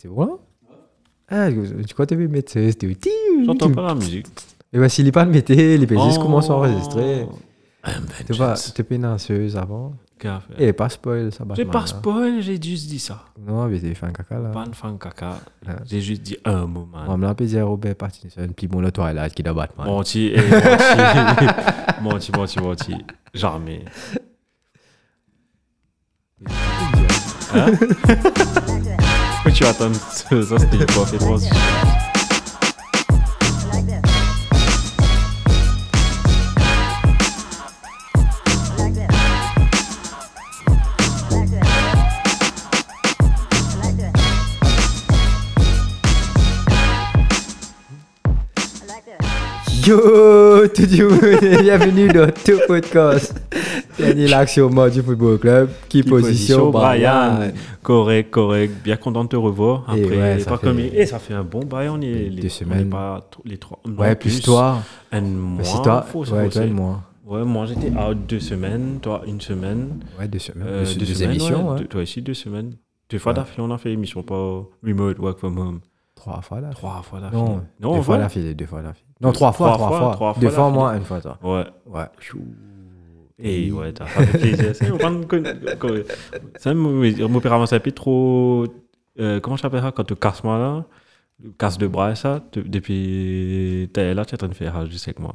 C'est bon Ah, tu crois que veux mettre C'était J'entends pas la musique. Et bah, s'il n'est pas le mettre, les bêtises Oh. commencent à enregistrer. I'm Tu vois, vengeance. tu es danseuse avant. Et pas spoil, ça J'ai pas là. spoil, j'ai juste dit ça. Non, mais t'es fait un caca là. Pas de fan caca. J'ai juste dit un mot, On me l'appeler dire Robert Pattinson, puis bon, le Twilight qui est Batman. Menti, eh, menti, menti, menti, menti. Jamais. Hein? Pourquoi tu attends ça, ça c'était pas fait trop. Yo, tout le monde, bienvenue dans tout podcast. L'action mode du football club. Qui, Qui position, position, Brian. Brian. Correct, correct. Bien content de te revoir. Et Après, ouais, ça fait- comme... Et ça fait un bon bail, on est Deux les, semaines. On est pas les trois. non, Ouais, plus toi. Un mois. Bah, c'est toi. faut se Ouais, toi et moi. Ouais, moi j'étais out deux semaines, toi une semaine. Ouais, deux semaines. Euh, deux, deux deux semaines, émissions, ouais. Deux- Toi aussi deux semaines. Deux fois Ouais. d'affilée, on a fait l'émission, pas remote work from home. Trois fois là. Trois fois d'affilée. Non, non deux fois d'affilée, deux fois d'affilée. Non, trois fois, Trois trois fois, fois. trois fois Deux fois d'affilée. moi, une fois toi. Ouais. Ouais. Et ouais, t'as fait plaisir. C'est on prend con- con- Ça me mon père avance un peu trop. euh, comment je t'appelle ça? Quand tu casses moi là casse de bras et ça. tu- Depuis. T'es là, tu es en train de faire je sais que moi.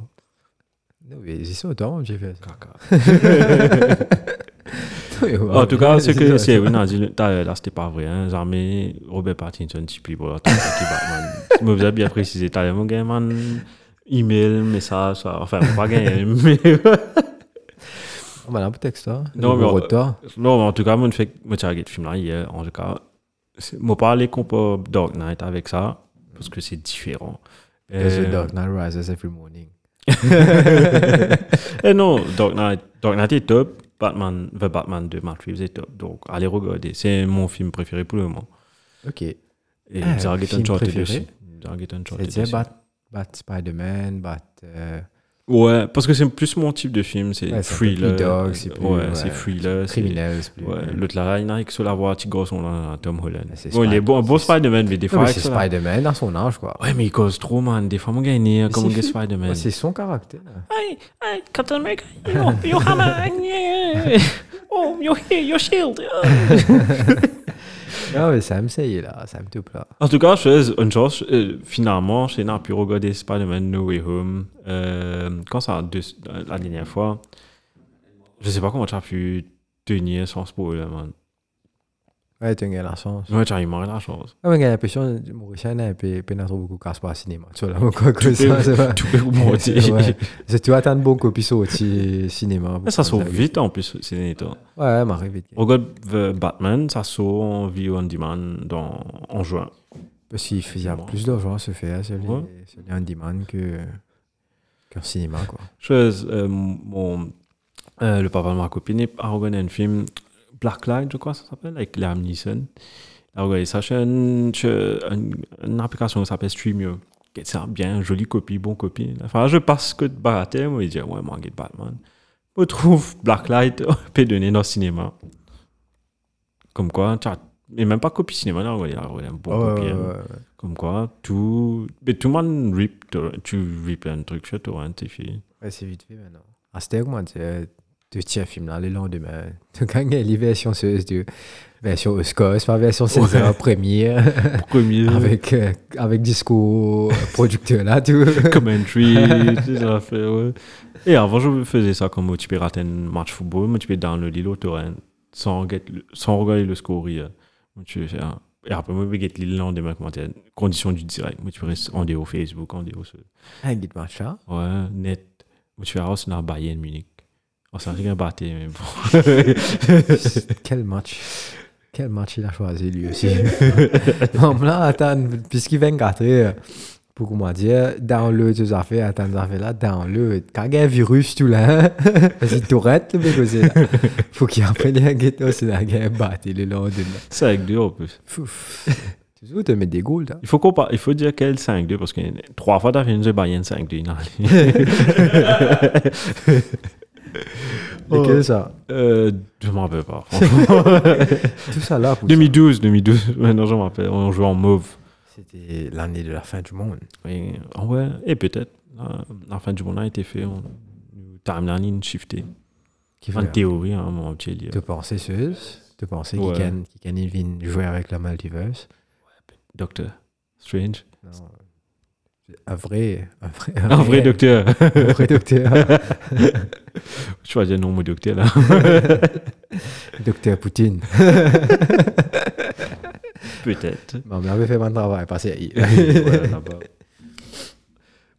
Non, mais c'est ça, autant, j'ai fait ça. En tout cas, ce que c'est, oui, non, là, c'était pas vrai. Hein. Jamais Robert Pattinson, si plus voilà. Je me faisais bien préciser, t'as mon gars, man, email, message, enfin, pas gagné, mais. On va un peu texte, hein. Non, mais- Numéro de toi. non, mais en tout cas, moi, je fais, moi, j'ai regardé le film là hier, en tout cas. Moi, parler qu'on peut Dark Knight avec ça, parce que c'est différent. The Euh, Dark Knight rises every morning. Eh non, Dark Knight, Dark Knight est top. Batman, The Batman de Matt Reeves est top. Donc, allez regarder. C'est mon film préféré pour le moment. Ok. Et Ah, Zarget film Uncharted aussi. Zarget Uncharted C'est dire aussi. Bat, Bat Spider-Man, Bat. euh, Ouais, parce que c'est plus mon type de film. C'est Ouais, thriller. plus dark, c'est plus, ouais, ouais, c'est thriller. c'est- criminels. plus- Ouais, l'autre là, il n'a que sur la voix, petit garçon là, Tom Holland. c'est Bon, il est bon, un bon Spider-Man, mais des Non, fois, c'est Spider-Man à son âge, quoi. Ouais, mais il cause trop, man. Des fois, mon gars est né comme un Spider-Man. Ouais, c'est son caractère. Hey, hey, Captain America, your, your hammer, yeah. oh, your, your shield. ça me sait, là. Ça me toupe, là. En tout cas, une chose. euh, finalement, j'ai n'a pu regarder Spider-Man No Way Home. Euh, quand ça, deux- la dernière fois, je sais pas comment tu as pu tenir sans spoiler, man. Ouais, tu as la chance. Ouais, tu as eu marre la chance. Ah, mais j'ai l'impression que Mauricien n'a pas pas trop beaucoup casse pas au cinéma. Tu vois, là, quoi que ça, c'est pas. Tu peux monter. Ouais. C'est- Tu attends bon copie sorti cinéma. Mais ça sort vite en plus, net. hein. Ouais, m'arrive vite. Regarde Batman, ça sort en view on demand dans, en juin. Parce qu'il faisait plus d'argent à se faire, celui, Ouais. celui en demand que qu'en cinéma, quoi. Chose, euh, mon, euh, le papa de ma copine a regardé un film Blacklight, je crois, ça s'appelle, avec Liam Neeson. Il a regardé ça sur une, une- application qui s'appelle Streamio. C'est un bien, jolie copie, bon copie. Enfin, je passe que de barater, moi, il dit, ouais, moi, get Batman. Je trouve Blacklight, on peut donner dans le cinéma. Comme quoi, tu et même pas copie cinéma, là, a regardé un bon Ouais, copie. ouais, hein. ouais, ouais. Comme quoi, tout, mais tout le monde rip, tu rip un truc sur torrent, c'est fini. Ouais, c'est vite fait maintenant. Ah, c'était moi, tu sais, tu tiens film là le lendemain. Tu gagnes les versions de version Oscar, c'est pas version César première, Premier, avec, euh, avec disco producteur là, tout. commentary, tout ça fait, ouais. Et avant, je faisais ça comme tu peux rater un match football, mais tu peux dans le Lilo torrent sans, sans regarder le score. Tu faire. Et après, moi, je vais get le lendemain, comment dire, conditions du direct. Moi, tu peux rester en déo Facebook, en déo Un guide match là. Ouais, net. Moi, tu verras, c'est dans Bayern Munich. Un truc à battre, mais bon. Quel match. Quel match il a choisi lui aussi. non, mais là, attends, puisqu'il vient gâter, pour comment dire, dans le, tu as fait, attends, tu as fait là, dans le, quand il y a un virus, tout là, vas-y, tourette, le mec aussi. Faut qu'il apprenne à ghetto, c'est là, qu'il y a un battu le lendemain. C'est avec deux en plus. Tu te mettre des goals, là? Il faut, il faut dire quel 5-2 parce que trois fois t'as fait une Bayern 5-2. non. Lesquels ça Euh, je m'en rappelle pas. Tout ça là, pour ça. 2012, 2012. Maintenant, je m'en rappelle. On jouait en mauve. c'était l'année de la fin du monde. Oui. Ah ouais, et peut-être. La, la fin du monde a été fait. On, timeline shifté. Qui En théorie, hein, mon petit lieu. te penser Zeus, te penser Ouais. qu'il can, qu'il can even jouer avec la multiverse. Docteur Strange. Non. Un vrai, un vrai, Un vrai docteur. un vrai docteur. Je choisis le nom de docteur là. docteur Poutine. Peut-être. Bon, mais on avait fait mon travail, passé.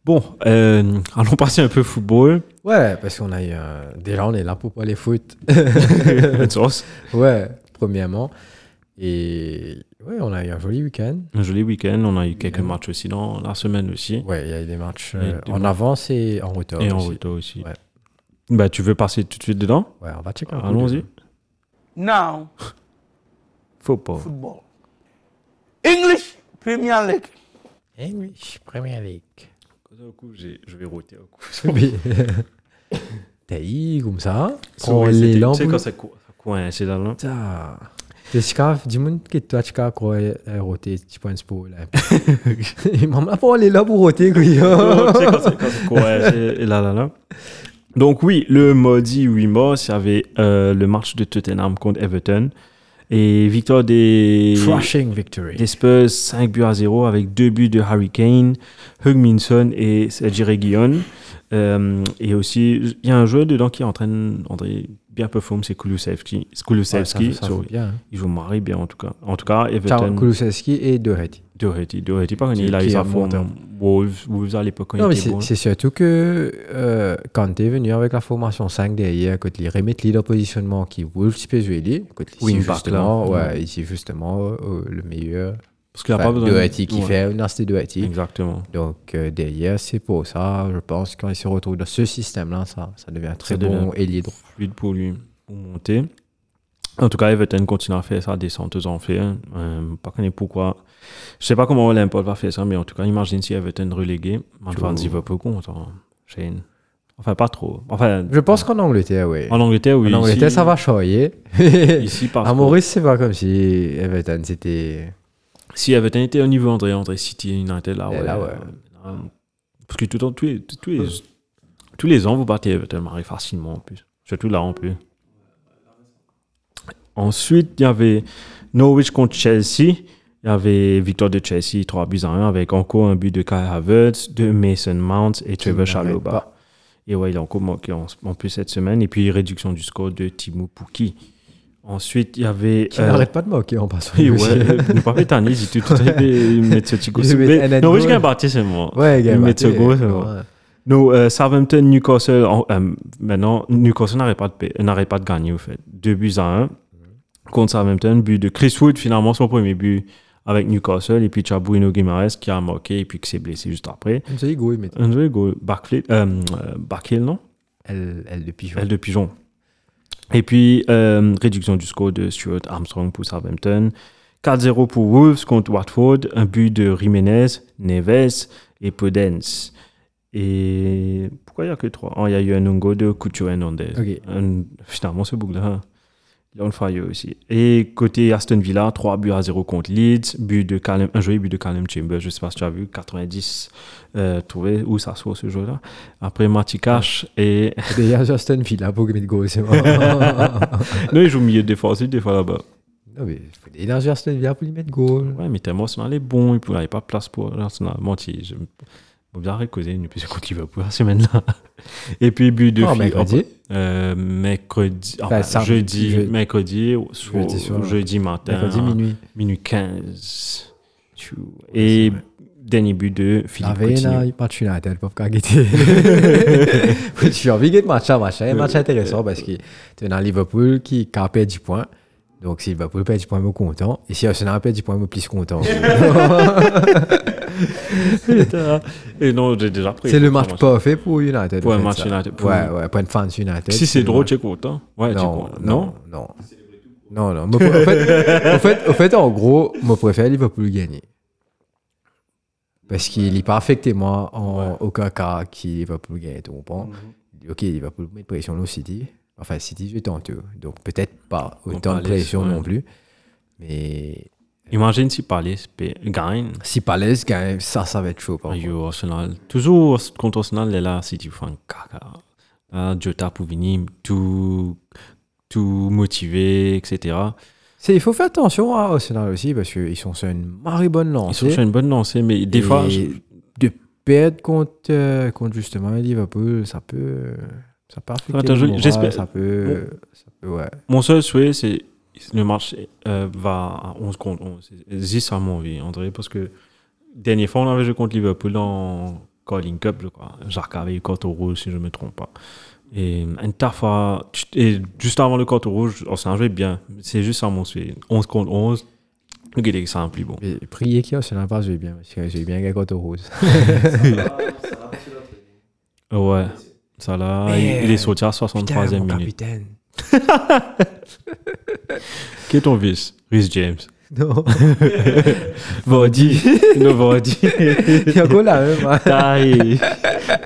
Bon, euh, allons passer un peu football. Ouais, parce qu'on a eu un... Déjà, on est là pour parler foot. Sauce. ouais, premièrement. Et ouais, on a eu un joli week-end. Un joli week-end. On a eu quelques Ouais. matchs aussi dans la semaine aussi. Ouais, il y a eu des matchs euh, des en matchs. avance et en retard. Et en retour aussi. Ouais. Bah, tu veux passer tout de suite dedans? Ouais, on va checker un peu Allons-y. Now, Faut pas. football. English Premier League. English Premier League. Un coup, j'ai- je vais roter un coup. T'as eu comme ça? Quand les lampes. Tu sais quand ça coince là, là. Dis-moi que toi, tu as quoi roter, tu penses pour là. Maman, pas aller là pour roter, là, là, là. Donc oui, le mardi 8 mars, il y avait euh, le match de Tottenham contre Everton. Et victoire des, Crushing victory. des Spurs 5 buts à 0 avec deux buts de Harry Kane, Hugh Minson et Sergi Reguilon. Euh, et aussi, il y a un joueur dedans qui est en train d'André bien performer, c'est Kulusevski. Ouais, ça, Kulusevski, ça so, joue bien. hein. il joue marré bien en tout cas. En tout cas, Everton. Kulusevski et Doherty. Doherty, Doherty, connu, Qui- il a qui eu sa est forme. Wolves, Wolves à l'époque quand Non, mais c'est surtout que euh, quand tu es venu avec la formation 5 derrière, quand ils remettent le positionnement qui Wolves peut jouer, quand back, justement, ouais, ici, justement, euh, le meilleur. Parce qu'il n'y a Enfin, pas besoin Doherty qui Ouais, fait une nasty Doherty. Exactement. Donc, euh, derrière, c'est pour ça, je pense, quand il se retrouve dans ce système-là, ça, ça devient très Ça bon devient- ailier droit. Fluide pour lui pour monter. En tout cas, Everton continue à faire sa descente aux enfers. Euh, pas pourquoi. Je sais pas comment Olympique va faire ça, mais en tout cas, imagine si Everton relégué. Man Tu fan vois. Liverpool contre Shane. Enfin, pas trop. Enfin, Je pense qu'en Angleterre, oui. en Angleterre, oui. en Angleterre, ici- ça va choyer. Ici, parce à Maurice, c'est pas comme si Everton, c'était. Si Everton était au niveau André, André City United, là, Et ouais. là, ouais. euh, parce que tout tous les, tous les, tous les ans, vous battez Everton Marie facilement en plus. Surtout là en plus. Ensuite, il y avait Norwich contre Chelsea. Il y avait victoire de Chelsea, 3 buts à 1, avec encore un but de Kai Havertz, de Mason Mount et Trevor Chalobah. Et ouais, il a encore manqué en, en plus cette semaine. Et puis, réduction du score de Timo Pukki. Ensuite, il y avait. Qui euh, n'arrête pas de moquer en passant. oui, ouais, ne pas faire tu tout à fait mettre ce un Mais Non, oui, je gagne partie, c'est moi. Ouais, gars, Il met bah, ce go, ouais. Non, euh, Southampton, Newcastle, euh, maintenant, Newcastle n'arrête pas, de pas gagner, au fait. Deux buts à un contre Southampton, but de Chris Wood, finalement, son premier but avec Newcastle, et puis tu as Bruno Guimaraes qui a marqué, et puis qui s'est blessé juste après. Ça, il go, il met Un joli euh, euh, Barkhill, non? Elle de pigeon. Elle de pigeon. Et puis, euh, réduction du score de Stuart Armstrong pour Southampton. 4-0 pour Wolves contre Watford. Un but de Jiménez, Neves et Podence. Et pourquoi il n'y a que 3 Il y a eu un Nungo de Couture Hernandez. Ok. Un- finalement, ce boucle-là, il est on fire aussi. Et côté Aston Villa, 3 buts à 0 contre Leeds. But de un joli but de Callum Chambers. Je ne sais pas si tu as vu, 90 euh, trouvé où ça soit ce jeu-là. Après, Matty Cash et D'ailleurs, Justin Villa pour mettre go, c'est moi. non, il joue milieu défensif des fois là-bas. Non, mais il faut des Justin Villa pour lui mettre goal. Ouais, mais tellement Arsenal est bon, il n'avait pas de place pour Arsenal. Menti, je vais bien récauser une plus contre Liverpool la semaine-là. Et puis, but de Oh, mercredi. Euh, mercredi, enfin, Enfin, samedi, jeudi, jeudi. mercredi, soit- Jeudi soir. jeudi matin, Mercredi minuit. minuit 15. Tu- Et dernier but de Philippe Coutinho. il match United, pas qu'à guetter. J'ai envie de match à match. Un match intéressant parce que tu as Liverpool qui perdu 10 points. Donc, si Liverpool perd 10 points, je suis content. Et si Arsenal perd 10 points, je suis plus content. Et non, j'ai déjà pris. C'est le match parfait pour United. Pour un fait, match ça. United, pour- Ouais, ouais, pour une fans United. Si c'est le drôle, tu es content. Ouais, tu es Non, content. non, non. Non, non. En fait, en fait, en fait, en gros, je préfère Liverpool gagner. Parce qu'il n'est pas affecté, moi, en aucun cas qui Liverpool gagne, tu comprends? Mhm. Ok, Liverpool met pression au City. Enfin, City jouait tantôt. Donc, peut-être pas autant de pression ouais. non plus. Mais Imagine si Palace pe- gagne. si Palace gagne, ça, ça va être chaud. Par contre. Yo, Arsenal. Toujours contre Arsenal, est là, City fait un caca. Là, Jota pour venir, tout, tout motivé, etc. C'est- Il faut faire attention à Arsenal aussi parce qu'ils sont sur une marée bonne Ils lancée. sont sur une bonne lancée, mais des Et fois, je- de perdre contre, euh, contre justement Liverpool, ça peut. Ça peut affecter attends, le je- moral, j'espère- Ça peut. Ça peut, ouais. mon seul souhait, c'est le match euh, va à 11 contre 11. C'est ça mon envie, André, parce que dernière fois, on avait joué contre Liverpool dans Calling Cup, je crois. Jacques avait eu carton rouge, si je ne me trompe pas. Et une tare fois, et juste avant le carton rouge, on s'en jouait bien. C'est juste ça mon souhait. 11 contre 11, le gars, ça un plus bon. Mais priez qu'il y a Arsenal pas joué bien. Parce que j'ai bien gagné contre Rose. Ouais, ça là, il, est sorti à 63e minute. capitaine. Qui est ton vice? Rhys James. Non. Vardy. non, Vardy. Il y a quoi là même hein? Taille.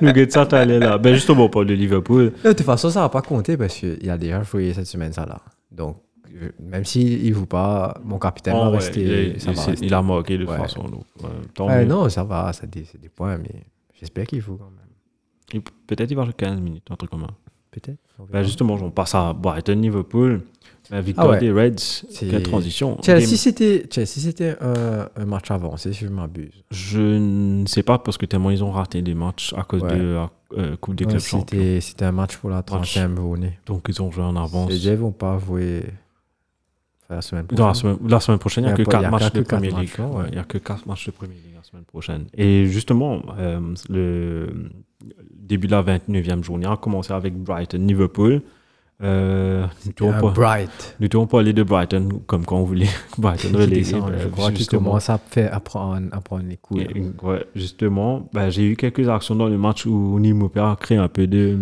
Nous guettons ça t'allais là. Ben justement, pour le Liverpool. De toute façon, ça va pas compter parce qu'il a déjà joué cette semaine, ça là. Donc, euh, même s'il ne joue pas, mon capitaine Oh, va ouais, rester. il, ça va c'est- rester. il a marqué de toute Ouais. façon. donc, ouais, non, ça va, ça des- c'est des points, mais j'espère qu'il joue quand même. Peut-être il va jouer 15 minutes, un truc comme ça. Peut-être. Ben verra. justement, on passe à Brighton, Liverpool. La victoire Ah ouais. des Reds. Quelle transition. Chelsea, Game- c'était c'était un, un match avancé, si je m'abuse. Je ne sais pas parce que tellement ils ont raté des matchs à cause Ouais. de la euh, Coupe des Ouais, clubs champions. C'était un match pour la 30e journée. Donc ils ont joué en avance. Les Jets vont pas jouer enfin, la semaine la prochaine. semaine, la semaine prochaine, il n'y a que a pas- il y 4 a matchs de Premier League. Il n'y a que 4 matchs de Premier League la semaine prochaine. Et justement, euh, le début de la 29e journée a commencé avec Brighton-Liverpool. Euh, nous Un devons pas- Bright. nous devons parler de Brighton comme quand on voulait Brighton relégué. ben, je crois justement. commence à, faire, à, prendre, à prendre les coups. Et, ouais, justement, ben, j'ai eu quelques actions dans le match où Nimo a créé un peu de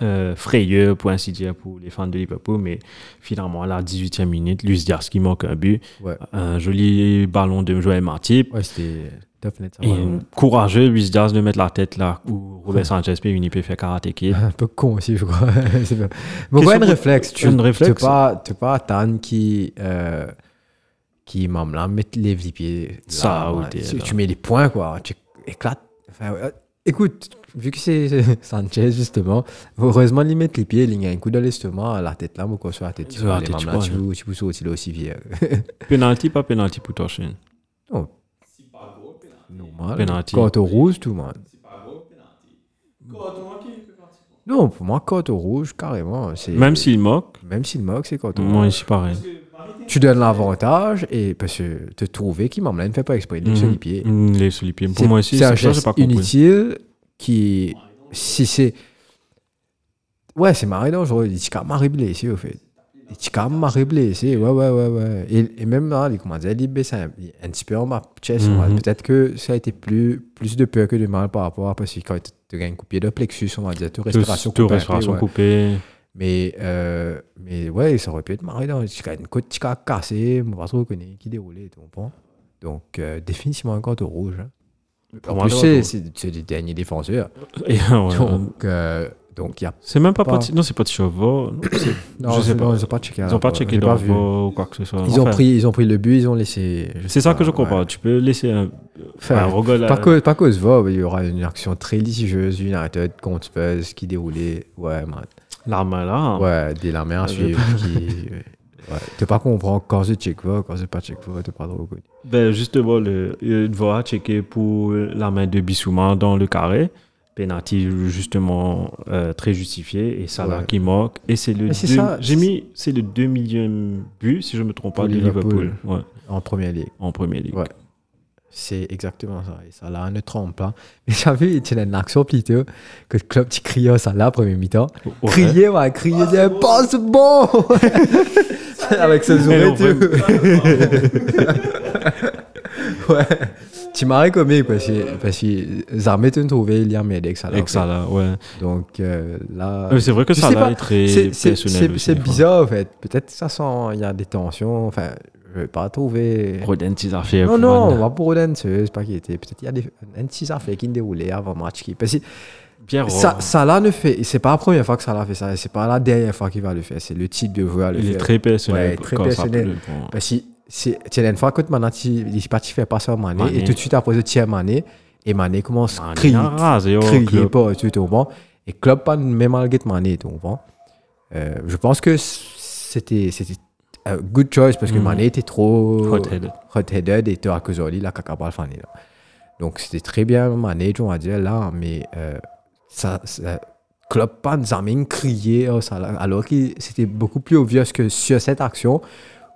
euh, frayeur, pour ainsi dire, pour les fans de Liverpool. Mais finalement, à la 18e minute, Luis Diaz qui manque un but. Ouais. Un joli ballon de Joël Matip. Ouais, c'était ça Et courageux, Luis Diaz, de mettre la tête là où Robert Sanchez peut venir peut faire karaté kid. un peu con aussi, je crois. Mais ouais, un réflexe. Tu n'es pas, pas Tan qui, euh, qui m'aime là, mettre les pieds. Ça, ou tu, mets les points, quoi. Tu éclates. Enfin, écoute, vu que c'est Sanchez, justement, heureusement, il met les pieds, il a un coup dans l'estomac, la tête là, ou quoi, sur la tête. Sur la Les tête, mames tu vois, tu hein. peux- peux sauter là aussi vieux. Penalty, pas penalty pour Toshin. Non. Normal. Penalty. Carte rouge, tout le monde. Non, pour moi, carte rouge, carrément. c'est- Même s'il moque, Même s'il moque, c'est carte rouge. moi ici pareil. Tu donnes l'avantage et parce que te trouver qui m'emmène ne fait pas exprès, il est sur les pieds. Mm, Les sous les pieds. Pour C'est- moi ici, c'est un c'est ça, j'ai geste pas compris. inutile qui, si c'est. Ouais, c'est marré dangereux. Il quand même marré blessé, au fait. Quand même marré blessé. Ouais, ouais, ouais, ouais. Et, et même là, il commence à il baisse un, un petit peu en ma chest. Mhm. ouais. Peut-être que ça a été plus, plus de peur que de mal par rapport à parce que quand tu gagnes un coup de plexus, on va dire, tu respiration Tout coupée peu, respiration coupée. Mais, euh, mais ouais, ça aurait pu être marré dans une côte qui a cassé, on va trop reconnaître qui déroulait, tu comprends? Donc, euh, définitivement un carton rouge. hein. En plus, c'est c'est- c'est des derniers défenseurs. Et, ouais. Donc, euh, donc il y a. C'est même pas, pas- Pati- Non, c'est pas Chauveau. Non, Je sais pas. non, ils ont pas checké. Ils ont pas checké j'ai dans vu. ou quoi que ce soit. Ils ont, pris, ils ont pris le but, ils ont laissé. C'est ça que je comprends. ouais. Tu peux laisser un. Enfin, un regard pas, cause, pas cause il y aura une action très litigieuse United contre Spurs qui déroulait. Ouais, man. L'arme là. Ouais, des la main à Ah, suivre. qui, ouais. Tu pas comprendre quand c'est check va, quand c'est pas check va, tu pas trop reconnu. Ben, justement, le, il va checker pour la main de Bissouma dans le carré. Penalty, justement, euh, très justifié. Et Salah Ouais. qui manque. Et c'est le. Deux- J'ai mis. C'est le 2 millième but, si je me trompe pas, de Liverpool. Ouais, En première ligue. en Premier League. Ouais. C'est exactement ça. Et ça là ne trompe pas. Mais j'avais été une action plutôt que le club tu criait là, premier mi-temps. Ouais. Crier, ouais, crier, dire passe bon Avec ce zoom ouais. Tu m'arrêtes comique parce que, parce que Zarmet te trouvé a Medek ça là. Fait. Salah, ouais. Donc euh, là. Euh, c'est vrai que Salah pas, est très personnel C'est fois. bizarre en fait. Peut-être ça sent. Il y a des tensions. Enfin, je vais pas trouver. Roden, affaires. Non, non, on va pour Roden, c'est pas qui était. Peut-être il y a des, un affaire qui déroulait avant le match. Qui, parce que Pierre Ça, Salah ne fait. C'est pas la première fois que Salah fait ça. C'est pas la dernière fois qu'il va le faire. C'est le type de joueur à le il est faire. très personnel. Ouais, très ça personnel. Parce que c'est une fois que il est parti faire passer Mané, Mané. et tout de suite après tires Mané et Mané commence à Mané crier, crier pas tu te comprends et club pas même malgré Mané tu comprends euh, je pense que c'était c'était a good choice parce que. Mané était trop Hot-headed. hot-headed et toi de lui la caca pas fané donc c'était très bien Mané on va dire là mais euh, ça, ça club pas Zamin crier Salah, alors que c'était beaucoup plus obvious que sur cette action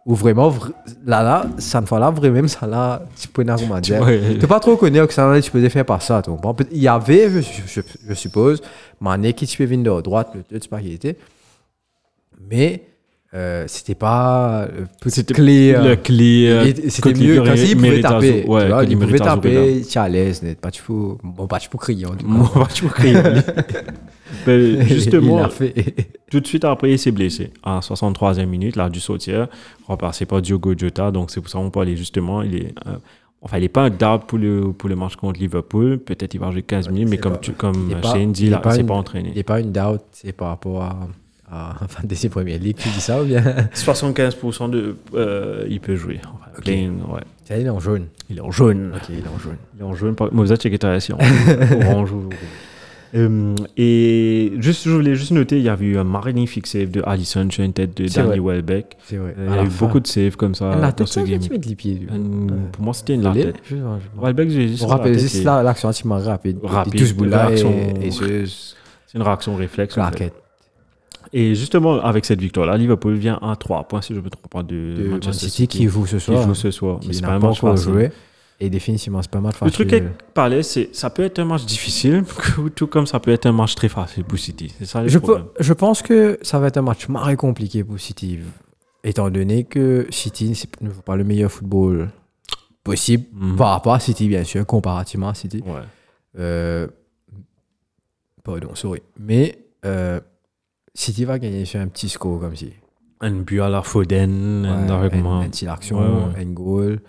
où vraiment vr- là là ça ne là vraiment ça là tu peux pas tu pas trop connu que ça là tu peux faire par ça il y avait je, je, je suppose Mané qui tu peux venir de droite le tu sais pas qui était. Mais euh, c'était pas clé euh, Le clé. euh, et C'était mieux il quand il pouvait taper. Ouais, tu vois, il pouvait taper, tu es à l'aise, n'est pas tu peux, bon, pas tu peux crier en tout cas. Moi, je me crie. Ben, il Justement, l'a tout de suite après, il s'est blessé. À 63e minute, là, du sautier, remplacé par Diogo Jota. Donc, c'est pour ça qu'on peut aller justement. Il est, euh, enfin, il n'est pas un doubt pour le, pour le match contre Liverpool. Peut-être il va jouer 15 minutes, mais comme, pas- tu, comme il pas- Shane dit, il est là, pas pas Il entraîné. n'est pas une doubt, c'est par rapport à, à Fantasy Premier League, tu dis ça ou bien? 75% de. euh, il peut jouer. Enfin, Ok. ouais. Il est en jaune. Il est en jaune. Ok, il est en jaune. Il est en jaune. Moi, vous êtes en orange ou. Euh, et juste, je voulais juste noter, il y avait eu un magnifique save de Allison sur une tête de C'est Danny. Welbeck. C'est vrai. Il y a eu beaucoup de saves comme ça La dans tête, ce ça, game. tu mets de lui. Euh, Pour moi, c'était une tête. je- Welbeck, j'ai sur me la rappelle tête, juste et là, l'action relativement rapide. Rapide, Et ce C'est une réaction réflexe. en fait. claquette Et justement, avec cette victoire-là, Liverpool vient à 3 points, si je ne me trompe pas, de, de Manchester Man City qui joue ce qui soir. joue ce soir. qui Mais c'est pas un match facile. joué. Et définitivement, c'est pas un match Le facile. truc est parlait, c'est ça peut être un match difficile, tout comme ça peut être un match très facile pour City. C'est ça le Je, je pense que ça va être un match marré compliqué pour City, étant donné que City ne joue pas le meilleur football possible Mhm. par rapport à City, bien sûr, comparativement à City. Ouais. Euh, pardon, sorry. Mais euh, City va gagner sur un petit score comme si. Un but à la Foden, un petit action, un goal,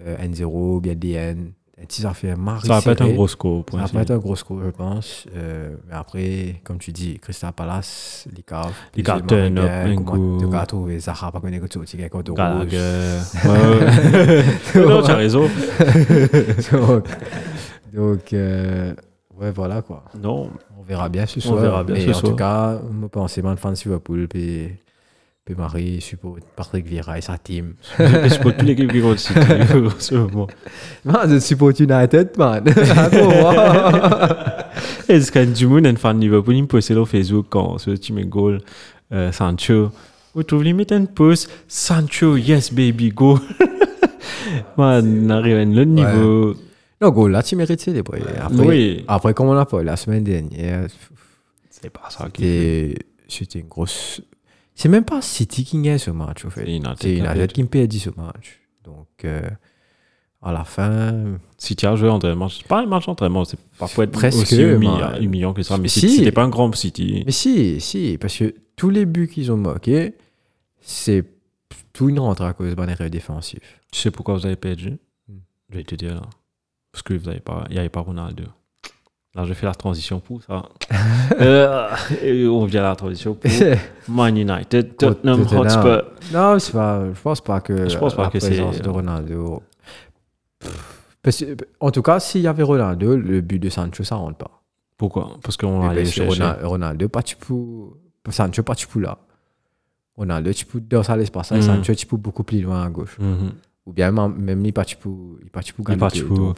euh, un 0, bien DN, un petit affaire marré Ça va pas être un gros score. Ça va pas être un gros score, je pense. Euh, mais après, comme tu dis, Crystal Palace, les caves. Les caves turn up, un coup. Tu vas trouver Zaha, pas connaître tout, tu gagnes contre rouge. Gallagher. Ouais, ouais. non, tu as raison. donc, donc euh, ouais, voilà quoi. Non, On verra bien ce On soir. verra bien mais ce en soir. tout cas, je pense que fan de Liverpool, puis, puis Marie, suppose Patrick Vieira et sa team. je suppose tous l'équipe qui compte City en ce moment. Man, je suppose United, man. Est-ce qu'il y a du monde, un fan de Liverpool, il me postait sur Facebook quand ce team est goal, euh, Sancho. Vous trouvez limite un post, Sancho, yes baby, go. Man, on arrive à un autre niveau. Non, go, là, tu mérites de célébrer. Après, Oui. après, comme on l'a pas la semaine dernière, C'est pas ça qui c'était c'était une grosse. C'est même pas City qui gagne ce match, au fait. C'est United qui perdit ce match. Donc, euh, à la fin, City a joué entraînement. C'est pas un match d'entraînement, c'est pour être Presque, aussi humiliant, humiliant que ça. Mais Si. C'était pas un grand City. Mais si, si, parce que tous les buts qu'ils ont marqués, c'est tout une rentrée à cause d'un erreur défensive. Tu sais pourquoi vous avez perdu? Hmm. Je vais te dire là. Parce que vous avez pas, il n'y avait pas Ronaldo. Là, je fais la transition pour ça. Euh, et on vient à la transition pour Man United, Tottenham Tottenham. Hotspur. non, c'est pas, je pense pas que Je pense pas la que c'est- présence de Ronaldo. Parce en tout cas, s'il y avait Ronaldo, le but de Sancho, ça rentre pas. Pourquoi? Parce qu'on allait chercher. Ronaldo, Ronaldo, pas tu peux. Sancho, pas tu peux là. Ronaldo, tu peux dans ça l'espace, Mhm. et Sancho, tu peux beaucoup plus loin à gauche. Mhm. Ou bien même, même il pas tu peux, il pas tu peux Il pas gagner, tu tu peux.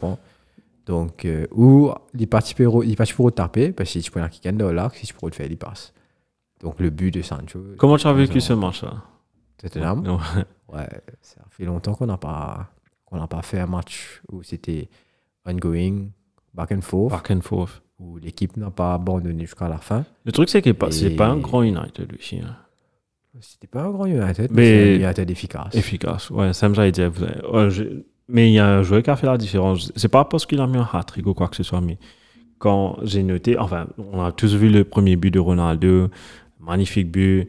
Donc, euh, ou il pas tu peux taper, parce que si tu prends un kick dans l'axe, si tu peux le faire, il passe. Donc, le but de Sancho, Comment tu as vécu ce match-là? Tottenham, Non. ouais, ça fait longtemps qu'on n'a pas, qu'on n'a pas fait un match où c'était ongoing, back and forth, Back and forth. où l'équipe n'a pas abandonné jusqu'à la fin. Le truc, c'est pas- c'est Et- pas un grand United, lui. aussi, hein. C'était pas un grand United, Mais- mais United efficace. Efficace. Ouais, Sam, j'allais dire. vous avez- ouais, je- Mais il y a un joueur qui a fait la différence. C'est pas parce qu'il a mis un hat-trick ou quoi que ce soit, mais quand j'ai noté, enfin, on a tous vu le premier but de Ronaldo, magnifique but.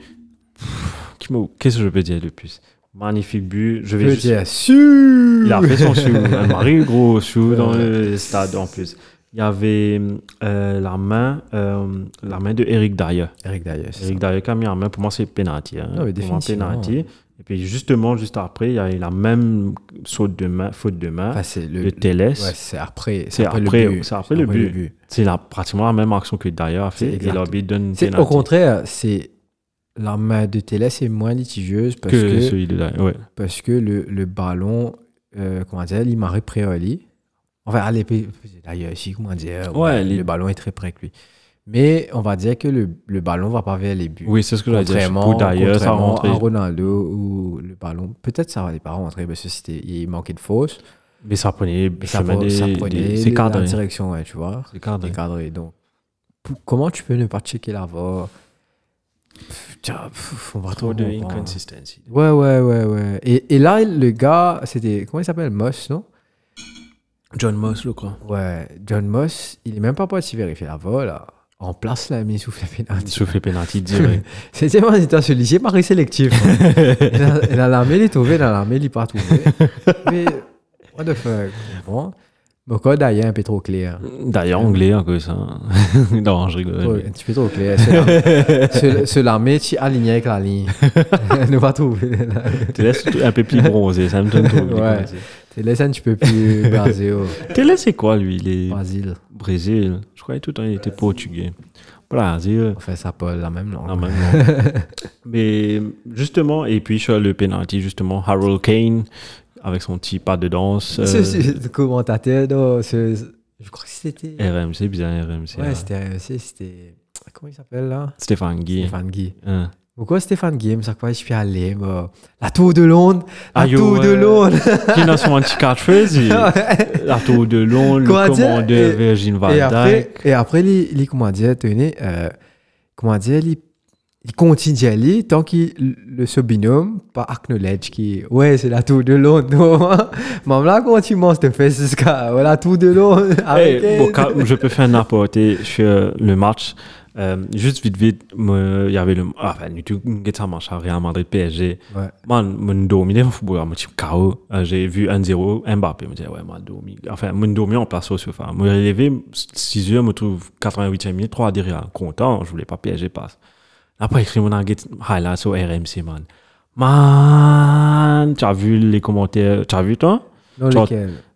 Qu'est-ce que je peux dire de plus? Magnifique but. Je vais juste- dire, sûr Il a fait son shoe, un mari gros shoe dans le stade en plus. il y avait euh, la main, euh, la main de Eric Dyer. Eric Dyer. Eric. Dyer qui a mis la main, pour moi, c'est penalty. Hein. Ah oui, définitivement. penalty. Et puis, justement, juste après, il y a eu la même saute de main, faute de main Enfin, c'est le. Teles. Ouais, c'est après. C'est après- le but. c'est après le but. C'est la, pratiquement la même action que Dyer a fait. Et l'arbitre donne Au contraire, c'est. La main de Télé est moins litigieuse parce que, que, celui de Dyer. Ouais. parce que le, le ballon, euh, comment dire, il à lui. Enfin, allez, d'ailleurs, ici, comment dire, Ouais, les- le ballon est très près que lui. Mais on va dire que le, le ballon va pas vers les buts. Oui, c'est ce que j'allais dire. Pour Dyer, ça rentré. à Ronaldo où le ballon, peut-être ça va pas rentrer parce que c'était, il manquait de force. Mais ça prenait, Mais ça, prenait c'est la cadré. direction, ouais, tu vois. C'est cadré. C'est cadré. Donc, comment tu peux ne pas checker la VAR? On va Trop de inconsistency. Ouais, ouais, ouais, ouais. Et, et là, le gars, c'était. Comment il s'appelle? Moss, non? John Moss, je crois. Ouais, John Moss, il est même pas parti vérifier la VAR, là. En place, là, mais souffle pénalty. souffle penalty direct. C'est Marie sélectif. hein. Il a- il a l'armée, il est trouvé, dans l'armée, il n'est pas trouvé. Mais, what the fuck, comprends Mon code, d'ailleurs, un peu trop clair. D'ailleurs, anglais, un peu ça. non, je rigole. Un petit peu trop clair. C'est l'armée- tu aligné avec la ligne. ne pas trouver. Tu laisses un peu plus bronzé, ça me donne trop Ouais. Commencer. T'es laissé un petit peu plus Brésil. Télé, c'est quoi, lui Il est Brésil. Brésil? Je croyais tout le temps qu'il était portugais. Brésil. Enfin, ça parle la même langue. Non, même non. Mais justement, et puis sur le penalty, justement, Harold Kane, avec son petit pas de danse. euh, C'est- commentateur, non, je crois que c'était. RMC, bien RMC. Ouais, là. c'était RMC, c'était. Comment il s'appelle là? Stéphane Guy. Stéphane Guy. Hein. Pourquoi Stéphane Guy, ça quoi, je suis allé. La tour de Londres La tour de. Londres Qui a son anti-catchphrase, il- La tour de Londres, le commandeur Virgin Van Et après, Dyke. et après les, comment dire, tenez, euh, comment dire, il continue à aller tant qu'il le ce binôme pas acknowledge qui ouais c'est la tour de Londres maman là quand tu manges te fais ce cas la tour de Londres Hey, avec bon, je peux faire n'importe sur le match. Euh, juste vite, vite, il y avait le. ah, Enfin, tu sais, ça marche à Real Madrid PSG. Ouais. Man, mon dominé au football, mon type KO. Euh, J'ai vu 1-0, Mbappé me dit, ouais, mon domi. Enfin, mon domi en place au sofa. Me relevé, 6 heures, me trouve 88e minute, 3 derrière. Content, je voulais pas PSG passe. Après, écrit mon highlight sur RMC, man. Man, tu as vu les commentaires, tu as vu toi? Genre,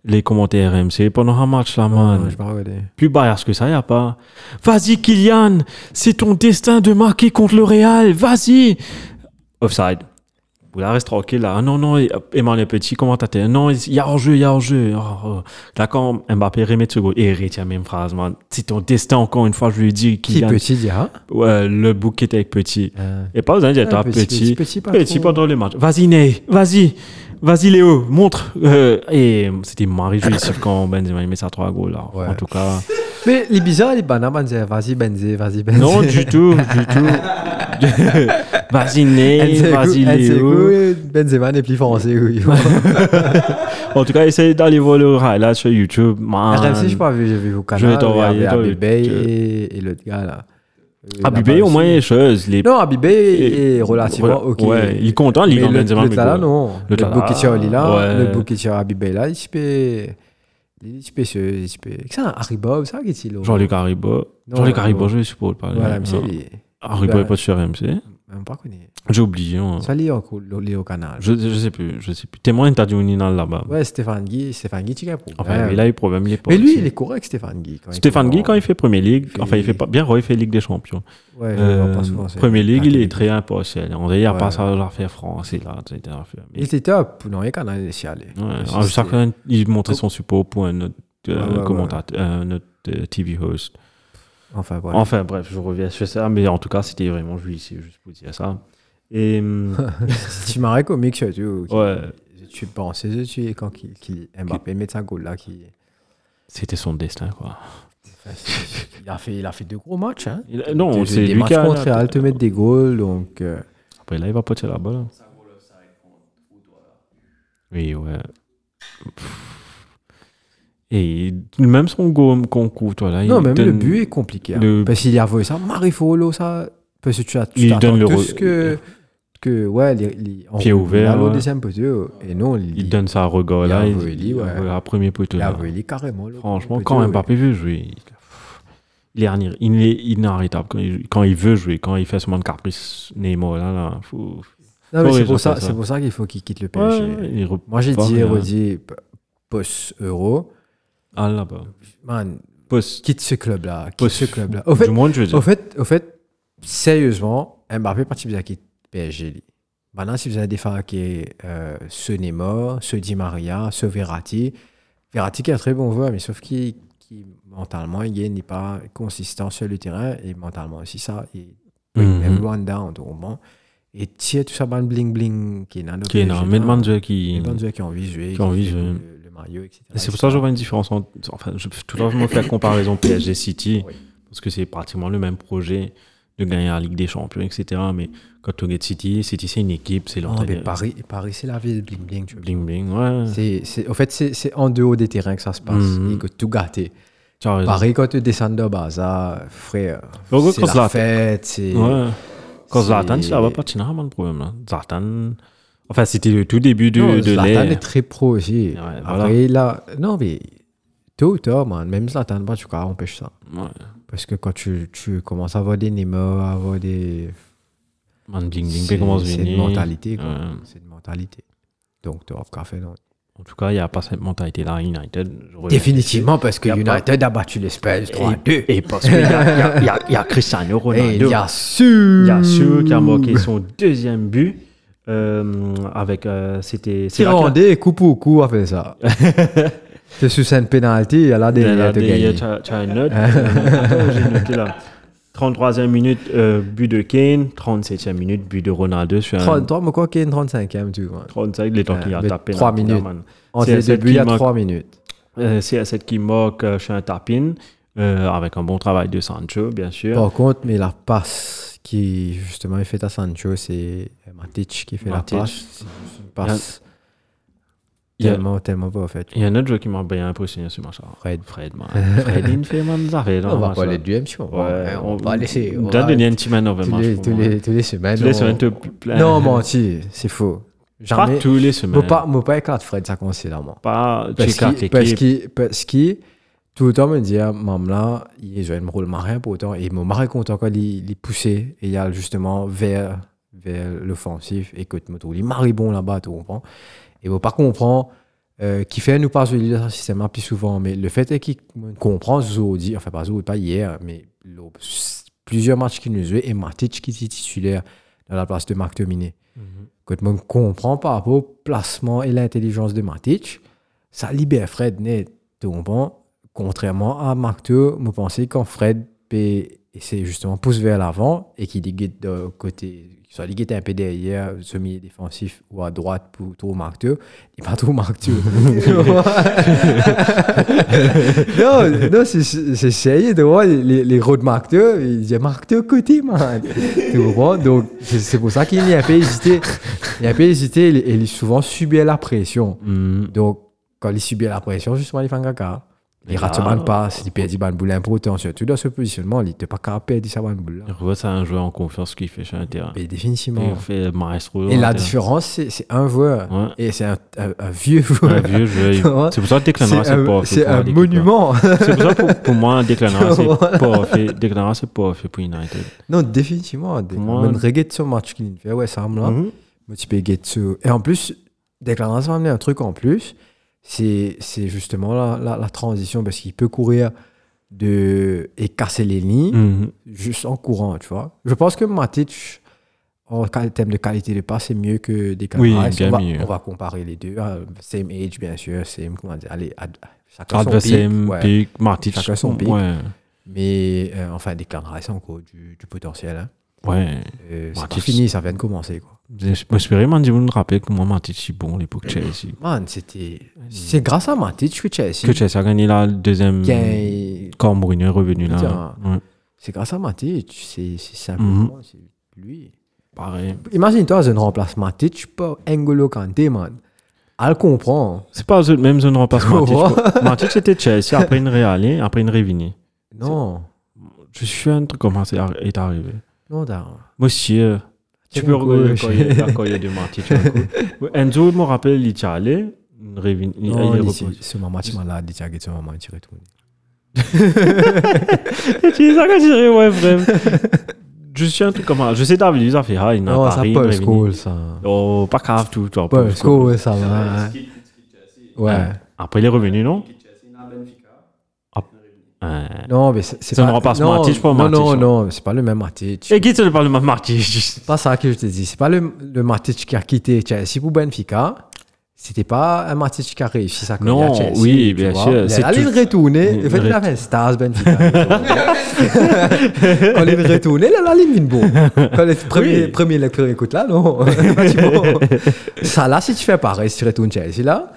Les commentaires RMC pendant un match là, man. non, je pas Plus bias que ça, y a pas? Vas-y, Kylian, c'est ton destin de marquer contre le Real, vas-y. Offside. Vous la reste tranquille là. Ah non, non, Emmanuel Petit, commentateur. Non, il y a hors-jeu, il y a hors-jeu. Oh, oh. Là, quand Mbappé remet ce goal, et retient même phrase, man. C'est ton destin, encore une fois, je lui dis, qui Kylian. petit hein Ouais, le bouc qui était avec Petit. Euh, Et pas besoin de dire, ah, petit, Petit. petit, petit, Petit pendant le match. Vas-y, Ney, vas-y. Vas-y, Léo, montre. Euh, et c'était Marie jouissif quand Benzema il met ça trois goals là. Ouais. En tout cas. mais les bizarres les bananes vas-y Benzé vas-y Benzé Non, du tout, du tout. vas-y, Ney, vas-y, Léo. Benzema n'est plus français oui En tout cas, essaye d'aller voir le highlight sur YouTube. Man. RMC, je pas vu, j'ai vu au Je canal. vais t'envoyer, je- et, et l'autre gars là. Euh, Abibé, au moins, choses. Les... Non, Abibé est relativement ok. Ouais, il est content, il Mais est en le, Tala, non. Le Bokitier ouais. le Bokitier Abibé là, il se peut. Il se peut. Il se peut. C'est un Haribo, ça qui est là. Jean-Luc Haribo. Jean-Luc Haribo, je suppose pas. Voilà, est- Haribo est pas sur RMC. Même pas connu. J'ai oublié. hein. Ça est au canal. Je, je sais plus, je sais plus. Témoin interview Ninal là-bas. Ouais, Stéphane Guy, Stéphane Guy, tu. Enfin, il a eu problème, il est pas Mais lui, aussi. il est correct, Stéphane Guy. quand Stéphane Guy, quand il fait Premier League, Fait- enfin, il fait pas bien, il fait Ligue des Champions. Ouais, je Euh, pas souvent, Premier League, il est Ah, très impartial. On dirait, il a pas ça à faire français, là, etc. Il était top. Non, il a canal, il est allé. Ouais. Alors, chacun, il montrait son support pour un autre euh, commentateur, euh, un autre TV host. Enfin, voilà. Enfin, bref, je reviens sur ça, mais en tout cas, c'était vraiment jouissif, juste pour dire ça. Et, hum, Tu m'arrêtes comique surtout. qui- ouais, Tu penses, tu es quand qui, qui Mbappé met sa goal là qui. c'était son destin, quoi. il a fait, il a fait deux gros matchs. Hein. Il- non, Des- c'est des lui matchs qui a. contre Real te mettre des goals donc. euh, Après, là, il va pas tirer la balle. Oui, ouais. Et même son concours, toi, là. Non, il même donne- le but est compliqué. hein. Parce qu'il y a ça, Marifolo, ça. Parce que tu as tu Il donne le tout ce que que, ouais, les, Pied ouvert, ouais. deuxième poteau, et non, il, Il donne ça à regard il là. a Il, volé, ouais. il a premier poteau il a là. volé carrément. Franchement, quand ouais. Mbappé veut jouer, il, il est, il est inarrêtable. Quand il, quand il veut jouer, quand il fait ce de caprice Neymar, là, là, faut. Non, mais c'est pour ça, ça. pour ça qu'il faut qu'il quitte le PSG. Ouais, il Moi, j'ai dit, rien. redit, post-euro, Ah là-bas. man, Poste. quitte ce club-là, quitte Poste. ce club-là. Au fait, du monde, je veux dire. au fait, au fait, sérieusement, Mbappé parti bien quitte PSG. Maintenant, si vous avez des fois qui est euh, ce Neymar, ce Di Maria, ce Verratti, Verratti qui est un très bon joueur, mais sauf qu'il qui, mentalement, il n'est pas consistant sur le terrain et mentalement aussi ça, Mhm. même loin down, donc. Et tiens, tout ça, bling bling qui est dans le Qui est joueurs qui. qui ont envie de jouer, qui ont envie de jouer. Le, le maillot, etc. Et C'est pour ça que je vois une différence entre. Enfin, je, je me fais la comparaison PSG City, Oui. parce que c'est pratiquement le même projet de gagner la Ligue des Champions, etc. Mais quand tu regardes City, City c'est une équipe, c'est Non, mais l'entraîneur. Paris, Paris c'est la ville bling bling. Tu vois. Bling bling, ouais. C'est, c'est, en fait, c'est, en dehors des terrains que ça se passe. Mhm. Et que tout gâté. Pareil, quand tu descends de Baza, frère, gros, c'est quand la fête. Ouais. Quand c'est- Zlatan, c'est là-bas, pas de problème. Là. Zlatan. Enfin, c'était le tout début de, Non, de l'ère. est très pro aussi. Ouais, Après, là... Non, mais tôt ou tard, man, même Zlatan, bah, tu peux empêcher ça. Ouais. Parce que quand tu, tu commences à avoir des Neymar, à avoir des... Man, bling bling, C'est, commence c'est une mentalité, quoi. Ouais. C'est une mentalité. Donc, tu qu'à faire, non. En tout cas, il n'y a pas cette mentalité-là à United. Définitivement, parce que pas- United a battu l'Espagne dessus. 3-2. Et, et parce qu'il y y y a- il y a Cristiano Et Ronaldo. il y a su... Il y a sûr qui a marqué son deuxième but. Euh, avec. euh, C'était. c'est Tirandé, coup pour coup, a fait ça. C'est sous une pénalité, il y a là Il y a des de des- gagner. tu as- une note. Attends, j'ai noté là. 33e minute, euh, but de Kane. 37e minute, but de Ronaldo. Sur un 33, mais quoi une 35e, tu vois. 35, les temps qu'il a tapé. trois là, minutes. man. Entre C'est les deux buts, il y a qui marque. 3 minutes. Euh, c'est cette qui euh, chez un tapin. Euh, avec un bon travail de Sancho, bien sûr. Par contre, mais la passe qui, justement, est faite à Sancho, c'est Matic qui fait Matic. la passe. C'est une passe Il y a- tellement, tellement pas faite. Il y a un autre joueur qui m'a bien impressionné ce match. Fred. Fred, man. Fred, il fait man, ça fait. On va pas aller du MC, on va, pas laisser. on va- donner un petit man tous match tous, moi. les, tous les semaines. Tous les semaines, te plaît. Non, menti, c'est faux. Pas Jamais. tous les Moi, semaines. pas, moi, pas écarte Fred, ça considérablement. Pas. Tu écartes parce qu'il, tout le temps me dit, maman là, il joue un rôle marin pour autant, et il m'a marre content quand il, il poussait, et il y a justement vers, vers l'offensif, et que tu me trouves, il marre bon là-bas, tu comprends? Et moi, pas comprend, euh, qui fait nous dans un système plus souvent, mais le fait est qu'il comprend Zodi, enfin pas Zodi, pas hier, mais plusieurs matchs qu'il nous jouait, et Matic qui était titulaire dans la place de Marc Dominé. Mhm. Quand on comprend par rapport au placement et l'intelligence de Matic, ça libère Fred net. Tu comprends? Contrairement à Marteau, je pensais quand Fred essayer justement pousse vers l'avant et qu'il guette de côté, soit guette un peu derrière, ce milieu défensif ou à droite pour trop Marteau, il pas trop Marteau. non, non c'est sérieux de voir les, les, les road Marteau, il dit Marteau côté, man. Tu comprends? Donc, c'est pour ça qu'il y a un peu hésité. Il a un peu hésité et il souvent subit la pression. Mhm. Donc, quand il subit la pression, justement, il fait un caca. Il Et rate là- man passe, il perd ban boule important, surtout dans ce positionnement, il n'était pas capable de perdre sa ban boule. Je vois, c'est un joueur en confiance qui fait sur un terrain. Mais définitivement. il fait maestro. Et la un différence, c'est c'est un joueur. Ouais. Et c'est un, un- un vieux Un joueur. vieux joueur. C'est pour ça que Declan C'est c'est un, pas fait c'est pour un monument. C'est pour ça que pour, pour moi, Declan Rice, Voilà. c'est pas fait. Declan Rice, c'est pas fait pour United. non, définitivement. On regarde ce match qu'il fait, ouais, ça me là. Moi, tu peux Et en plus, déclaration m'a amené un truc en plus. C'est justement la, la, la transition parce qu'il peut courir de, et casser les lignes Mhm. juste en courant, tu vois. Je pense que Matic, en termes de qualité de passe, c'est mieux que des Oui, bien on, va, mieux. on va comparer les deux. hein. Same age, bien sûr. Same, comment dire, allez, ad- chacun son pic, ouais. pic, Matic. Chacun son pic. Ouais. Mais euh, enfin, des Rice, encore du, du potentiel. Hein. Ouais. Euh, c'est pas fini, ça vient de commencer. Quoi. J'espérais, man, vous me rappelez que moi, Matic, c'est bon à l'époque Chelsea. Man, c'était. C'est grâce à Matic que Chelsea. Que Chelsea a gagné la deuxième. Quand Mourinho est revenu là. Ouais. C'est grâce à Matic. C'est c'est simplement c'est lui. Pareil. Imagine-toi, je ne remplace Matic par N'Golo Kanté, man. Elle comprend. C'est pas même zone. Ouais. Matic. Matic c'était Chelsea, après une Real, après une Révini. Non. Je suis un truc comme ça est arri- est arrivé. Non, da- Monsieur, Tu peux regarder gauche. quand il y a- la carrière de Matic. un. Enzo, je me rappelle, il y allé. il il- il il ce maman, tu m'as là, dit, tiens, ce maman, tu retournes. Tu dirais, ouais, vraiment. Je suis un truc comme ça. Je sais, David, il a fait, ah, il n'a Non, pas ça ri, Paul il est revenu. Scholes, ça. Oh, pas grave, tout. toi, ça va. Ouais. Après, il est revenu, non? Non, mais c'est pas... non, Matic pour non, Matic, Non, non, c'est pas le même Matic. Et qui te parle de ma Matic pas ça que je te dis. C'est pas le, le Matic qui a quitté Chelsea pour Benfica. C'était pas un Matic qui a réussi sa carrière Non, Chelsea. oui, bien vois. sûr. Il tout- le retourner. En fait, il ré- a fait un Stars Benfica. Quand il est retourné, là, il est bon. Quand le premier, Oui. premier, le premier écoute là, non. Ça, là, si tu fais pareil, si tu retournes Chelsea, là,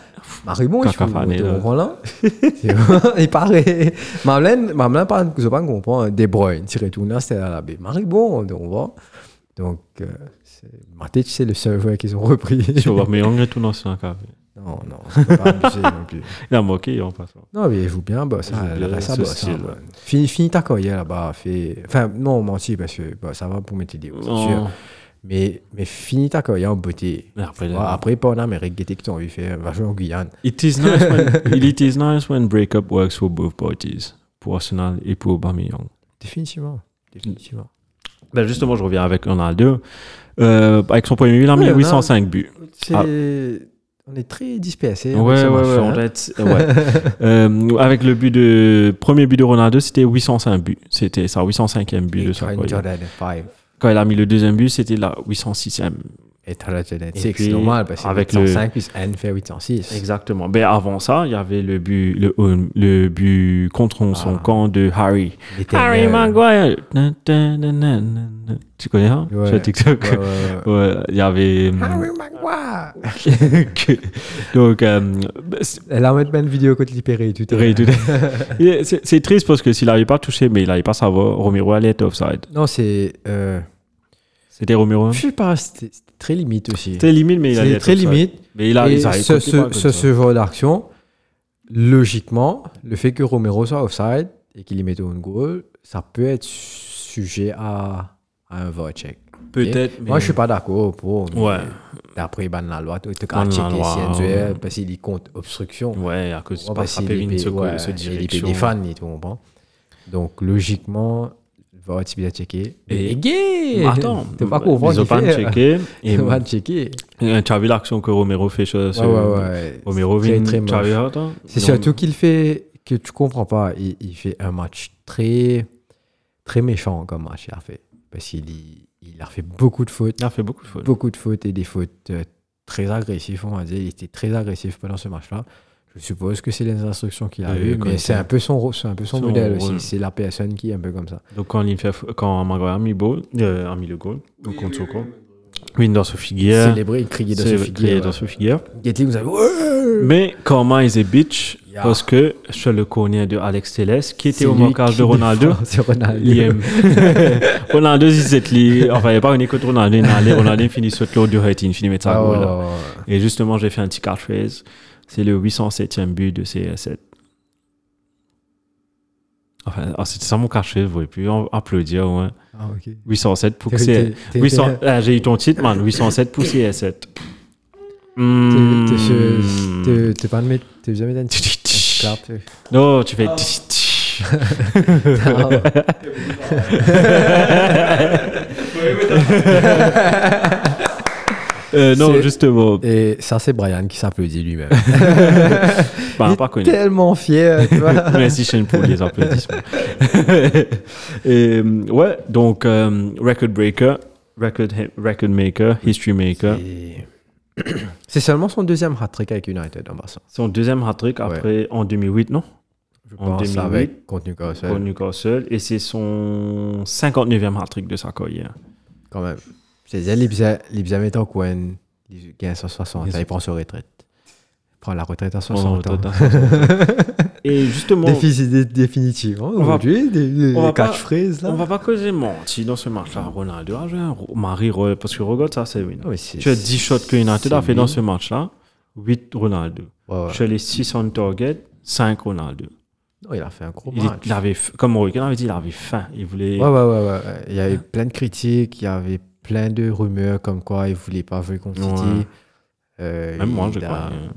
Marie, bon, il faut Cacafané, tu là. comprends, là. C'est vrai, Il paraît. Mamelaine, Mamelaine, pas, je pas comprendre. De Bruyne, tu retournes là, c'était à la baie. Marie, bon, on voit. Donc, euh, c'est- Matic, c'est le seul joueur qu'ils ont repris. Je vois, mais on retourne dans ce café. Non, non, c'est pas abusé non plus. Il a moqué, on passe. Non, mais il joue bien, bah, ça, reste, ça, ça, style, bah. Fini, fini ta carrière là-bas. Fait... Enfin, non, menti, parce que bah, ça va pour mettre des c'est. Non. Mais, mais finis ta carrière en beauté. Mais après, après, pas en Amérique, que tu as envie de faire, va jouer en Guyane. It is nice when it is nice when breakup works for both parties, pour Arsenal et pour Aubameyang. Définitivement. Définitivement. Ben justement, je reviens avec Ronaldo. Euh, avec son premier but, il a mis Ouais, 805 buts. Ah. On est très dispersé. avec Ouais, ouais, ouais, on hein. être- ouais. Euh, avec le but de premier but de Ronaldo, c'était 805 buts. C'était sa 805e but de sa carrière. Jordan 5. Quand il a mis le deuxième but, c'était la 806e. Et t'as la Jordan Et 6, puis, c'est normal, parce que avec 805 plus N fait 806. Exactement. Ben avant ça, il y avait le but, le, le but contre son Ah. camp de Harry. Il Harry Maguire. Tu connais ça Ouais. Sur TikTok. Ouais, ouais, ouais. Ouais, il y avait. hum, Harry Maguire Donc, euh, Elle a même une vidéo contre libéré tout c'est triste parce que s'il n'avait pas touché, mais il n'avait pas savoir, Romero allait être offside. Non, c'est. Euh, C'était Romero. je sais pas, c'était très limite aussi. C'était limite, mais il allait très limite. Mais il a, Et ce, ce, ce, ça. ce genre d'action, logiquement, le fait que Romero soit offside et qu'il y mette un goal, ça peut être sujet à, à un vote check. Peut-être. mais- Moi, je suis pas d'accord pour. Ouais. D'après ban la loi, tu as checké si joueur, parce qu'il compte obstruction. Ouais, à cause pas parce ça qu'il est ce ce il est direction. des fans, tu comprends. Donc, logiquement, le vote, il a checké. Et- gay Attends, T'es pas comprendre. ils ont pas checké. Ils ont checké. et tu as vu l'action que Romero fait sur. Ouais, ouais, ouais. Romero vient. très toi C'est surtout qu'il fait que tu comprends pas. Il, il fait un match très très méchant comme match. Il a fait parce qu'il il a fait beaucoup de fautes, Il a fait beaucoup de fautes. beaucoup de fautes et des fautes euh, très agressives. On va dire, il était très agressif pendant ce match-là. Je suppose que c'est les instructions qu'il a eues, mais c'est un peu son, un peu son, Son modèle rôle. aussi. C'est la personne qui est un peu comme ça. Donc quand il fait, quand Maguire a mis, ball, euh, a mis le goal, donc contre camp, oui, dans ce figure, Célébrer, crier dans ce figure. dans ce figure. Gatling, vous avez Mais comment il est bitch? Parce que je le connais de Alex Telles qui était au marquage de Ronaldo. C'est Ronaldo. Il. Ronaldo, il enfin, il n'y a pas une écoute Ronaldo, il allé, Ronaldo, il finit sur l'autre du il finit mettre sa Ah, goal. Et justement, j'ai fait un petit catchphrase. C'est le 807e but de CS7. Enfin, ah, c'était ça mon catchphrase, vous pouvez plus applaudir. Ouais. Ah, ok. 807 pour T'es- CS7. t'es- t'es- 800 ah, j'ai eu ton titre, man. 807 pour CS7. T'es- Hmm. t'es pas de mettre. T'es jamais d'un clap. tu- Non, tu fais. Euh, non, justement. Et ça, c'est Brian qui s'applaudit lui-même. Bah, Il est tellement fier, tu vois. Merci Shane pour les applaudissements. Et, euh, ouais, donc euh, record breaker, record, record maker, history maker. Et- C'est seulement son deuxième hat-trick avec United en passant. Son deuxième hat-trick après en 2008, non? Je En pense 2008, avec contre Newcastle, Pour Newcastle. Et c'est son 59e hat-trick de sa carrière. quand même. C'est-à-dire, Libza, Libza met en coin, il gagne 160, Yes. là, il prend sa retraite. Il prend la retraite à En 60 ans. retraite à 60 Et justement, Déficit dé- définitif. hein, va- Aujourd'hui, des, on pas- catchphrases, là. on va pas causer menti dans ce match-là. Ronaldo a joué un ro- mari royal parce que regarde ça, c'est win. C'est- Tu as 10 shots que United a fait dans ce match-là, 8 Ronaldo. Ouais. Chez les 6 on target, 5 Ronaldo. Non, il a fait un gros Il, match. il avait, comme Roy avait dit, il avait faim. Il voulait. Ouais, ouais, ouais, ouais. Il y avait plein de critiques, il y avait plein de rumeurs comme quoi il voulait pas jouer contre City. Ouais. Euh, Même moi, je il crois. a, euh,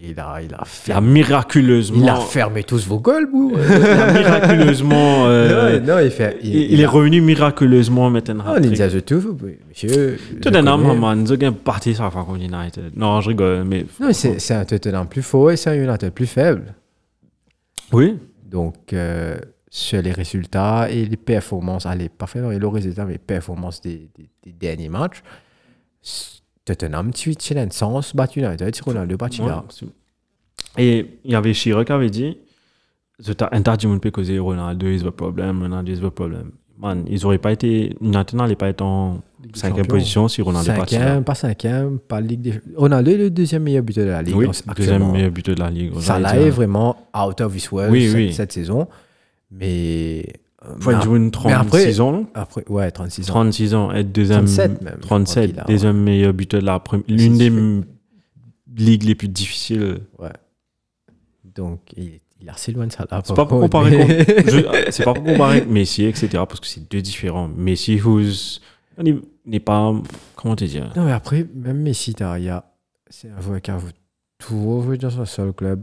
il a, il a Il a fermé, miraculeusement. il a fermé tous vos goals, bou. il a miraculeusement. euh, non, non, il fait. il, il est a- revenu miraculeusement maintenant. Oh, Ninja The Two, monsieur. je Tottenham, man, ils ont parti ça contre United. Non, je rigole, mais. Non, c'est un Tottenham plus fort et c'est un United plus faible. Oui. Donc, euh, sur les résultats et les performances, allez, pas faire le résultat, mais les performances des, des- des derniers matchs, Tottenham, tu es le sens, battu United, c'est Ronaldo battu là. Et il y avait Chirac qui avait dit un tas de causer Ronaldo is the problem, Ronaldo is the problem. Man, ils n'auraient pas été. United n'allait pas être en cinquième position si Ronaldo là. Cinquième, pas cinquième, pas Ligue des Ronaldo est le deuxième meilleur buteur de la Ligue. Oui, deuxième meilleur buteur de la Ligue. Dire. est vraiment out of his world cette saison. Mais. euh, Faut jouer une mais après- 36 ans, non après, ouais, 36 ans. 36 ans, être deuxième. 37 même, je crois 37, qu'il a, deuxième meilleur buteur de la première. L'une des ligues les plus difficiles. Ouais. Donc, il, il est assez loin de ça là. C'est pas pour comparer mais- c'est pas pour comparer Messi, etc. Parce que c'est deux différents. Messi, who's- n'est pas. Comment te dire? Non, mais après, même Messi, a- c'est un joueur qui a toujours joué dans un seul club,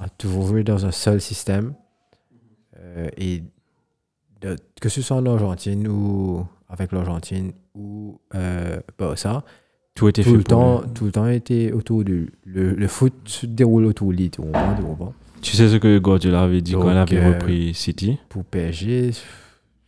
a toujours joué dans un seul système. Euh, et de- que ce soit en Argentine ou avec l'Argentine ou euh, Barça, Tout était tout fait le, temps, lui. tout le temps était autour lui. Le, le foot se déroule autour de lui, tu tu sais ce que Guardiola avait dit quand il avait euh, repris City? Pour PSG,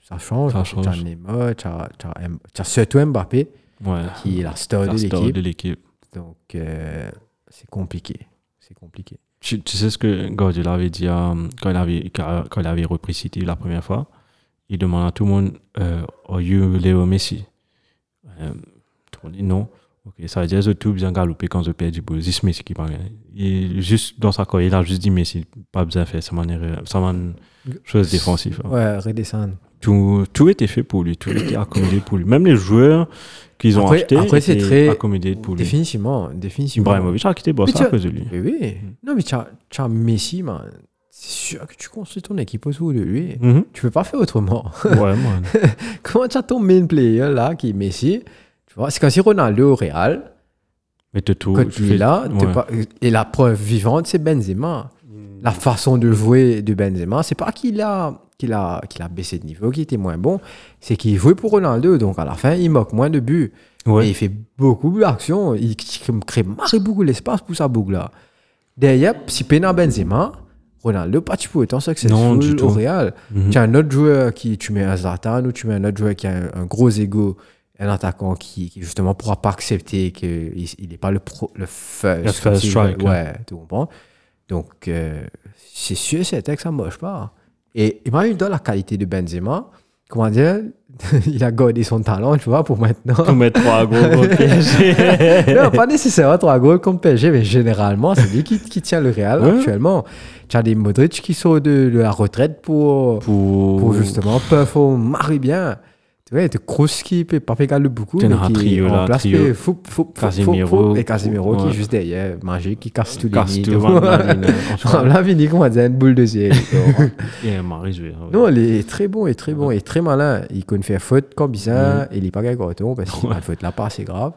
ça change. Ça change. as Neymar, tu as, tu as M- tu as surtout Mbappé, Ouais. qui est la star La de star l'équipe. de l'équipe. Donc, euh, c'est compliqué. C'est compliqué. Tu, tu sais ce que Guardiola avait dit euh, quand, il avait, quand il avait repris City la première fois? Il demande à tout le monde euh, Are you Léo Messi? Euh, Tout le monde dit non. Ok, ça veut dire que tout bien galopé quand je perds du bout. C'est Messi qui parle. Et juste dans sa carrière, il a juste dit Messi, pas besoin de faire ça man chose défensive. hein. Ouais, redescendre. Tout, tout était fait pour lui, tout était accommodé pour lui. Même les joueurs qu'ils ont Après- achetés après, étaient très- accommodés pour lui. Définitivement, définitivement. Ibrahimovic a quitté Mais Barça à cause de lui. Oui, oui. Non, mais tu as, Messi, man. C'est sûr que tu construis ton équipe autour de lui. Mhm. Tu peux pas faire autrement. Ouais, man. Comment tu as ton main player là, qui est Messi? Tu vois, C'est comme si Ronaldo au Real, Mais te tout. tu fais- là, t'es ouais. pas- et la preuve vivante, c'est Benzema. La façon de jouer de Benzema, c'est pas qu'il a, qu'il a, qu'il a baissé de niveau, qu'il était moins bon, c'est qu'il jouait pour Ronaldo. Donc à la fin, il moque moins de buts. Ouais. Et il fait beaucoup d'actions. Il il crée marre beaucoup l'espace pour sa boucle là. Derrière, si Pena Benzema, Ronaldo, pas tu peux autant Non, du successful tout. au Real. Mhm. Tu as un autre joueur qui, tu mets un Zlatan ou tu mets un autre joueur qui a un, un gros ego, un attaquant qui, qui justement pourra pas accepter qu'il il n'est pas le, pro, le first. Le first strike, Ouais, tu comprends? Donc, euh, c'est sûr, c'est que ça ne marche pas. Et imagine dans la qualité de Benzema, comment dire, il a gardé son talent, tu vois, pour maintenant. Pour mettre trois gros gros PSG. non, pas nécessairement trois goals comme PSG, mais généralement, c'est lui qui, qui tient le Real Ouais. actuellement. Tu as des Modric qui sont de, de la retraite pour, Pour, pour justement performer bien. Tu vois, tu Kroos qui peut pas faire le beaucoup, mais qui trio, là, en place trio. faut, faut, Casemiro. et Casemiro qui Ouais. est juste derrière, magique, qui casse les nids. tout, euh, franchement. Là, Vini, comment dire, une boule de ciel. Et ouais. Non, il est très bon, est très bon, est très malin. Il connaît faire faute comme ça, et il n'est pas gagné carton parce qu'il Ouais. a faute là pas assez grave.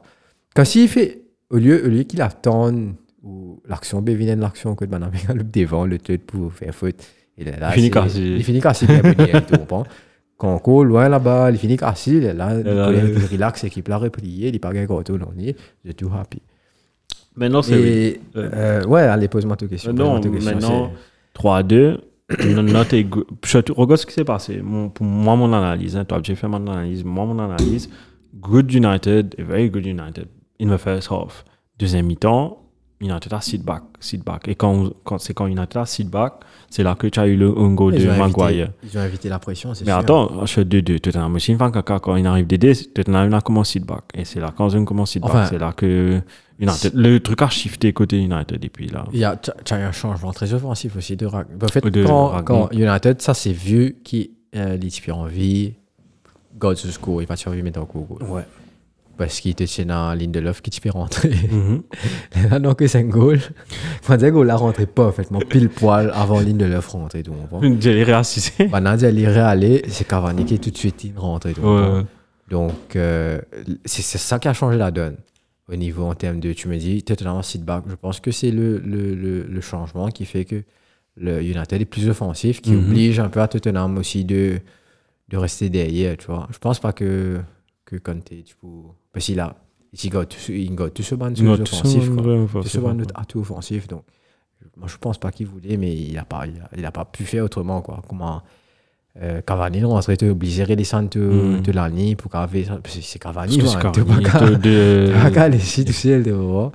Quand s'il fait, au lieu, au lieu qu'il attende ou l'action B vient de l'action que Banana le devant, le tête pour faire faute, il est là. Il finit c'est- cassé. Il finit cassé, bien tu comprends? Quand on court loin là-bas, il finit cassé, il est là, il, là, relaxe, l'équipe l'a replié, il n'est pas gagné non, il est tout happy. Maintenant, c'est. oui. Euh, ouais, allez, pose-moi ta question. Euh, pose-moi Non, question, maintenant, c'est- 3 à 2. Note est go- Je- Regarde ce qui s'est passé. Mon- pour moi, mon analyse, hein, toi, j'ai fait mon analyse. Moi, mon analyse, good United, very good United in the first half. Deuxième mi-temps, United a sit back, sit back. Et quand, quand c'est quand United a sit back, c'est là que tu as eu le un goal Ils de Maguire. Ils ont invité la pression, c'est Mais sûr. attends, je suis 2-2. Tottenham aussi, caca, quand il arrive d'aider, Tottenham a commencé sit back. Et c'est là, quand on commence sit back, Enfin, c'est là que United, le truc a shifté côté United. Et puis là, Il y a, tu as un changement très offensif aussi de Rag- En fait, De quand, United, ça c'est vieux qui euh, les types en vie, God se score, il va survivre maintenant au goal. Ouais. Parce qu'il te tient dans la ligne de l'offre qui te fait rentrer. Mhm. Là, donc, c'est un goal. Quand un goal, là, rentré parfaitement pile poil avant ligne de l'offre rentrée. Tout. J'ai les réassisté. Bah, elle irait aller, c'est Cavani qui est tout de suite rentré. Tout Ouais. Donc, euh, c'est c'est ça qui a changé la donne au niveau en termes de, tu me dis, Tottenham sit back. Je pense que c'est le, le, le, le changement qui fait que le United est plus offensif, qui Mhm. oblige un peu à Tottenham aussi de, de rester derrière, tu vois. Je pense pas que, que Conte, tu peux... Parce qu'il a, il got tout, il got tout ce band Non, offensif, tout ça, quoi. ouais, Tout ce c'est band vrai. atout offensif, donc moi je pense pas qu'il voulait, mais il a pas, il a, il a pas pu faire autrement, quoi. Comment euh, Cavani, on serait obligé de descendre de, Mm. de la ligne pour Cavani, c'est Cavani, Tu pas pas laisser tout seul devant.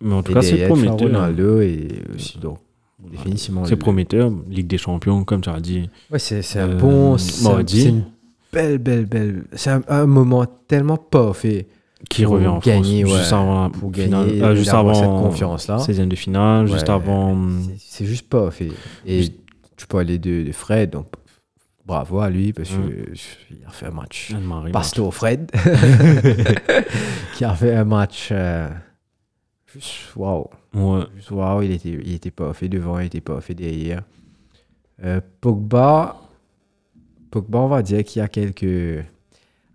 Mais en tout cas, c'est prometteur. Et aussi, donc, définitivement. C'est prometteur. Ligue des Champions, comme tu as dit. Ouais, c'est c'est un Euh, bon. C'est une belle, belle, belle. C'est un, moment tellement parfait Qui revient en gagner, France. ouais, Juste avant pour finale. gagner, Euh, juste d'avoir avant cette confiance-là. 16e de finale, juste avant. c'est- C'est juste parfait. Et Juste- tu peux aller de, de Fred, donc bravo à lui parce qu'il a fait un match. Pasto Fred, qui a fait un match. euh, juste waouh. Ouais. Juste waouh, il était, il était pas fait devant, il était pas fait derrière. Euh, Pogba, Pogba, on va dire qu'il y a quelques.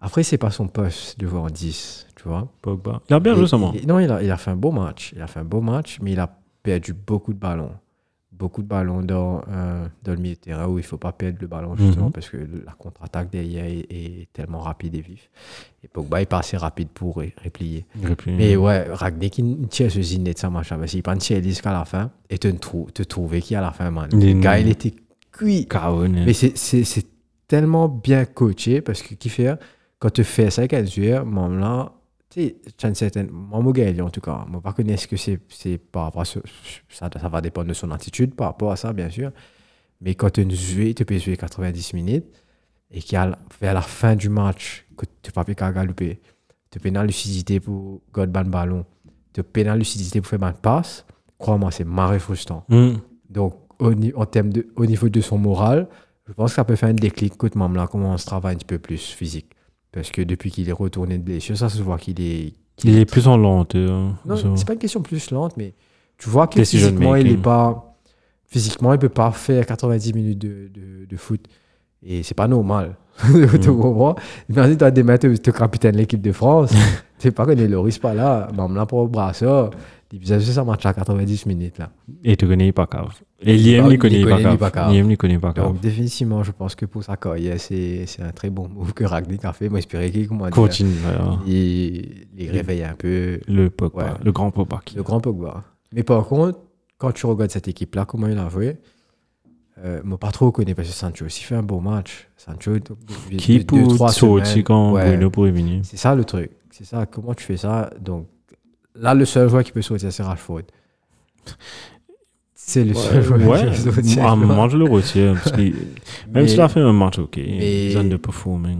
Après, c'est pas son poste devant 10, tu vois. Pogba. Il a bien joué, ça, moi. et- Non, il a, il a fait un beau match. Il a fait un beau match, mais il a perdu beaucoup de ballons. Beaucoup de ballons dans, euh, dans le milieu de terrain où il ne faut pas perdre le ballon, justement, Mhm. parce que la contre-attaque derrière est, est tellement rapide et vif. Et Pogba est pas assez rapide pour ré- puis- Mais ouais, Ragnick, il tire ce zinet de sa match, parce qu'il prend tirer jusqu'à la fin et te, trou- te trouver qui à la fin, man. Il Le gars, il était cuit. Mais c'est- tellement bien coaché parce que qui fait, quand tu fais ça avec un joueur, moi, là, tu as une certaine. Moi, gagné, en tout cas. Moi, pas connais ce que c'est c'est par rapport à ce- ça. Ça va dépendre de son attitude par rapport à ça, bien sûr. Mais quand tu tu peux jouer 90 minutes et qu'à vers la fin du match, que tu n'as pas qu'à galoper, tu peux la lucidité pour garder le ballon, tu peux la lucidité pour faire une passe, crois-moi, c'est marré frustrant. Hmm. Donc, au, en termes de, au niveau de son moral, je pense que ça peut faire un déclic même là commence à travailler un petit peu plus physique. Parce que depuis qu'il est retourné de blessure, ça se voit qu'il est. Il est plus en lenteur. Non, ça. c'est pas une question plus lente, mais tu vois que physiquement, il est pas. Physiquement, il peut pas faire 90 minutes de, de, de foot. Et c'est pas normal. Mm. tu comprends Imagine, tu as des maîtres, tu es capitaine de l'équipe de France. tu sais pas que les Loris pas là. Même là, pour le brasseur, il faisait juste un match à 90 minutes là. Et tu connais pas cave. Et Il Liam, il connaît pas cave. Liam, il connaît pas cave. Donc, définitivement, je pense que pour sa carrière, c'est c'est un très bon move que Ragnick a fait. Moi, j'espérais qu'il Continue. il, il réveille un peu Le Pogba. Le grand Pogba. le grand Pogba. Mais par contre, quand tu regardes cette équipe-là, comment il a joué, euh, moi, pas trop connais parce que Sancho aussi fait un beau match. Sancho, Qui pour. C'est ça le truc. C'est ça, comment tu fais ça? Donc, là, le seul joueur qui peut sortir, c'est Rashford. C'est le seul joueur Ouais, qui peut sortir. un moment, je le. Parce que même Mais- s'il a fait un match, ok. mais- de.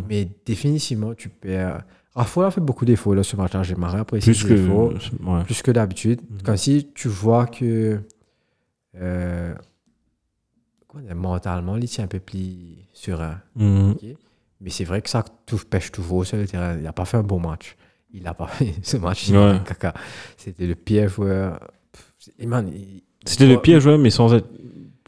Mais définitivement, tu perds. Rashford a fait beaucoup d'efforts là, ce matin. J'ai marre apprécié Plus que. Ouais. plus que d'habitude. Mhm. Quand si tu vois que euh, mentalement, il tient un peu plus serein. Mhm. ok? Mais c'est vrai que ça touche, pêche toujours sur le terrain. Il n'a pas fait un bon match. Il n'a pas fait ce match. a Ouais. caca. C'était le pire joueur. C'était le pire joueur, mais sans être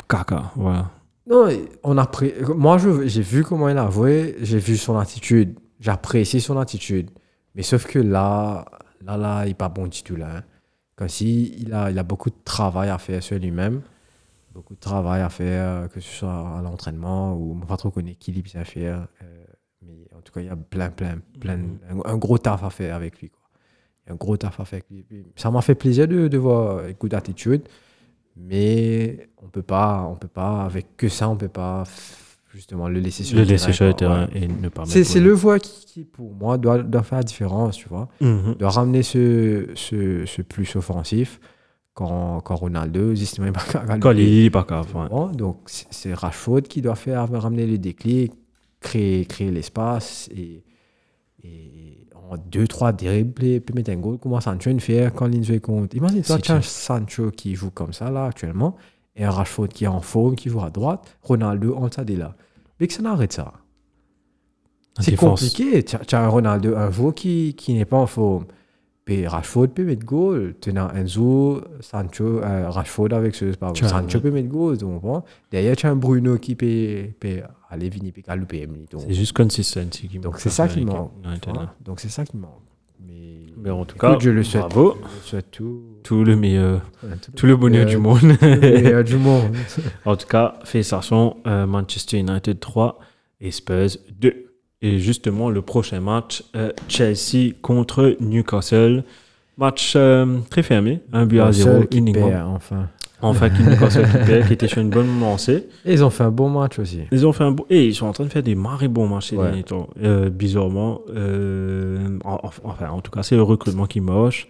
caca. Voilà. Non, on a pris. Moi, je- j'ai vu comment il a joué, j'ai vu son attitude, j'ai apprécié son attitude. Mais sauf que là, là, là, il n'est pas bon du tout là. hein. Comme si il a, il a beaucoup de travail à faire sur lui-même, beaucoup de travail à faire, que ce soit à l'entraînement ou pas trop qui il bien faire. euh, tout cas, il y a plein, plein, plein, un, un gros taf à faire avec lui. Quoi. Il y a un gros taf à faire avec lui. Ça m'a fait plaisir de, de voir une good attitude. Mais on peut pas, on peut pas, avec que ça, on peut pas justement le laisser sur Le le, laisser sur le terrain Ouais. et ne pas C'est c'est le voix qui, qui, pour moi, doit, doit faire la différence, tu vois. Mhm. Doit ramener ce, ce, ce plus offensif quand, quand Ronaldo, justement, il pas Quand il est pas ouais. Donc c'est c'est Rashford qui doit faire ramener le déclic, créer, créer l'espace et, et en deux, trois dribbles, peut mettre un goal. Comment Sancho le fait quand joue contre? Imagine-toi, tu as un. Sancho qui joue comme ça là actuellement et un Rashford qui est en forme, qui joue à droite, Ronaldo en ça là. Mais que ça n'arrête ça. C'est compliqué. Tu as, un Ronaldo, un joueur qui, qui n'est pas en forme. Puis Rashford peut mettre goal. Tu as Enzo, Sancho, euh, Rashford avec ce, pardon, Sancho peut mettre goal, tu comprends? Derrière, tu as un Bruno qui peut, peut galoper, Emily, donc- C'est juste consistency qui Donc c'est ça qui manque. Donc c'est ça qui manque. Mais, Mais en tout Écoute, cas, je le souhaite. bravo. Je le souhaite tout. Tout le meilleur, voilà, tout le bonheur Euh, du monde. le du monde. En tout cas, félicitations, euh, Manchester United 3 et Spurs 2. Et justement, le prochain match, euh, Chelsea contre Newcastle. Match euh, très fermé, un but à Le 0 seul qui uniquement. perd, enfin. Enfin, qui Newcastle qui était sur une bonne lancée. Et ils ont fait un bon match aussi. Ils ont fait un beau... Et ils sont en train de faire des marrés bons matchs ces Ouais. derniers temps. Euh, bizarrement, euh, en- en- enfin, en tout cas, c'est le recrutement qui moche.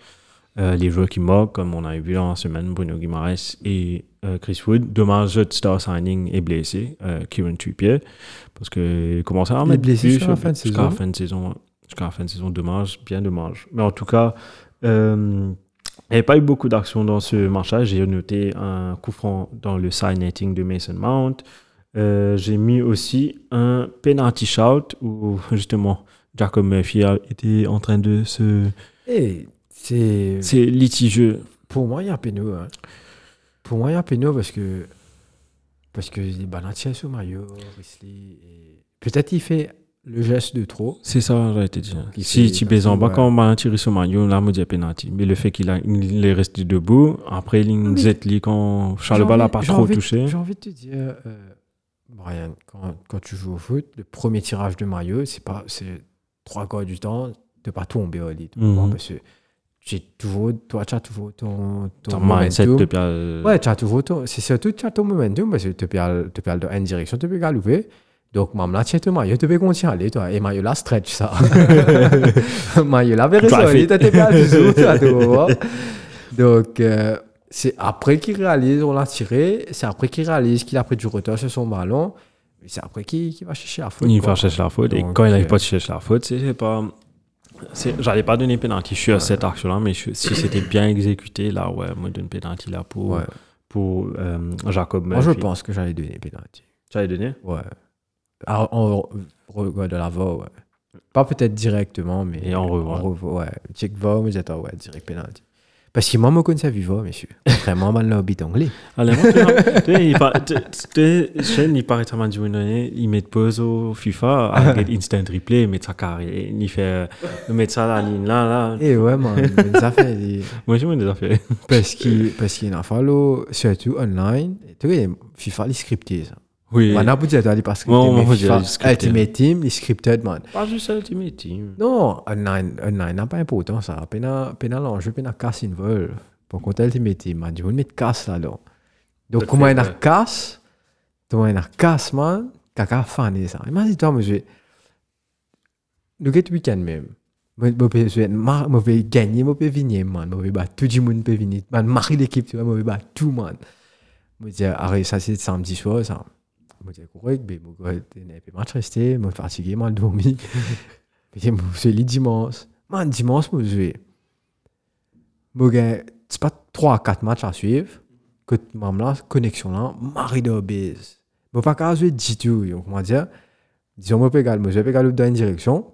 Euh, les joueurs qui moquent, comme on a vu dans la semaine, Bruno Guimaraes et Chris Wood. Dommage, notre star signing est blessé, Kieran Trippier, parce qu'il commençait à en mettre blessé jusqu'à la fin de saison. de. Jusqu'à la fin de saison, dommage, bien dommage. Mais en tout cas, il n'y avait pas eu beaucoup d'actions dans ce match-là. J'ai noté un coup franc dans le side netting de Mason Mount. Euh, j'ai mis aussi un penalty shout où justement Jacob Murphy a été en train de se. Et c'est. C'est litigieux. Pour moi, il y a péno. Hein. Pour moi, il y a péno parce que. Parce que les balanciers sur maillot, Risley. Et... Peut-être il fait le geste de trop. C'est ça, j'ai été dit. Il Si tu baises en bas, quand on a tiré sur Mario, là, on me dit penalty. Mais le fait qu'il a, il est resté debout, après, il quand Charles Ball n'a pas trop touché. J'ai envie de te dire, euh, Brian, quand, quand tu joues au foot, le premier tirage de maillot, c'est pas, c'est trois quarts du temps de pas tomber au lit. tu Mhm. comprends, Parce que j'ai toujours, toi, tu as toujours ton, ton Ton mindset euh, Ouais, tu as toujours ton, c'est surtout tu as ton momentum parce que tu peux dans une direction, tu peux galoper. Donc, même là, tu as ton maillot, tu. Et maillot là, stretch ça. maillot là, verre Drive ça, it. tu t'es pas toujours, tu vois, tu vois. Donc, euh, c'est après qu'il réalise, on l'a tiré, c'est après qu'il réalise qu'il a pris du retard sur son ballon, mais c'est après qu'il qu'il va chercher la faute. Il quoi. va chercher la faute. et quand il n'arrive euh, pas à chercher la faute, c'est pas. J'allais pas donner penalty. Je suis à cette action-là, mais je- si c'était bien exécuté, là, ouais, moi, je donne penalty là pour, Ouais. pour euh, Jacob Moi, je Murphy. pense que j'allais donner penalty. J'allais donner? Ouais. Alors, on regarde de la voix, ouais. Pas peut-être directement, mais. Et on revoit. Revoit, ouais. Check voix, mais j'attends, ouais, direct penalty. Parce que moi, je connais sa viva, monsieur. Contrairement à l'habit anglais. Allez, moi, il il paraît tellement du donné, il met pause au FIFA, avec instant replay, il met sa carré, il fait, il met ça la ligne là, là. Et ouais, man, ça des- Moi, je me des affaires. Parce qu'il parce qu'il y a fallu, surtout online, tu vois, FIFA, les scriptés, ça. Oui. Maintenant, pour dire, tu pas moi, FIFA, j'ai scripté. Ultimate Team, les scripted, man. Pas juste Ultimate Team. Non, online, online n'a pas important, ça. Pena, pena l'enjeu, pena casse une vol. Pour qu'on Ultimate Team, man. Je veux mettre casse là-dedans. Donc, Tout comment il a casse, comment il a casse, man, caca fané, ça. Imagine-toi, monsieur. Nous, quel week-end même? Je peux jouer, mar- je peux gagner, je peux venir, man. Je peux battre tout le monde, peut venir. Man, marie l'équipe, tu vois, je peux battre tout, man. Je dis, arrête, ça, c'est samedi soir, ça. Je dis, correct, mais je n'ai pas match resté, je suis fatigué, mal dormi. Je dis, je suis le dimanche. Man, dimanche, je joue. Je gagne, c'est pas 3 4 matchs à suivre. Que même là, connexion là, de base. Je ne peux pas qu'à jouer du tout, comment dire. Disons, je peux également, je également dans une direction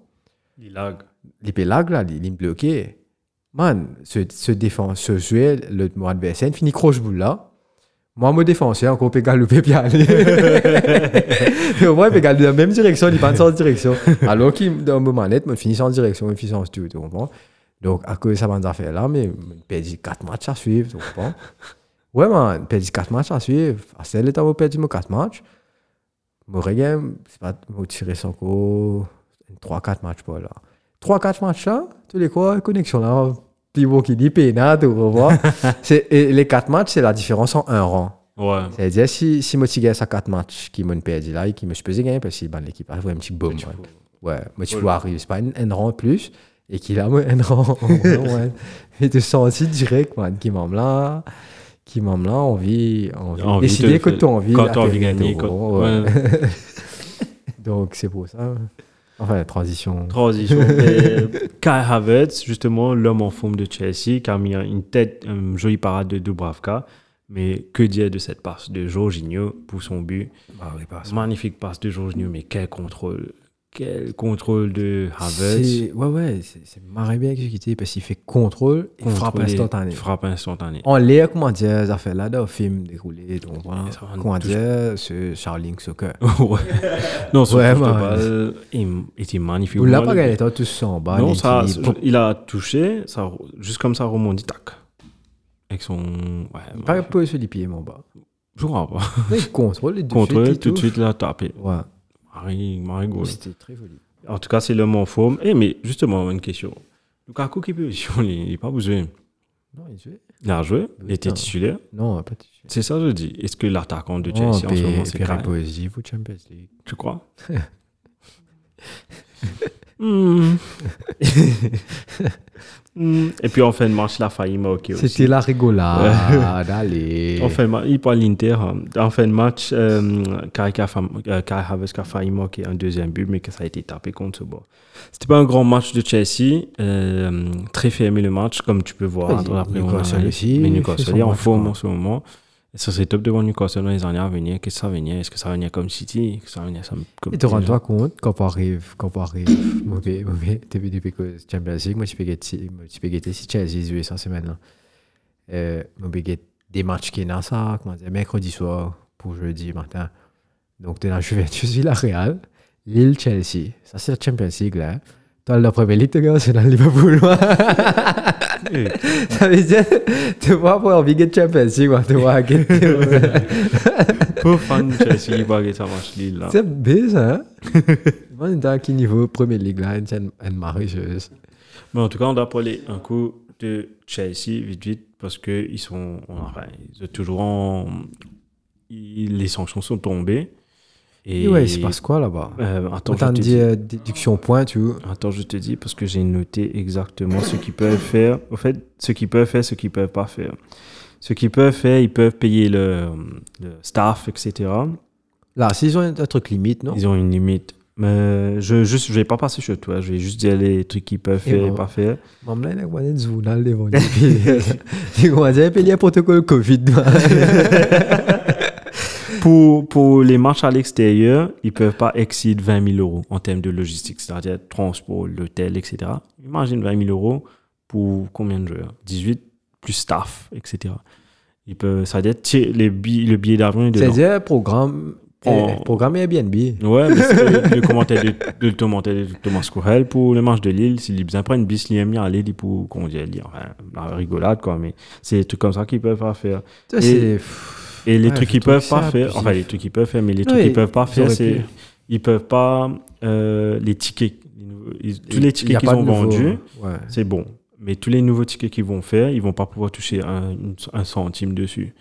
Il lag. les pélags là, il bloqué. Man, ce, ce défense, ce joueur, le mon adversaire, finit croche boule là. Moi, mon défenseur, encore pégal le pépi aller. Il pégal dans la même direction, il pas en direction. Alors qu'il, dans mon manette, il finit en direction, il finit en tout, tu comprends? Donc, à cause de ça, man, affaire là, mais il perdu 4 matchs à suivre, tu comprends? Ouais, man, perdu 4 matchs à suivre. À ce temps, il perdu mes 4 matchs. Mon reggae, c'est pas, je tirer son coup, 3-4 matchs pas là. 3-4 matchs là, tous les quoi, connexion là, pivot qui dit tu vois. C'est- et les 4 matchs, c'est la différence en un rang. Ouais. C'est-à-dire, si, si moi, tu gagnes à 4 matchs qui m'ont perdu là, et qui me supposé gagner, parce que ben, l'équipe a joué un petit boom. Ouais, ouais. moi, tu peux arriver, c'est pas un, rang en plus, et qu'il a un rang ouais. Et tu sens aussi direct, man, qui m'en là, qui m'en là, envie, envie, Envie décider de- que tu as envie. Quand tu as envie de gagner. quand- ouais. ouais. Donc, c'est pour ça. Enfin, transition. Transition. Kai Havertz, justement, l'homme en forme de Chelsea, qui a mis une tête, une jolie parade de Dubravka. Mais que dire de cette passe de Jorginho pour son but? Bah Magnifique passe de Jorginho, mais quel contrôle. Quel contrôle de Havertz? Ouais, ouais, c'est marré bien exécuté parce qu'il fait contrôle et frappe Contrôler, instantané. Frappe instantanée. En l'air, comment dire, ça fait là dans le film déroulé. Donc voilà. Comment dire, ce Charling Soccer. ouais. Non, son Ouais, de balle était magnifique. L'avez Moi, pas le- gagné, toi, tous en bas. Non, ça, il a touché, ça, juste comme ça, rebondit, tac. Avec son. Ouais, pas sur les pieds, mon bas. je crois pas. Il contrôle les deux Contrôle, suite, tout de suite, il a tapé. Ouais. C'était très joli. En tout cas, c'est l'homme en forme. Eh, mais justement, une question. Lukaku, qui peut il n'est pas besoin. Non, il jouait. Il a joué, il était non. titulaire. Non, pas suite. C'est ça, je dis. Est-ce que l'attaquant de Chelsea en ce moment, c'est Pierre Champions League. Tu crois Et puis en fin de match, il a failli marquer aussi. C'était la rigolade. Allez. En fin de match, il parle l'Inter. En fin de match, euh, Kai Kai Havertz a failli marquer un deuxième but, mais que ça a été tapé contre ce bord. C'était pas un grand match de Chelsea. euh, très fermé le match, comme tu peux voir dans la aussi, Mais Newcastle est en forme en ce moment. Ça, c'est top devant Newcastle dans les années à venir. Qu'est-ce que ça va venir Est-ce que ça va venir comme City? Que ça venir comme Et te rends-toi compte, quand on arrive, quand on arrive, mauvais, mauvais, depuis que Champions League, moi, je peux guetter, si Chelsea joue ça semaine là. Euh, moi, je des matchs qui sont ça, comment dire, mercredi soir pour jeudi matin. Donc, tu es dans Juventus, Villarreal, Lille, Chelsea. Ça, c'est la Champions League là. Dans la première ligue, c'est dans le Liverpool. ça veut dire, tu vois, pour envie de Champions League, moi, tu vois, Pour fan de Chelsea, il va gagner sa match Lille là. C'est bizarre, hein? Moi, on est à quel niveau Première Ligue là, une marécheuse. Mais en tout cas, on doit parler un coup de Chelsea vite vite parce que ils sont, enfin, ils sont toujours en, les sanctions sont tombées. Et Et ouais, il se passe quoi là-bas? Euh, attends, je te dis. dire déduction point, tu vois. Attends, je te dis parce que j'ai noté exactement ce qu'ils peuvent faire. Au fait, ce qu'ils peuvent faire, ce qu'ils peuvent pas faire. Ce qu'ils peuvent faire, ils peuvent payer le, le staff, etc. Là, s'ils ont un truc limite, non? Ils ont une limite. Mais je juste, je vais pas passer sur toi. Je vais juste dire les trucs qu'ils peuvent Et faire et bon. pas faire. Maman, il y a un journal devant lui. Tu vois, j'ai payé un protocole Covid. Pour, pour les matchs à l'extérieur, ils peuvent pas exceed 20 000 euros en termes de logistique, c'est-à-dire transport, l'hôtel, etc. Imagine 20 000 euros pour combien de joueurs? 18 plus staff, etc. Ils peuvent, c'est-à-dire les billets, le billet d'avion est. C'est-à-dire, programme, eh, programme Airbnb. Ouais, mais c'est le commentaire de, de Thomas, de Thomas Courel pour le match de Lille. S'il a besoin prendre une bis, il aime bien aller dit pour, dire, dire, enfin, la rigolade, quoi. Mais c'est des trucs comme ça qu'ils peuvent pas faire. Ça, Et- c'est. Et les Ouais, trucs qu'ils peuvent pas ça faire, enfin, les trucs qu'ils peuvent faire, mais les trucs qu'ils peuvent pas faire, c'est, ils peuvent pas, euh, les tickets, ils- tous les tickets qu'ils ont vendus, Ouais. c'est bon. Mais tous les nouveaux tickets qu'ils vont faire, ils vont pas pouvoir toucher un, un centime dessus.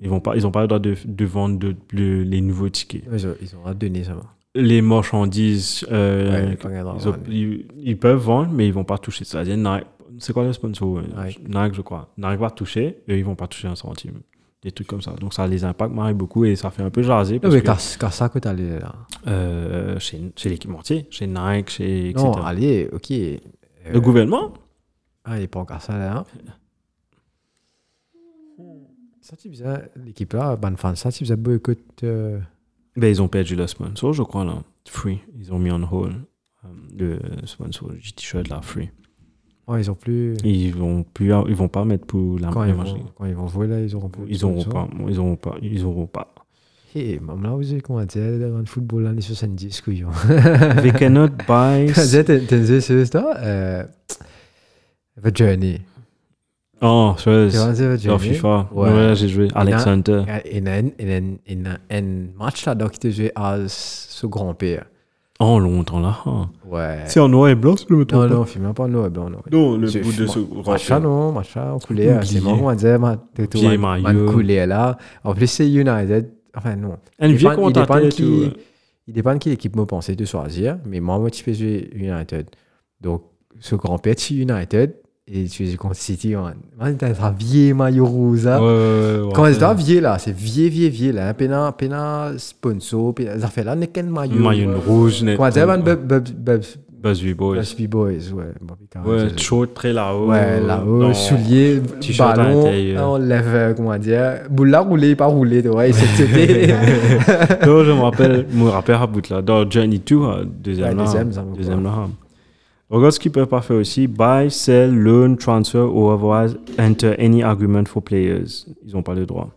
Ils vont pas, ils ont pas le droit de, de vendre de- les nouveaux tickets. Ils ont, ils ont donné ça. va. les marchandises, euh, Ouais, ils, ont- ouais. ils- ils peuvent vendre, mais ils vont pas toucher. C'est-à-dire, Nike- c'est quoi le sponsor? Nike. Nike, je crois. Nike va toucher, eux, ils vont pas toucher un centime. Des trucs comme ça. Donc, ça les impacte Marie beaucoup et ça fait un peu jaser. Non, Parce mais car ça que t'as allé là? euh, chez, chez l'équipementier, chez Nike, chez etc. Non, allez, ok. Euh, Le gouvernement? Ah, il n'est pas encore ça là. hein. Ça, tu faisais, l'équipe là, bonne fan, ça, tu faisais boycott. Euh... ben, Ils ont perdu le sponsor, je crois, là. Free. Ils ont mis en hold euh, le sponsor du t-shirt, là, free. Ouais, ils ont plus. Ils vont plus, ils vont pas mettre pour la Quand ils, vont, quand ils vont jouer là, ils auront plus. Ils auront pas. Ils auront pas. Ils auront pas. Hé, même là, vous avez comment dire, dans le football, l'année 70, couillon. They cannot buy. Quand j'ai entendu ce ça. The Journey. Oh, c'est The Dans Journey. FIFA. Ouais. Ouais, j'ai joué. Alex Non. Hunter. Il y a un- il il match là, donc, qui te jouait à ce grand-père. Oh, longtemps là. Ouais. C'est en noir et blanc, si je me Non, trompe non, film pas noir et blanc, non. Non, le C'est- bout de ce Machin, non, machin, en couleur. Oublié. C'est moi, on Vieille man, couleur là. En plus, c'est United. Enfin, non. Un Il vieux dépend- il dépend commentateur qui-. Il dépend de quelle équipe me pensait de choisir, mais moi, moi, tu fais jouer United. Donc, ce grand-père, tu United, et tu City. Man, Man, t'as un vieux maillot rouge, là. Ouais, ouais, ouais. Quand un vieux, là, c'est vieux, vieux, vieux, là. Pena, pena sponsor, pena, ça fait là, n'est qu'un maillot. Maillot euh, rouge, man, bub, bub, bub, Busby Boys. Busby Boys, ouais. Ouais, chaud, très là-haut. Ouais, là-haut, souliers, ballon, on lève, euh, comment dire, boule là roulé, pas roulé, tu vois, c'était. Non, je me rappelle, je me rappelle à bout là, dans Journey 2, euh, deuxième là. deuxième, ça deuxième là. Regarde ce qu'ils peuvent pas faire aussi. Buy, sell, loan, transfer or otherwise enter any agreement for players. Ils n'ont pas le droit.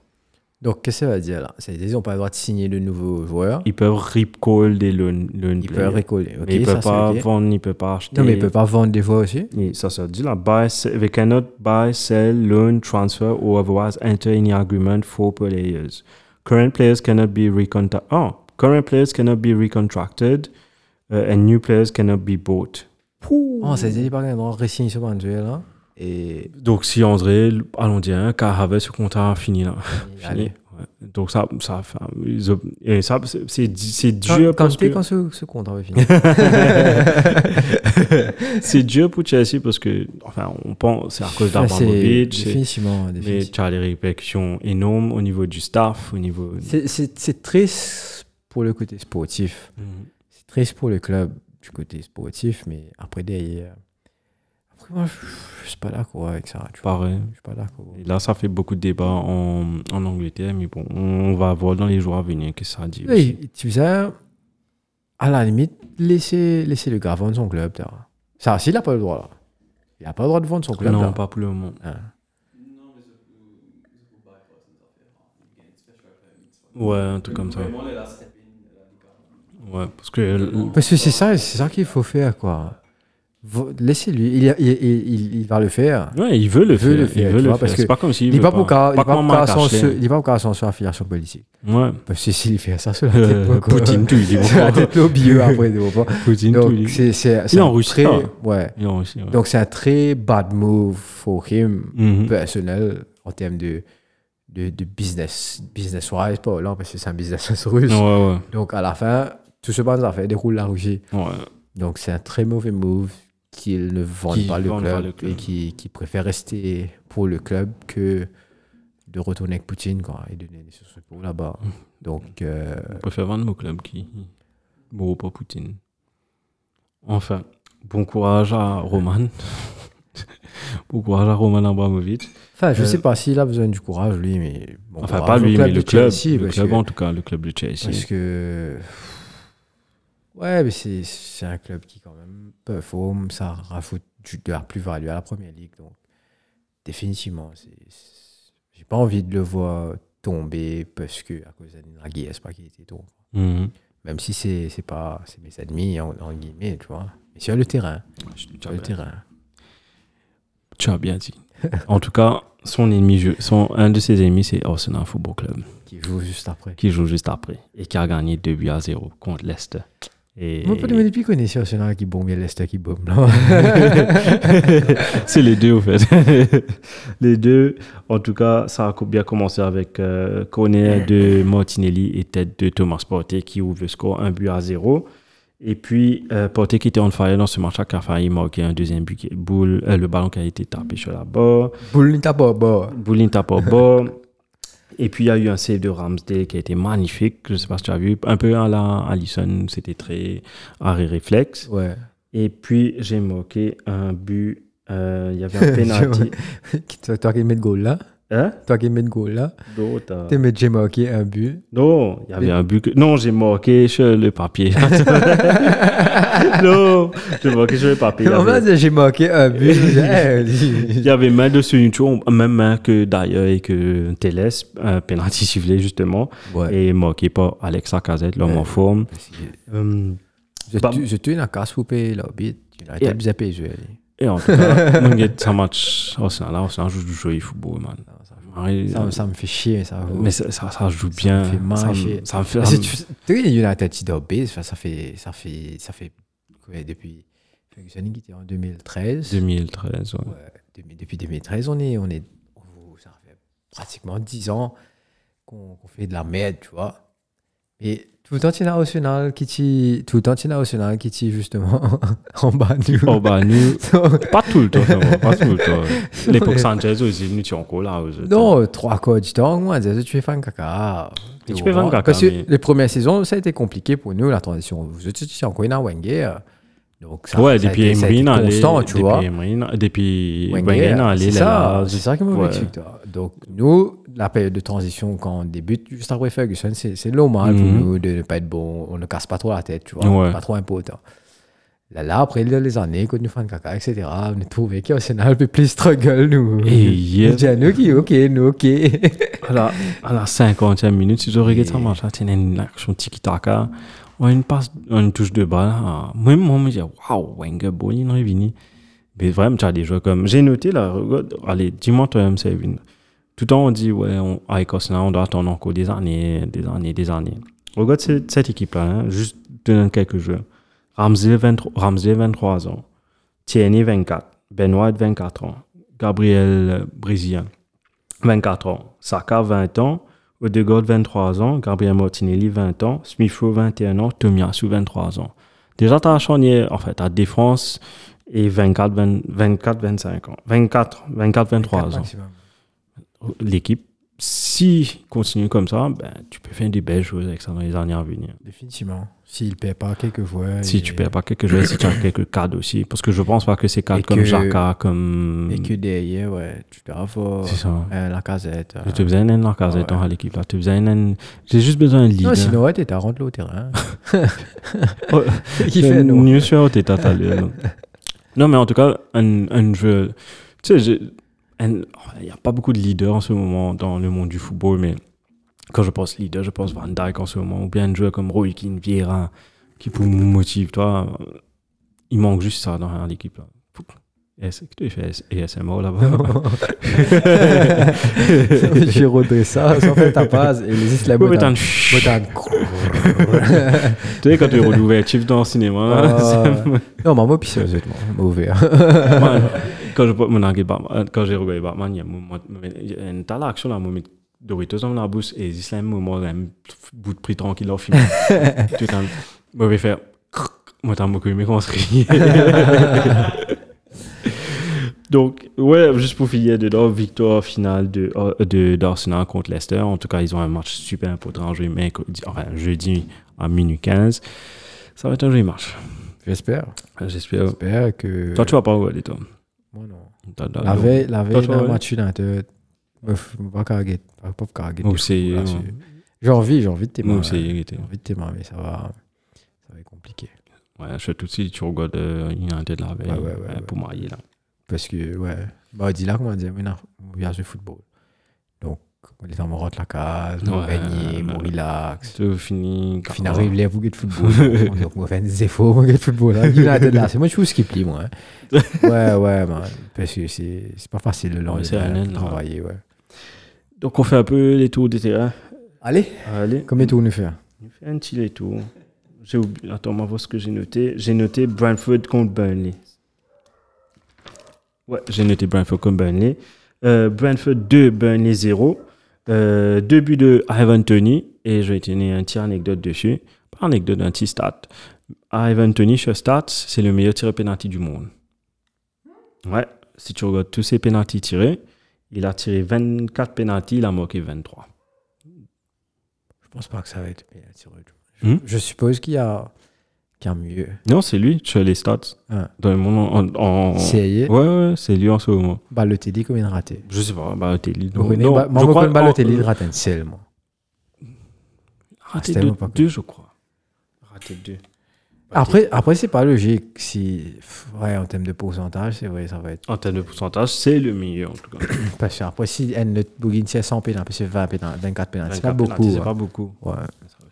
Donc, qu'est-ce que ça veut dire là? C'est-à-dire, ils n'ont pas le droit de signer de nouveaux joueurs. Ils peuvent rip call des loan, loan Ils players. peuvent récoller. Ok, Mais ils ça, peuvent pas vendre, ils peuvent pas acheter. Non, mais ils peuvent pas vendre des fois aussi. Et ça se dit là, buy, sell, they cannot buy, sell, loan, transfer or otherwise enter any agreement for players. Current players cannot be recontracted. Oh, current players cannot be recontracted uh, and new players cannot be bought. Oh, ça veut dire qu'ils n'ont pas le droit de re-signer sur Manuel là. Et. Donc si André, allons dire, hein, car avait ce contrat fini là. Fini. Ouais. Donc ça, ça, et ça c'est c'est- c'est Quand, dur quand, parce que quand ce, ce contrat va finir c'est dur pour Chelsea parce que enfin on pense c'est à cause d'Abramovich. c'est- Définitivement. Mais définitivement. tu as des répercussions énormes au niveau du staff, au niveau. C'est- triste pour le côté sportif. Mhm. C'est triste pour le club du côté sportif, mais après derrière. Après, moi, je, je suis pas d'accord avec ça. Tu vois. Pareil. Je suis pas d'accord. Et là, ça fait beaucoup de débats en, en Angleterre, mais bon, on va voir dans les jours à venir qu'est-ce que ça dit. aussi. Oui, tu sais, à la limite, laissez, laissez le gars vendre son club. vois. Ça, s'il n'a pas le droit, là. Il n'a pas le droit de vendre son club. non, là. pas pour le moment. Hein. Ouais, un truc comme ça. Ouais, parce que. euh, Parce que c'est ça, c'est ça qu'il faut faire, quoi. Laissez-lui, il, il, il, il- il va le faire. Ouais, il veut le Il faire. le faire, il veut le vois, faire. parce que C'est pas comme s'il Il n'est veut pas il est pas il est pas pour qu'à son sur affiliation politique. Ouais. Parce que s'il fait ça sur la tête, Euh, quoi. Poutine, tout, il dit. sur la tête l'obvieux après, pas. Poutine, tout, il Donc, dit. c'est c'est- c'est est en Russie, très- ah. Ouais. Il en aussi, ouais. Donc, c'est un très bad move for him, Mhm. personnel, en termes de, de, de business, business-wise, pas là, parce que c'est un business russe. Ouais, ouais. Donc, à la fin, tout ce bande affaires déroule la. Ouais. Donc, c'est un très mauvais move qu'il ne vende Qu'il pas, le club, pas le club. et qui, qui préfère rester pour le club que de retourner avec Poutine quoi, et donner des sources pour là-bas. Mm. Donc, euh, On préfère vendre mon club qui. Bon, pas Poutine. Enfin, bon courage à Roman. bon courage à Roman Abramovich. enfin, je Euh, sais pas s'il a besoin du courage, lui, mais bon, Enfin, pas lui, mais le club. Chelsea, le club, que- en tout cas, le club de Chelsea. Parce que. Ouais, mais c'est c'est un club qui, quand même, performe, ça rajoute du- de la plus-value à la première ligue. Donc, définitivement, c'est- c'est- j'ai pas envie de le voir tomber parce que, à cause de la guerre, c'est pas qu'il était tombé. Mhm. Même si c'est c'est pas c'est mes ennemis, en, en guillemets, tu vois. Mais sur le terrain. Tu Sur as le bien- terrain. tu as bien dit. en tout cas, son ennemi, son, un de ses ennemis, c'est Arsenal Football Club, Qui joue juste après. qui joue juste après et qui a gagné 2 buts à 0 contre Leicester. Et Moi, pas de depuis qu'on est sur Arsenal qui bombe et Leicester qui bombe, là. c'est les deux, au fait. les deux, en tout cas, ça a bien commencé avec euh, corner de Martinelli et tête de Thomas Partey qui ouvre le score 1 but à 0. Et puis, euh, qui était on fire dans ce match-là, qui a failli marquer un deuxième but, boule, euh, le ballon qui a été tapé sur la barre. Boule, tape pas bas. Boulin tape au bord. Et puis, il y a eu un save de Ramsdale qui a été magnifique. Je ne sais pas si tu as vu. Un peu à la Allison, c'était très arrêt réflexe. Ouais. Et puis, j'ai marqué un but. euh, Il y avait un penalty. toi qui mets le goal là? Hein? Toi qui mets le goal là. Tu mets j'ai marqué un but. Non, il y avait un but. Que... Non, j'ai marqué sur le papier. non, j'ai marqué sur le papier. On va dire j'ai marqué un but. il y avait main de Suncho, même main que d'ailleurs et que Teles, un penalty sifflé justement, ouais. et marqué par Alexa Cazette, l'homme en forme. Euh, Je Bah- tue- je tue une casse pour payer là. bit. Il a été bien payé. Et en tout cas, moi, j'ai- ça match. Oh, c'est là, c'est un jeu du jeu football, man. Ouais, Ça, ça me fait chier, ça. mais ça, ça, ça joue bien. me fait mal ça, me- chier. ça me fait. Parce ça que tu sais, United base, enfin, ça fait, ça fait, ça fait, quoi, depuis Ferguson qui était en 2013. 2013, ouais. Ouais, depuis, depuis 2013, on est, on est, ça fait pratiquement 10 ans qu'on qu'on fait de la merde, tu vois. Et tout Arsenal qui t'y- tout Arsenal qui t'y, justement en bas. Oh, bah, nous. Donc, Pas tout le temps, va, pas tout le temps. L'époque Sanchez aussi, nous, tu es encore là. non, trois quarts du temps, moi, tu fais fan caca. Tu fais fan caca, Parce que les premières saisons, ça a été compliqué pour nous, la transition. Vous étiez encore dans Wenger. Donc, ça, Ouais, ça depuis été- ça a été Emery, non, allez, constant, tu vois. Depuis non, non, allez, c'est là, ça, là, c'est ça qui me ouais. toi. Donc, nous, la période de transition, quand on débute, juste après Ferguson, c'est c'est normal pour Mhm. nous de ne pas être bon. On ne casse pas trop la tête, tu vois. Ouais. Pas trop important. Là, là, après les années, quand nous faisons caca, etc., on a trouvé qu'Arsenal peut plus struggle, nous. Et à nous qui, ok, nous, ok. À la, à la 50e minute, si je regarde ça marche, tu as une action tiki-taka, on a une passe, on touche de balle. ah, Même moi, je me dis, waouh, Wenger, bon, il est revenu. Mais vraiment, tu as des joueurs comme. J'ai noté là, regarde, allez, dis-moi toi-même, Sevin. Tout le temps, on dit, ouais, on, avec Arsenal, on doit attendre encore des années, des années, des années. Regarde cette, cette équipe-là, hein, juste donner quelques joueurs. Ramsey, 23, Ramsey, 23 ans. Tierney, 24. Benoît, 24 ans. Gabriel, euh, Brésilien, 24 ans. Saka, 20 ans. Odegaard, 23 ans. Gabriel Martinelli, 20 ans. Smith-Rowe, 21 ans. Tomiyasu, 23 ans. Déjà, tu as charnière, en fait, ta défense et 24, 20 24, 25 ans. 24, 24, 23 ans. Maximum. L'équipe, si continue comme ça, ben, tu peux faire des belles choses avec ça dans les années à venir. Définitivement. S'il ne paie pas quelques joueurs. Si et- tu perds pas quelques joueurs, si tu as quelques cadres aussi. Parce que je pense pas que c'est Et cadres comme que- Jaka, comme. Et que derrière, ouais, tu dois avoir euh, la casette. Tu as besoin d'un casette Ah ouais. dans l'équipe. Tu besoin d'un. J'ai juste besoin d'un leader. Non, sinon, ouais, t'es à rentrer au terrain. Qui fait, non mieux sûr, t'es tatale. non. Non, mais en tout cas, un, un jeu. Tu sais, j'ai- un- il n'y a pas beaucoup de leaders en ce moment dans le monde du football, mais quand je pense leader, je pense Van Dijk en ce moment, ou bien un joueur comme Roy Keane, Vieira, qui pour me motive, toi. Il manque juste ça dans l'équipe. là. Est-ce que tu fais ASMR là-bas? J'ai rodé ça, sans faire ta base, et les Islam Tu Tu sais, quand tu es l'ouverture dans le cinéma, c'est- Non, mais moi, puis sérieusement, mauvais. Moi, quand je mon regardé Batman, quand j'ai regardé Batman, il y a un moment- une telle action là, moi, Doritos dans la bouche et c'est un moment, un bout de prix tranquille au film. Tout un mauvais faire. Moi, t'as beaucoup aimé qu'on se rit. Donc, ouais, juste pour finir dedans, victoire finale de, de, d'Arsenal contre Leicester. En tout cas, ils ont un match super important mercredi, enfin, jeudi à minuit 15. Ça va être un joli match. J'espère. J'espère. J'espère que. Toi, tu vas pas regarder, toi? Moi, non. T'as- La veille, la Toi, veille regarder match United, ne pas carguer. Pas carguer. J'ai envie, j'ai envie de t'aimer. était- J'ai envie de t'aimer, mais ça va. Ça va être compliqué. Ouais, je fais tout de suite, tu regardes euh, United la veille Ouais, ouais, ouais, euh, ouais. pour marier là. Parce que, ouais. Bah, dis là, comment dire, maintenant, on vient jouer football. Donc, on est en on rentre la case, on Ouais, gagne, on relax. Tu finis. Fin arrive les vous de football. Donc, on fait des efforts, on de football. Là. United là, c'est moi, je trouve ce qui plie, moi. hein. Ouais, ouais, man. Parce que c'est c'est pas facile le lendemain de travailler, ouais. Donc on fait un peu les tours des terrains. Allez, Allez. combien de tours nous faire On fait un petit les tours. J'ai oublié. Attends, on va voir ce que j'ai noté. J'ai noté Brentford contre Burnley. Ouais, j'ai noté Brentford contre Burnley. Euh, Brentford 2, Burnley 0. Euh, deux buts de Ivan Tony. Et je vais tenir un petit anecdote dessus. Pas anecdote, un petit stat. Ivan Tony, sur stats, c'est le meilleur tireur penalty du monde. Ouais, si tu regardes tous ses penalties tirés, il a tiré 24 penalties, il a marqué 23. Je pense pas que ça va être tiré. Hmm? Je suppose qu'il y a, mieux. Non, c'est lui, sur les stats. Ah. Dans le monde en. en- C'est Ouais, ouais, c'est lui en ce moment. Balotelli, combien de ratés Je sais pas, Balotelli. Vous connaissez non, Ba- Moi, je crois- Balotelli, en- il rate un seul, moi. Raté c'était deux, je crois. Raté deux. Après, après c'est pas logique. Si, ouais, en termes de pourcentage, c'est vrai, ça va être. En termes de pourcentage, c'est le meilleur en tout cas. Parce que après, si elle ne bouguine, c'est 100 pénals, parce que 20 pénals, 24 pénals, c'est pas 24 beaucoup. C'est hein. pas beaucoup. Ouais.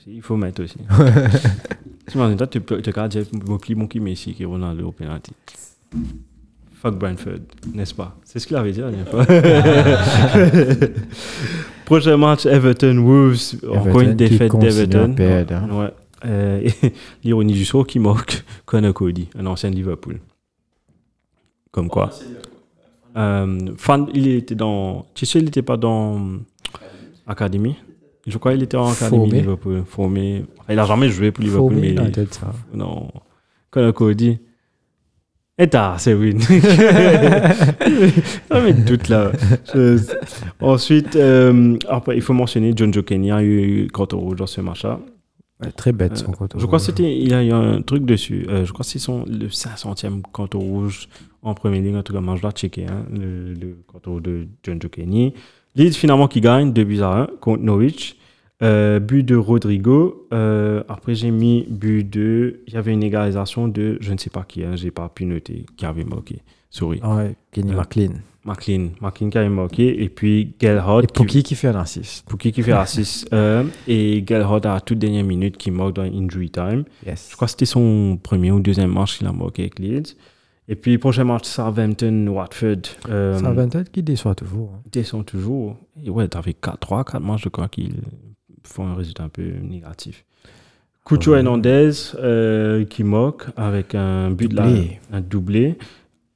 Aussi, il faut mettre aussi. tu m'en toi, tu peux te garder mon pli mon qui Messi qui est Ronaldo au penalty. Fuck Brentford, n'est-ce pas? C'est ce qu'il avait dit la dernière fois. Prochain match, Everton Wolves. Encore une défaite d'Everton. hein. Ouais. Euh, L'ironie du sort qui manque Connor Cody, un ancien de Liverpool. Comme quoi. Euh, fan, il était dans. Tu sais, il n'était pas dans Académie Je crois qu'il était en Académie Formé. Liverpool. Formé. Enfin, il n'a jamais joué pour Liverpool, Formé mais. il- ça. Non. Connor Cody. Et t'as, c'est win. Met doute là. Je- Ensuite, euh, après, il faut mentionner John Joe Kenny a eu carton rouge dans ce match-là. Ouais, très bête son Euh, compte je crois que rouge. c'était, il y a eu un truc dessus. Euh, je crois que c'est son le 500e canton rouge en première ligne. En tout cas, moi, je dois checker hein, le, le canton de John Joe Kenny. Leeds finalement qui gagne 2 buts à 1 contre Norwich. Euh, but de Rodrigo. Euh, après, j'ai mis but de. Il y avait une égalisation de je ne sais pas qui, hein, j'ai pas pu noter qui avait marqué. Sorry. Ah ouais, Kenny Euh, McLean. McLean. McLean qui avait marqué. Et puis Gelhardt. Et Pookie qui fait un assist. Pookie qui fait assist. euh, et Gelhardt à la toute dernière minute qui marque dans injury time. Yes. Je crois que c'était son premier ou deuxième match qu'il a marqué avec Leeds. Et puis, prochain match, Southampton, Watford. Euh, peut-être qui déçoit toujours. hein. descend toujours. Et ouais, t'avais 3, 4 matchs, je crois, qu'ils font un résultat un peu négatif. Cucho Ouais. Hernandez euh, qui moque avec un but là, Doublé. un doublé.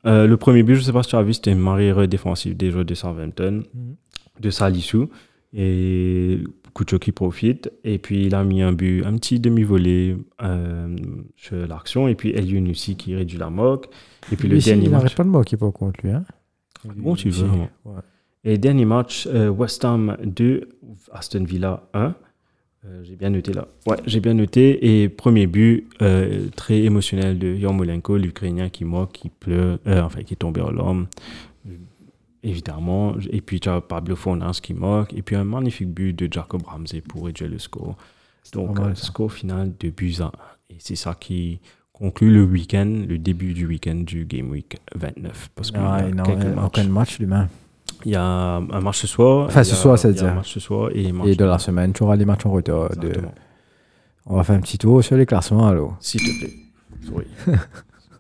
Euh, le premier but, je sais pas si tu as vu, c'était une marée défensive des joueurs de Southampton, Mhm. de Salissou. Et Cucho qui profite. Et puis, il a mis un but, un petit demi-volé euh, sur l'action. Et puis, Elion aussi qui réduit la moque. Et puis, le si, dernier il match. n'arrête pas de moquer pas contre lui. Hein. Bon, tu veux. Ouais. Et dernier match, euh, West Ham 2, Aston Villa 1. Euh, j'ai bien noté là. Ouais, j'ai bien noté. Et premier but très émotionnel de Yarmolenko, l'Ukrainien qui moque, qui pleure, enfin qui est tombé en larmes. Évidemment. Et puis tu as Pablo Fornals qui moque. Et puis un magnifique but de Jacob Ramsey pour réduire le score. Donc, mal, euh, score final de buts à 1. Et c'est ça qui conclut le week-end, le début du week-end du Game Week 29. Parce qu'il y Ah, a non, quelques matchs. aucun match demain. Il y a un match ce soir. Enfin, ce a- soir, c'est-à-dire. un match ce soir et un match Et de la semaine, tu auras les matchs en retard. De... On va faire un petit tour sur les classements alors. S'il te plaît. Sorry.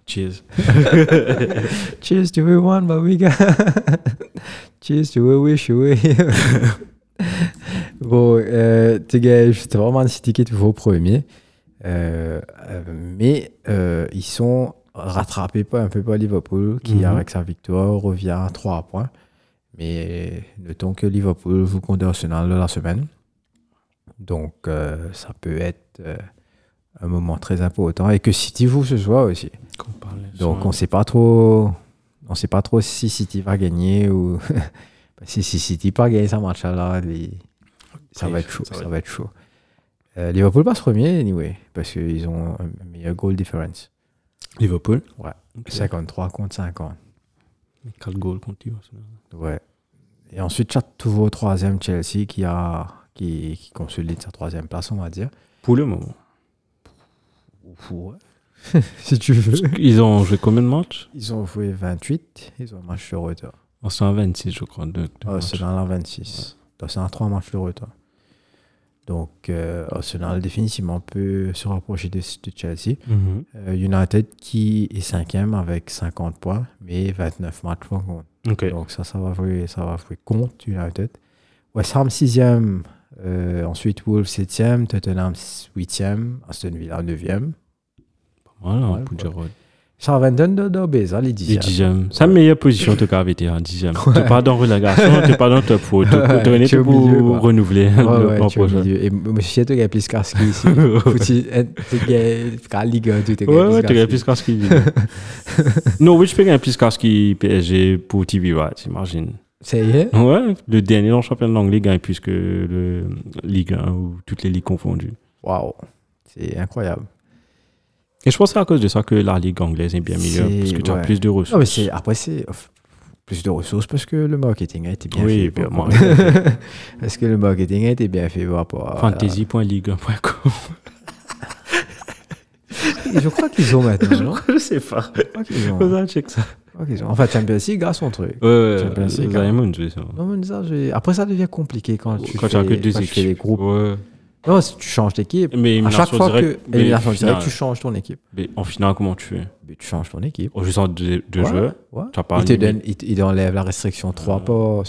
Cheers. Cheers to everyone, but we got. Cheers to we wish we. bon, euh, tu gars, c'était vraiment Man City qui est toujours premier. Euh, euh, mais euh, ils sont rattrapés pas un peu par Liverpool qui, Mhm. avec sa victoire, revient à 3 points. Mais notons que Liverpool joue contre Arsenal la semaine. Donc, euh, ça peut être euh, un moment très important. Et que City joue ce soir aussi. Donc sur- on sait pas trop, on sait pas trop si City va gagner ou si, si City pas gagner ce match là, les- ça va être chaud, ça va être chaud. Euh, Liverpool passe premier anyway parce qu'ils ont un meilleur goal difference, Liverpool? Ouais. Ok. 53 contre 50. Quel goal contre lui, Ouais. Et ensuite, as toujours troisième Chelsea qui a qui, qui consolide sa troisième place, on va dire. Pour le moment. si tu veux. Ils ont joué combien de matchs? Ils ont joué 28, ils ont un match de retard. Oh, C'est un 26, je crois. De, de Ah, matchs. Arsenal en 26. Donc, c'est un 3 matchs de retard. Donc, euh, Arsenal définitivement peut se rapprocher de, de Chelsea. Mhm. Euh, United qui est cinquième avec 50 points, mais 29 matchs par contre. Ok. Donc, ça, ça va jouer, ça va jouer contre United. West Ham 6e, ensuite Wolves 7e, Tottenham 8e, Aston Villa 9e. Voilà, Ouais, ouais. Gerrard. Southampton de Dobeza, les Les 10e. dixièmes. Meilleure position, en tout cas, été en dixième. T'es pas dans relégation, t'es pas dans top 4. Ouais, Tu tu pour renouveler Ouais, le ouais, tu prochain. Et monsieur, tu as plus casque ici. Tu as Ligue 1, tu Ouais, ouais, tu gagnes plus ce qu'il Norwich peut gagner plus PSG pour TV Rights, imagine. Ça y est Ouais, le dernier dans le championnat d'Anglais gagne plus que le Ligue 1 ou toutes les ligues confondues. Waouh, c'est incroyable. Et je pense que c'est à cause de ça que la Ligue anglaise est bien meilleure, parce que tu as ouais. plus de ressources. Non, mais c'est, après, c'est off, plus de ressources parce que le marketing a été bien Oui, fait. bien, par- moi, parce que le marketing a été bien fait par rapport à. Fantasy.ligue1.com. Je crois qu'ils ont maintenant, non? Je sais pas. Je crois qu'ils ont. Faut check ça. je. Enfin, Champions League a son truc. Ouais, Champions League, Diamond, je ça. Non, mais ça, après, ça devient compliqué quand tu Quand tu fais, as que deux quand tu fais des groupes. Ouais. Non, tu changes d'équipe. Mais À chaque fois directe, que élimination directe, tu changes ton équipe. Mais en finale, comment tu fais? Mais tu changes ton équipe. Au juste deux, deux Ouais, ouais. tu as pas Il te limite. donne, il, te- il enlève la restriction 3 Ah. pas.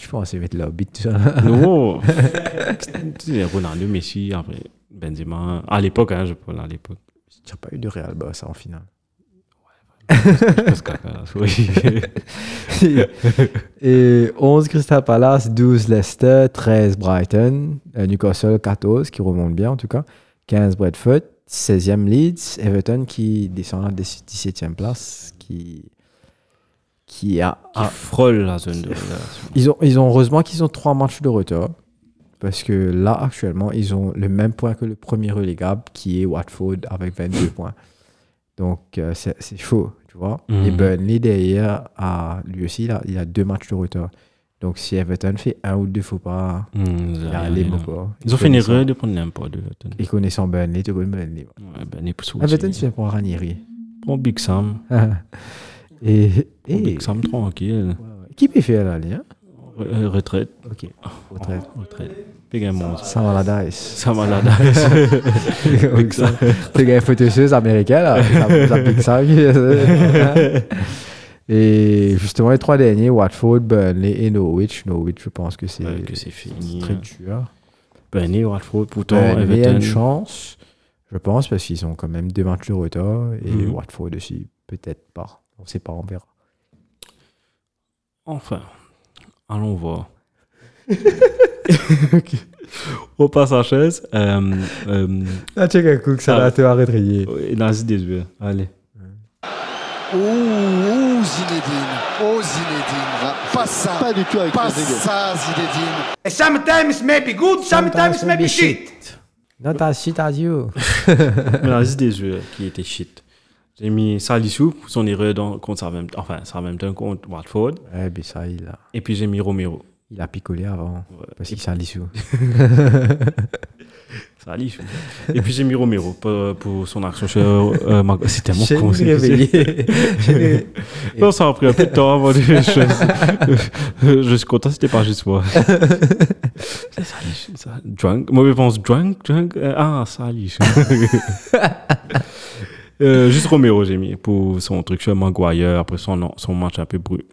Je pense qu'ils mettent leur bit tout ça. Non. tu sais, Ronaldo, Messi, après Benzema. À l'époque, hein, je parle à l'époque. Tu n'as pas eu de Real Barça en finale. Et 11 Crystal Palace, 12 Leicester, 13 Brighton, euh, Newcastle 14 qui remonte bien en tout cas, 15 Bradford, 16e Leeds, Everton qui descend à la 17e place, qui, qui a... Qui frôle la zone de. Ils ont, ils ont heureusement qu'ils ont trois matchs de retard. Parce que là, actuellement, ils ont le même point que le premier relégable, qui est Watford, avec 22 points. Donc, euh, c'est c'est chaud, tu vois. Mhm. Et Burnley, derrière, a, lui aussi, il a, il a deux matchs de retard. Donc, si Everton fait un ou deux faux pas, Hmm, il y a les rien. mots, quoi. Ils ont fait une erreur de prendre n'importe Everton. Et connaissant Burnley, tu connais Burnley. Ouais, les poussous Everton, tu viens pour Ranieri. Prends Big Sam. et, Big Sam tranquille. qui peut faire la ligne Re- euh, Retraite. Ok, retraite. Retraite. Big un Ça va la dice. Ça m'a la Big Sam. T'es gars photoseuse américain là. Ça- ça Sam qui- Et justement, les trois derniers, Watford, Burnley et Norwich. Norwich, je pense que c'est Ouais, que c'est fini. très dur. Burnley, Watford, pourtant, Burnley a une chance, je pense, parce qu'ils ont quand même deux matchs de retard. Et Mhm. Watford aussi, peut-être pas. On sait pas, on verra. Enfin, allons voir. On passe à chaise. Euh, euh, Ah, check un coup que ça va te arrêter. il a des yeux. Allez. Ouh, ouh, Zinedine. Oh, Zinedine. Pas ça. Pas du tout avec Pas ça, Zinedine. And sometimes maybe good, sometimes maybe shit. Non, t'as shit à you. Il a des yeux qui était shit. J'ai mis Salissou pour son erreur dans, contre Southampton, enfin Southampton contre Watford. Ouais, mais ça, il a, Et puis j'ai mis Romero. il a picolé avant. Parce qu'il s'est lissou. Salissou. Et puis j'ai mis Romero pour, pour son action chez euh, Mag- C'est tellement J'ai con. c'est- réveillé. J'ai- Non, ça a pris un peu de temps avant de Je suis content, c'était pas juste moi. Salissou, ça. Drunk. Moi, je pense drunk, drunk. euh, ah, Salissou. Euh, juste Romero, j'ai mis pour son truc chez Maguire, après son, son match un peu brut.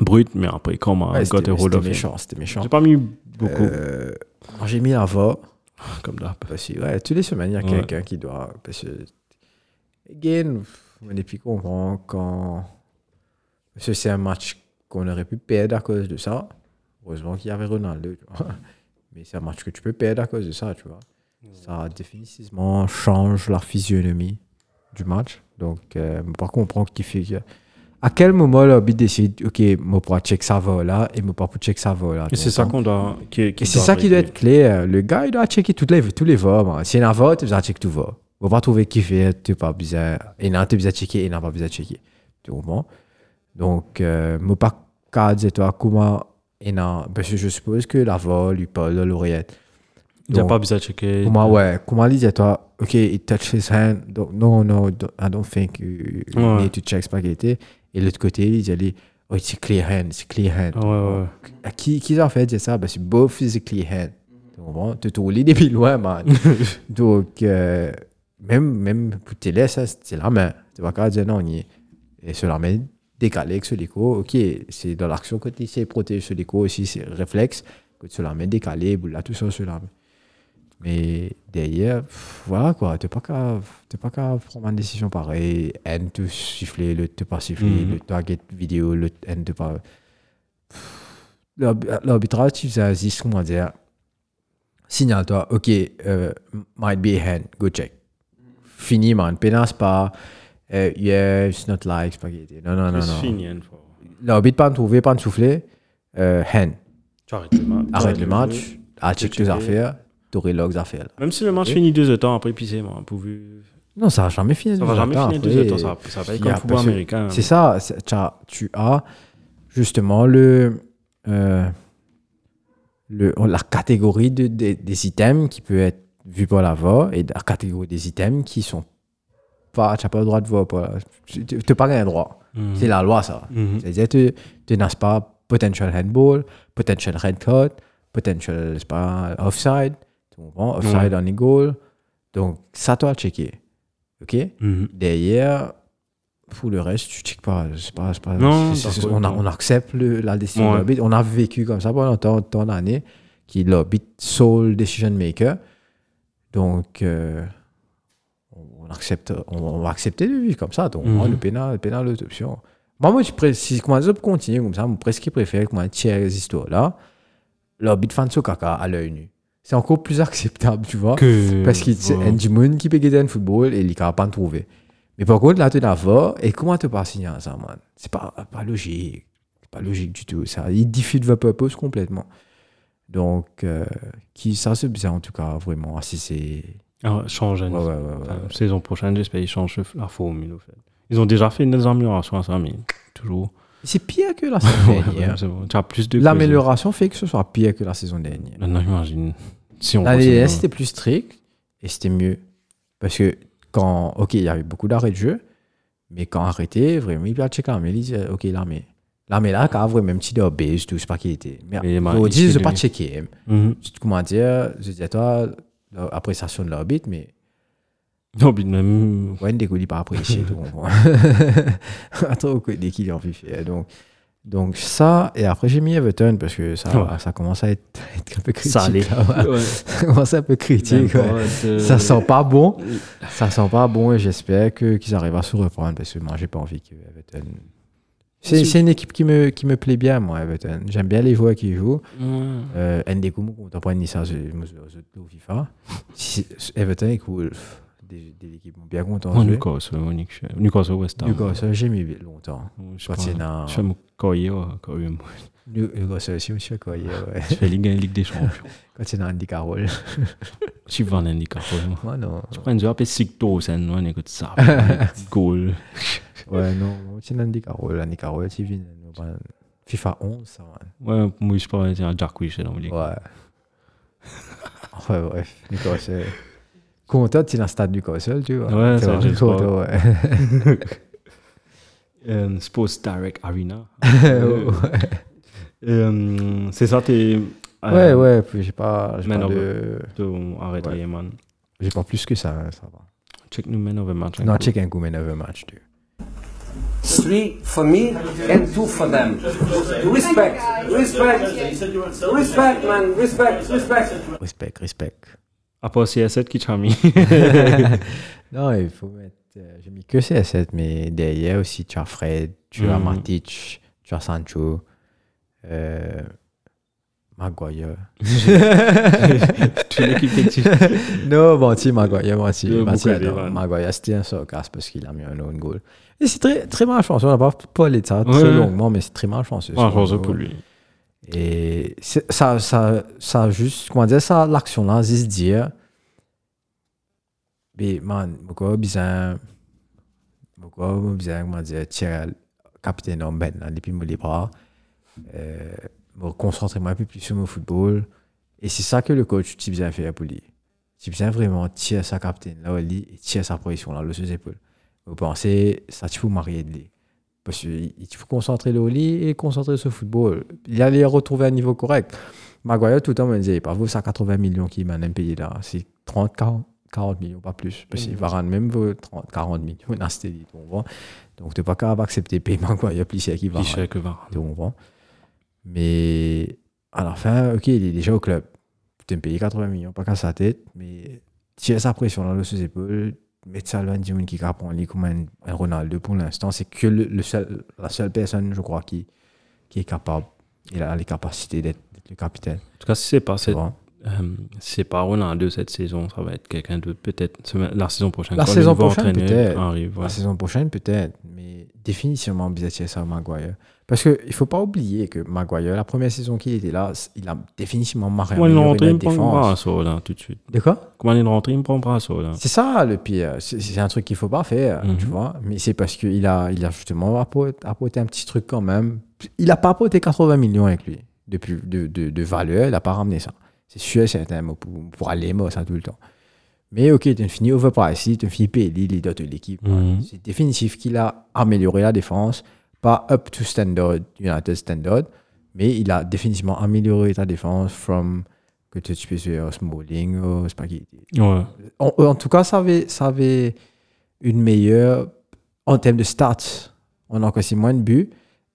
Brut, mais après, comme un Ouais, got c'était a hold of méchant, c'était méchant. J'ai pas mis beaucoup, Euh, j'ai mis la voix. comme d'hab. Ouais, toutes les semaines, il y a Ouais. quelqu'un qui doit. Parce que, again, on est plus comprend quand. Parce que c'est un match qu'on aurait pu perdre à cause de ça. Heureusement qu'il y avait Ronaldo, tu vois. Mais c'est un match que tu peux perdre à cause de ça, tu vois. Ça définitivement change la physionomie du match. Donc, euh, par contre, on comprend qu'il fait que. À quel moment l'arbitre décide, OK, moi pour check ça va là et moi pas pour check ça va là. Et c'est ça comprends? qu'on doit. Qui, qui Et c'est ça qui doit être clair. Le gars, il doit checker toutes les, tous les vols. man. S'il y en a vote, tu dois checker tout va. On va pas trouver qui fait, tu pas besoin. Et non, tu besoin de checker, et non, pas besoin de checker. Tu comprends? Donc, euh, moi, pas qu'à dire, toi, comment, et non, parce que je suppose que la voix lui parle de l'oreillette. Il n'y a Donc, pas besoin de checker. Comment, ouais, comment lui dire, toi, OK, he touched his hand. Donc, no, no, don't- I don't think you, you Ouais. need to check spaghetti. Et l'autre côté, il dit, oh, it's a clear hand, it's a clear hand. Ah ouais, ouais. À qui, qui a fait dire ça? Ben, c'est both physically hand. Tu comprends? Tu te roules depuis loin, man. Donc, euh, même, même pour te laisser, c'est la main. Tu vas pas dire non, ni. Et sur la main décalée avec ce l'écho, ok, c'est dans l'action que tu essaies de protéger ce l'écho aussi, c'est réflexe, que tu la main décalée, boule là, tout ça sur la main. Mais derrière, pff, voilà quoi, pas qu'à t'es pas qu'à prendre une décision pareille, N te siffler, le te pas siffler, Mhm. le target vidéo, le N te pas. L'arb- L'arbitrage, tu faisais juste, comment dire, signale-toi, ok, euh, might be a hand, go check. Fini, man, pénance pas, euh, yeah, it's not like spaghetti. Non, non, non, C'est non. fini, fois. L'arbitre pas trouver, pas souffler, euh, hand. Tu arrêtes le match. Arrête le match, ah, check tes affaires, t'aurais logs affaires. Même si le match Ok. finit deux temps après, puis c'est moi, pourvu. Non, ça va jamais finir. Ça va jamais finir deux temps, ça, ça va être comme le football américain. C'est ça, tu as, tu as justement le, euh, le, la catégorie de, de- des items qui peut être vue par la voix et la catégorie des items qui sont pas, tu n'as pas le droit de voir. Tu n'as pas un droit. Mhm. C'est la loi, ça. Mhm. C'est-à-dire, tu, tu n'as pas potential handball, potential red card, potential pas, offside, tu comprends? Offside on goal. Donc, ça, toi, checker. OK? Mhm. Derrière, pour le reste, tu checkes pas. Pas, c'est pas Non, c'est- c'est- d'accord, on, a- on accepte le- la décision Ouais. de l'arbitre. On a vécu comme ça pendant tant, tant d'années, qui est l'arbitre sole decision maker. Donc, euh, on, on accepte, on, on va accepter de vivre comme ça. Donc, Mhm. moi, le pénal, le pénal, l'autre option. Moi, moi, je si ça continue comme ça, moi, presque préfère que moi, tirer les histoires-là, l'arbitre fan caca à l'œil nu. C'est encore plus acceptable, tu vois. Que- Parce que c'est un qui peut gagner un football et il ne peut pas le trouver. Mais par contre, là, tu vu, et comment tu pas signer ça, man? C'est pas, pas logique. C'est pas logique du tout. Ça, il diffuse the purpose complètement. Donc, euh, qui, ça c'est bizarre en tout cas, vraiment. Ah, si c'est. Ah, change. Ouais, ouais, ouais. Enfin, saison prochaine, j'espère qu'ils changent la formule. Ils ont déjà fait des améliorations à ça, mais toujours. C'est pire que la saison dernière. bon. Tu as plus de. L'amélioration fait que ce soit pire que la saison dernière. Maintenant, j'imagine. Si on dernière, c'était plus strict et c'était mieux. Parce que quand, ok, il y avait beaucoup d'arrêts de jeu, mais quand arrêté, vraiment, il a checké l'armée, il disait, ok, l'armée. L'armée là, quand vraiment, un petit de base, tout, c'est pas qui était. Mais je pas lui. checké. Mhm. Comment dire, je dis à toi, l'appréciation de l'arbitre, mais Non, même. coups, il pas apprécié. Attends, que des qui ont pu faire. Donc, donc ça, et après, j'ai mis Everton parce que ça, Ouais. ça commence à être, être un peu critique. Ouais. Ouais. Ça commence à être un peu critique. De- Ça sent pas bon. Ça sent pas bon et j'espère qu'ils arrivent à se reprendre parce que moi j'ai pas envie que Everton. C'est une équipe qui me, qui me plaît bien, moi, Everton. J'aime bien les joueurs qui jouent. Euh, Ndeko, on t'apprend ni ça, c'est moi, c'est- c'est au FIFA. Si- Everton est cool. Des, des équipes m'ont bien content. Oh, de jouer. Newcastle, ouais, Newcastle, Newcastle, West Ham. Newcastle, j'ai mis longtemps. C'est ouais, quand même. New- Newcastle aussi, monsieur Koye, ouais. Je fais Ligue 1 Ligue des Champions. Quand c'est dans Andy Carroll. Je suis van Andy Carroll. moi. Non. Je prends un appelé Sigto, c'est un écoute ça. Goal. Ouais, non. C'est Andy Carroll. Andy Carroll, viens. FIFA 11, ça, man. Ouais, moi, je parle de Jack Wish dans le ligue. Ouais. ouais, bref. Content, tu es dans le stade Newcastle, tu vois. Ouais, Tu ça, vois, je le content, ouais. Euh, Sports Direct Arena. ouais, Euh, c'est ça, t'es. ouais, ouais, puis j'ai pas, j'ai Man pas of de, de- Arrête, Ouais. man. j'ai pas plus que ça, hein, ça va. Check nous, man of a match. Non, check un coup, mais neuf match, tu. Three for me and two for them. Respect, respect, respect, man, respect, respect. Respect, respect. À part CR7 qui t'a mis. Non, il faut mettre, euh, j'ai mis que CS7, mais derrière aussi, tu as Fred, tu as Mhm. Matic, tu as Sancho, euh, Maguire. Toute l'équipe fictive. non, bon, si, Maguire, aidé, man. Maguire, c'était un sarcasme parce qu'il a mis un own goal. Et c'est très, très malchanceux. On n'a pas parlé de ça très longuement, mais c'est très malchanceux. Goal. pour lui. Et ça, ça, ça juste, comment dire, ça, l'action-là, c'est se dire, mais man, pourquoi bizarre, pourquoi bizarre, comment dire, tiens, capitaine en ben, là, depuis les bras, euh, me concentrer un peu plus sur mon football. Et c'est ça que le coach, tu bien faire pour lui. Tu bien vraiment tirer sa capitaine là, lit, et tirer sa position là, le sous épaule. Vous pensez, ça, tu faut marier de lui. Parce qu'il faut concentrer le lit et concentrer sur le football. Il allait retrouver un niveau correct. Maguire, tout le temps, me disait, pas vous, ça 80 millions qui m'a même payé là. C'est 30, 40, 40 millions, pas plus. Parce qu'il va rendre même vos 30, 40 millions dans élite, tu comprends? Donc, tu n'es pas capable d'accepter paiement, quoi. Il y a plus cher qui va. Plus cher que Varane. Tu comprends? Mais à la fin, ok, il est déjà au club. Tu me payé 80 millions, pas qu'à sa tête, mais tirer sa pression dans le sous-épaule, mettre monde qui apprend lui comme un, un Ronaldo pour l'instant, c'est que le, le seul, la seule personne, je crois, qui, qui est capable. Il a les capacités d'être le capitaine. En tout cas, si c'est pas euh, c'est pas Ronaldo cette saison, ça va être quelqu'un d'autre. Peut-être la saison prochaine. La saison prochaine, peut-être. Ouais. La saison prochaine, peut-être, mais définitivement bien tirer ça Maguire. Parce qu'il ne faut pas oublier que Maguire, la première saison qu'il était là, il a définitivement marqué Comment il est rentré, il me prend défense. braceau là, tout de suite. De quoi? Comment il est rentré, il me prend le braceau là. C'est ça le pire. C'est un truc qu'il faut pas faire, Mhm. tu vois. Mais c'est parce qu'il a, il a justement apporté, un petit truc quand même. Il n'a pas apporté 80 millions avec lui depuis, de, de, de valeur. Il n'a pas ramené ça. C'est sûr, c'est un mot pour, pour aller moi ça tout le temps. Mais ok, tu as fini overpriced, tu as fini payé les leaders de l'équipe. Mhm. C'est définitif qu'il a amélioré la défense, pas up to standard, United standard, mais il a définitivement amélioré ta défense from que tu peux jouer Smalling au Spaghetti Ouais. en, en tout cas, ça avait, ça avait une meilleure. En termes de stats, on a encore si moins de buts,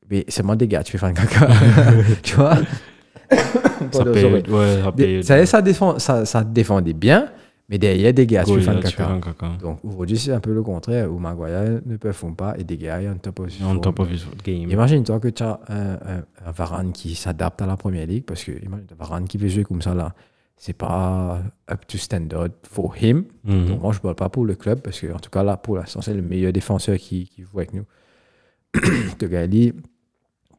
mais c'est moins des gars, tu fais faire un caca. tu vois? Ça paye, sorry. ouais, ça Des- paye. Ça, y est, ça, défend, ça, ça défendait bien, mais derrière, des gars, tu fais un caca. Donc aujourd'hui, c'est un peu le contraire, où Maguire ne performe pas et des gars, a un top aussi. On top of his game. Imagine-toi que tu as un, un- un Varane qui s'adapte à la première ligue, parce que imagine un Varane qui veut jouer comme ça là, c'est pas up to standard for him. Mhm. Donc, moi, je ne parle pas pour le club, parce que en tout cas, là, pour l'instant, c'est le meilleur défenseur qui, qui joue avec nous.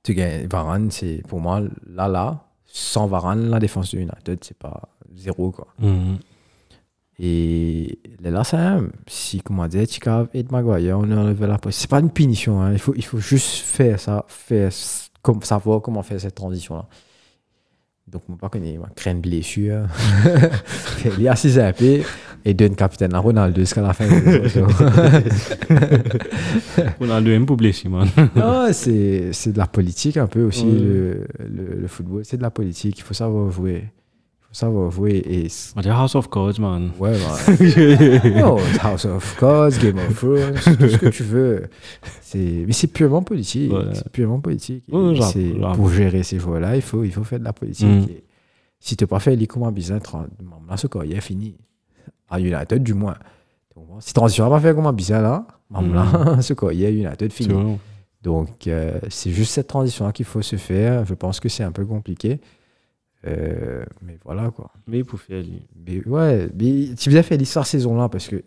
tu gagnes Varane, c'est pour moi, là, là, sans Varane, la défense de United, c'est pas zéro, quoi. Mhm. Et là, c'est un- si, comment dire, Tika et Maguire, on a enlevé la poste. C'est pas une punition, hein. il, faut, il faut juste faire ça, faire, comme, savoir comment faire cette transition-là. Donc, moi, pas connaître, moi, craindre blessure. Il y a 6 AP et donne capitaine à Ronaldo jusqu'à la fin. de la saison. On a le même pour blesser, man. Non, c'est de la politique un peu aussi, le, le football. C'est de la politique, il faut savoir jouer. Faut savoir jouer et. On dit House of Cards, man. Ouais, ouais. non, House of Cards, Game of Thrones, tout ce que tu veux. Mais c'est purement politique. Ouais. C'est purement politique. Ouais, j'avoue. pour gérer ces joueurs-là, il faut, il faut faire de la politique. Mm. Et si tu n'as pas fait les commandes business, là, ce il est fini. À United, du moins. Si transition n'a pas fait comment business là, là, ce il est United fini. Donc, euh, c'est juste cette transition-là qu'il faut se faire. Je pense que c'est un peu compliqué. Euh, mais voilà, quoi. Mais faire, lui. Mais ouais, mais tu bien fait l'histoire saison-là parce que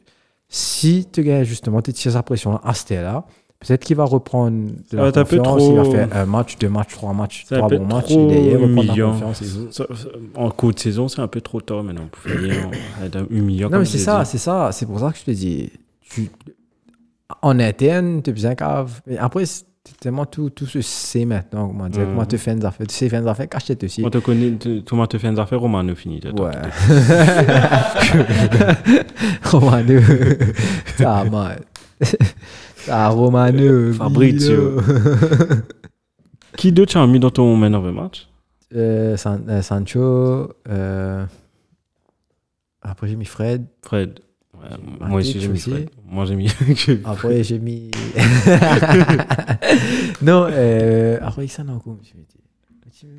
si tu gagnes justement, tu tires sa pression à ce là peut-être qu'il va reprendre de la confiance. Il va trop- faire un match, deux matchs, trois matchs, trois bons matchs. reprendre la confiance. ça- En cours de saison, c'est un peu trop tard maintenant pour faire rien. être humiliant. Non, mais c'est ça, c'est ça. C'est pour ça que je te dis. Tu, en interne, tu es bien cave. Mais après, tellement tout, tout se sait maintenant. Comment dire, comment te faire des affaires. Tu sais faire des affaires, cache-tête aussi. On te connaît, tu- tout le monde te fait une affaire, Romano fini. toi, toi, Ouais. Romano. Ça, man. Ça, Romano. Fabrizio. Qui d'autre tu as mis dans ton man of the match? Euh, San- euh, Sancho. euh, Après, j'ai mis Fred. Fred. Ouais, moi aussi, j'ai mis. Fred. Moi, j'ai mis. Après, j'ai mis. non, euh, après, ça, non, comment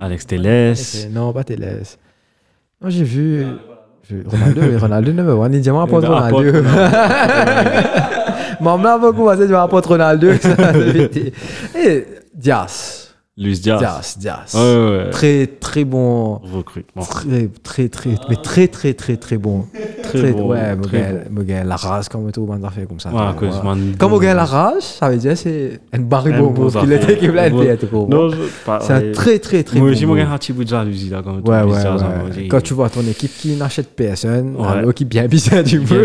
Alex Telles. Non, pas Télès. Non, j'ai vu. Ronaldo, Ronaldo number one. Il dit, moi, apporte apporte Ronaldo. Maman beaucoup je vais apporter Ronaldo. c'est. Et Dias. Luis Diaz. Ouais, ouais, ouais. Très, très bon. Recrutement. Très, très, très, mais très, très, très, très bon. Très bon, Ouais, très me gagne- me gagne la race comme tout le monde a fait comme ça. Ouais, cause man- Comme on gagne la rage, ça veut dire c'est un baril bon bon move qu'il était qui voulait Bon- être. Non, C'est un ouais. très très très bon moi, j'ai là. Comme tout Ouais, ouais, ouais. Quand tu vois ton équipe qui n'achète personne, Ouais. alors bien bizarre tu veux,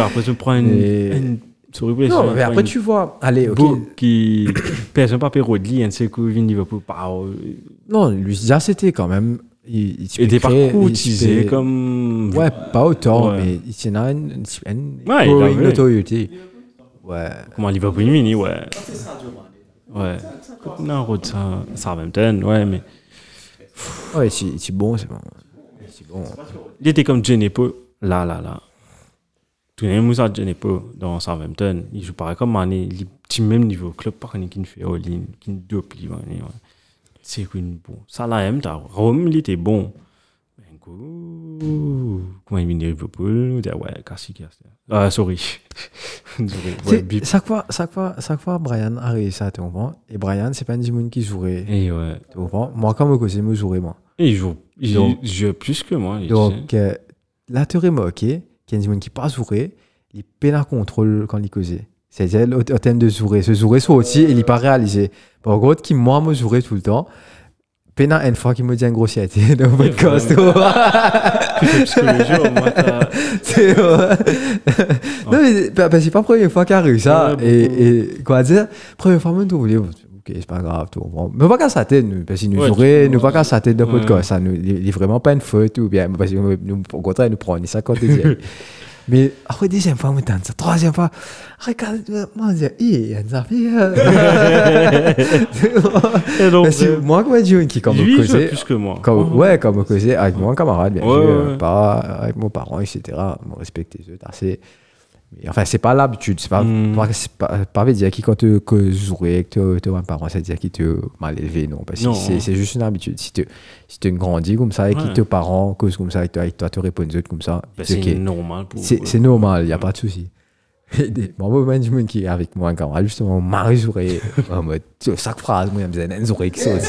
après, tu prends une. Une Non, mais après tu vois, allez, ok. Qui. Personne pas payé Rodley, un Liverpool. Non, lui déjà c'était quand même. Il, il utilisés expliquait- comme. Ouais, pas autant, mais il y en a une, une, une Ouais, il avait. notoriety. Ouais. Comment Liverpool mini, ouais. Ouais. Non, Rod, ça. Southampton, ouais, mais. Ouais, c'est bon, c'est bon. C'est bon. Il était comme Genepo, là, là, là. Tout le monde a Genepo dans Southampton. Il joue pareil comme Mané. Il est petit même niveau. Club par contre, qui ne fait all-in, qui va, ouais. C'est une bon? Ça, là, même, t'as. Rome, il était bon. Coup. Comment il vient de Liverpool? On dit, ouais, Cassie, Cassie. Ah, sorry. sorry. Ouais. Chaque fois, chaque fois, chaque fois, Brian a réussi à te comprendre. Et Brian, c'est pas un Dimon qui jouerait. Et ouais. Tu comprends Moi, comme je me jouerais, moi. Et il joue, il joue plus que moi. Donc, là, tu aurais qu'il y a qui pas jouerait, il peine à contrôle quand il causait. C'est-à-dire, au, au thème de jouer. Ce jouer soit aussi, il n'est pas réalisé. Par contre, qui, moi, me jouerait tout le temps. Peine à une fois qu'il me dit un grossièreté dans le podcast. Psychologie, au moins, t'as- C'est vrai. Non, mais parce que c'est pas la première fois qu'il a réussi ça. Et, et quoi dire, première fois, même tout voulait, ok, c'est pas grave, tout. Bon, mais pas qu'à sa tête, nous, parce qu'il nous Ouais, nous pas qu'à sa tête dans le Ouais. podcast. Ça, nous, il est vraiment pas une faute, ou bien, parce que nous, au contraire, il nous prend, ça quand il Mais après, deuxième fois, on tente ça. Troisième fois, regarde, moi, on dit, il y a. Et donc, Parce que euh, moi, comme Dieu, qui, comme joue causait, plus que moi. comme, ouais, comme causait avec mon camarade, bien sûr, pas avec mon parent, etc. On respecte les autres assez. Enfin, c'est pas l'habitude, c'est pas, Mm. pas, pas, veut dire qui quand tu que jouer, que tu un parent, c'est dire qui te mal élevé, non. Parce que Non. c'est c'est juste une habitude. Si tu si tu grandis comme ça, et qui Ouais. tes parents causent comme ça, et toi, et toi te répondent autres comme ça, Ben, c'est normal pour. C'est c'est normal, il n'y a pas de souci. Et des- moi, management qui est avec moi, quand justement, Marie Zouré, en mode, chaque phrase, moi, il me disait, une Zouré qui saute.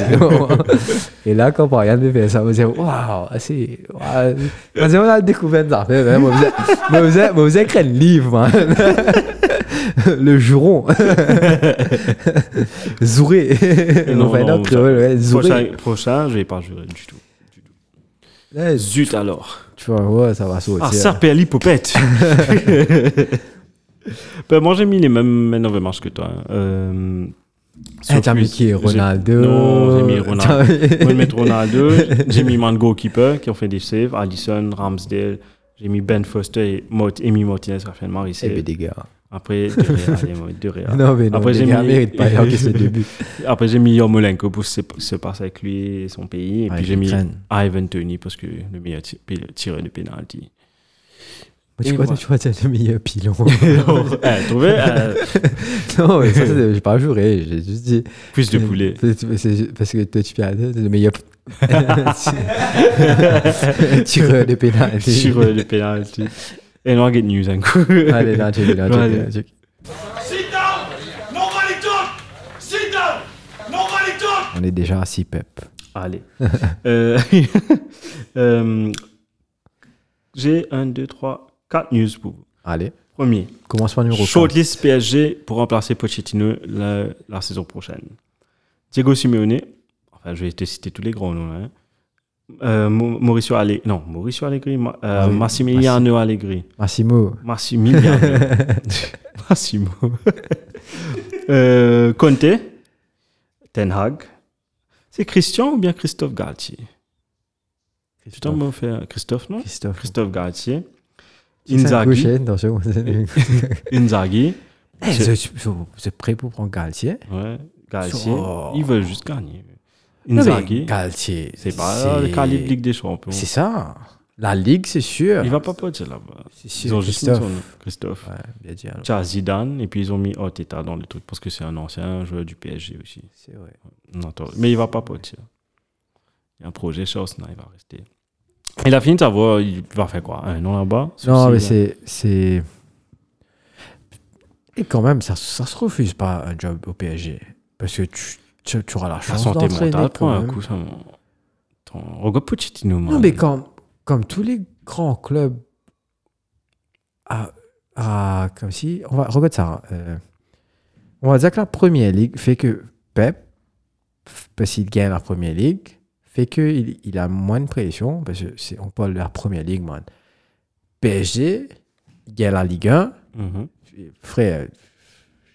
Et là, quand Brian me fait ça, je me disais, waouh, c'est. Je disais, on a découvert ça. Je disais, je disais, moi, je disais, écrire un livre, man. Le juron. Zouré. Non, On fait non, ouais, Prochain, Zouré. prochain, je vais pas jurer du tout. Eh, Zut alors. tu vois, ouais, ça va sauter. Ah, serpent à ben, moi, j'ai mis les mêmes mêmes marches que toi. Euh, Eh, t'as mis qui j'ai- Ronaldo Non, j'ai mis Ronaldo. Vais mettre Ronaldo. J'ai mis man goalkeeper qui ont fait des saves. Allison, Ramsdale. J'ai mis Ben Foster et Mot Amy Martinez qui a fait Eh ben, save. des gars. Après. Non, mais non, Après, j'ai mis- pas buts. Après, j'ai mis Yarmolenko pour ce qui se passe avec lui et son pays. Et Ouais, puis, j'ai mis. Ivan Tony parce que le meilleur tireur de penalty. Mais Et Tu vois, voilà. tu vois, t'es le meilleur pilon. eh, trouvé euh, non, mais ça, c'est- j'ai pas juré. J'ai juste dit. plus de poulet. C'est- c'est- c'est- Parce que toi, tu fais le meilleur. Tireur de pénalty. Tireur de penalty. Et non, get news un coup. Allez, là, check, là, Allez. check, là, check. Sit down! Nobody talk! Sit down! Nobody talk! On est déjà à 6 pep. Allez. Euh, euh, J'ai 1, 2, 3, 4 news pour vous. Allez, Premier. commence par numéro 4. Shortlist PSG pour remplacer Pochettino la, la saison prochaine. Diego Simeone, enfin je vais te citer tous les grands noms. Hein. Euh, Mauricio Allegri, non, Mauricio Allegri, Ma- euh, oui, Massimiliano Allegri, Massimo. Massimiliano, Massimo, euh, Conte, Ten Hag, c'est Christian ou bien Christophe Galtier? Euh, Christophe, non? Christophe. Christophe Galtier, Inzaghi. Inzaghi, Eh, êtes prêts pour prendre Galtier Ouais, Galtier, Oh. ils veulent juste gagner. Inzaghi, Galtier. c'est pas le calibre Ligue des Champions. C'est ça. La Ligue, c'est sûr. Il va pas poter là-bas. C'est Ils ont juste mis Christophe. son nom, Christophe. Ouais, bien dit. alors. Zidane, et puis ils ont mis Oteta dans le truc parce que c'est un ancien joueur du PSG aussi. C'est vrai. Non, mais il va pas poter. Il y a un projet chez Arsenal, il va rester. Il a fini de savoir, il va faire quoi Un an là-bas Non, mais c'est. c'est- Et quand même, ça, ça se refuse pas un job au PSG. Parce que tu, tu, tu auras la La chance santé d'entraîner mentale prend un coup. Ça, Attends, regarde Pochettino, Non, mais comme, comme tous les grands clubs, à, à- comme si, on va, regarde ça, euh, on va dire que la première ligue fait que Pep, parce qu'il gagne la première ligue, fait qu'il il a moins de pression, parce que on parle de la première ligue, man. PSG, il gagne la Ligue 1, Mhm. frère,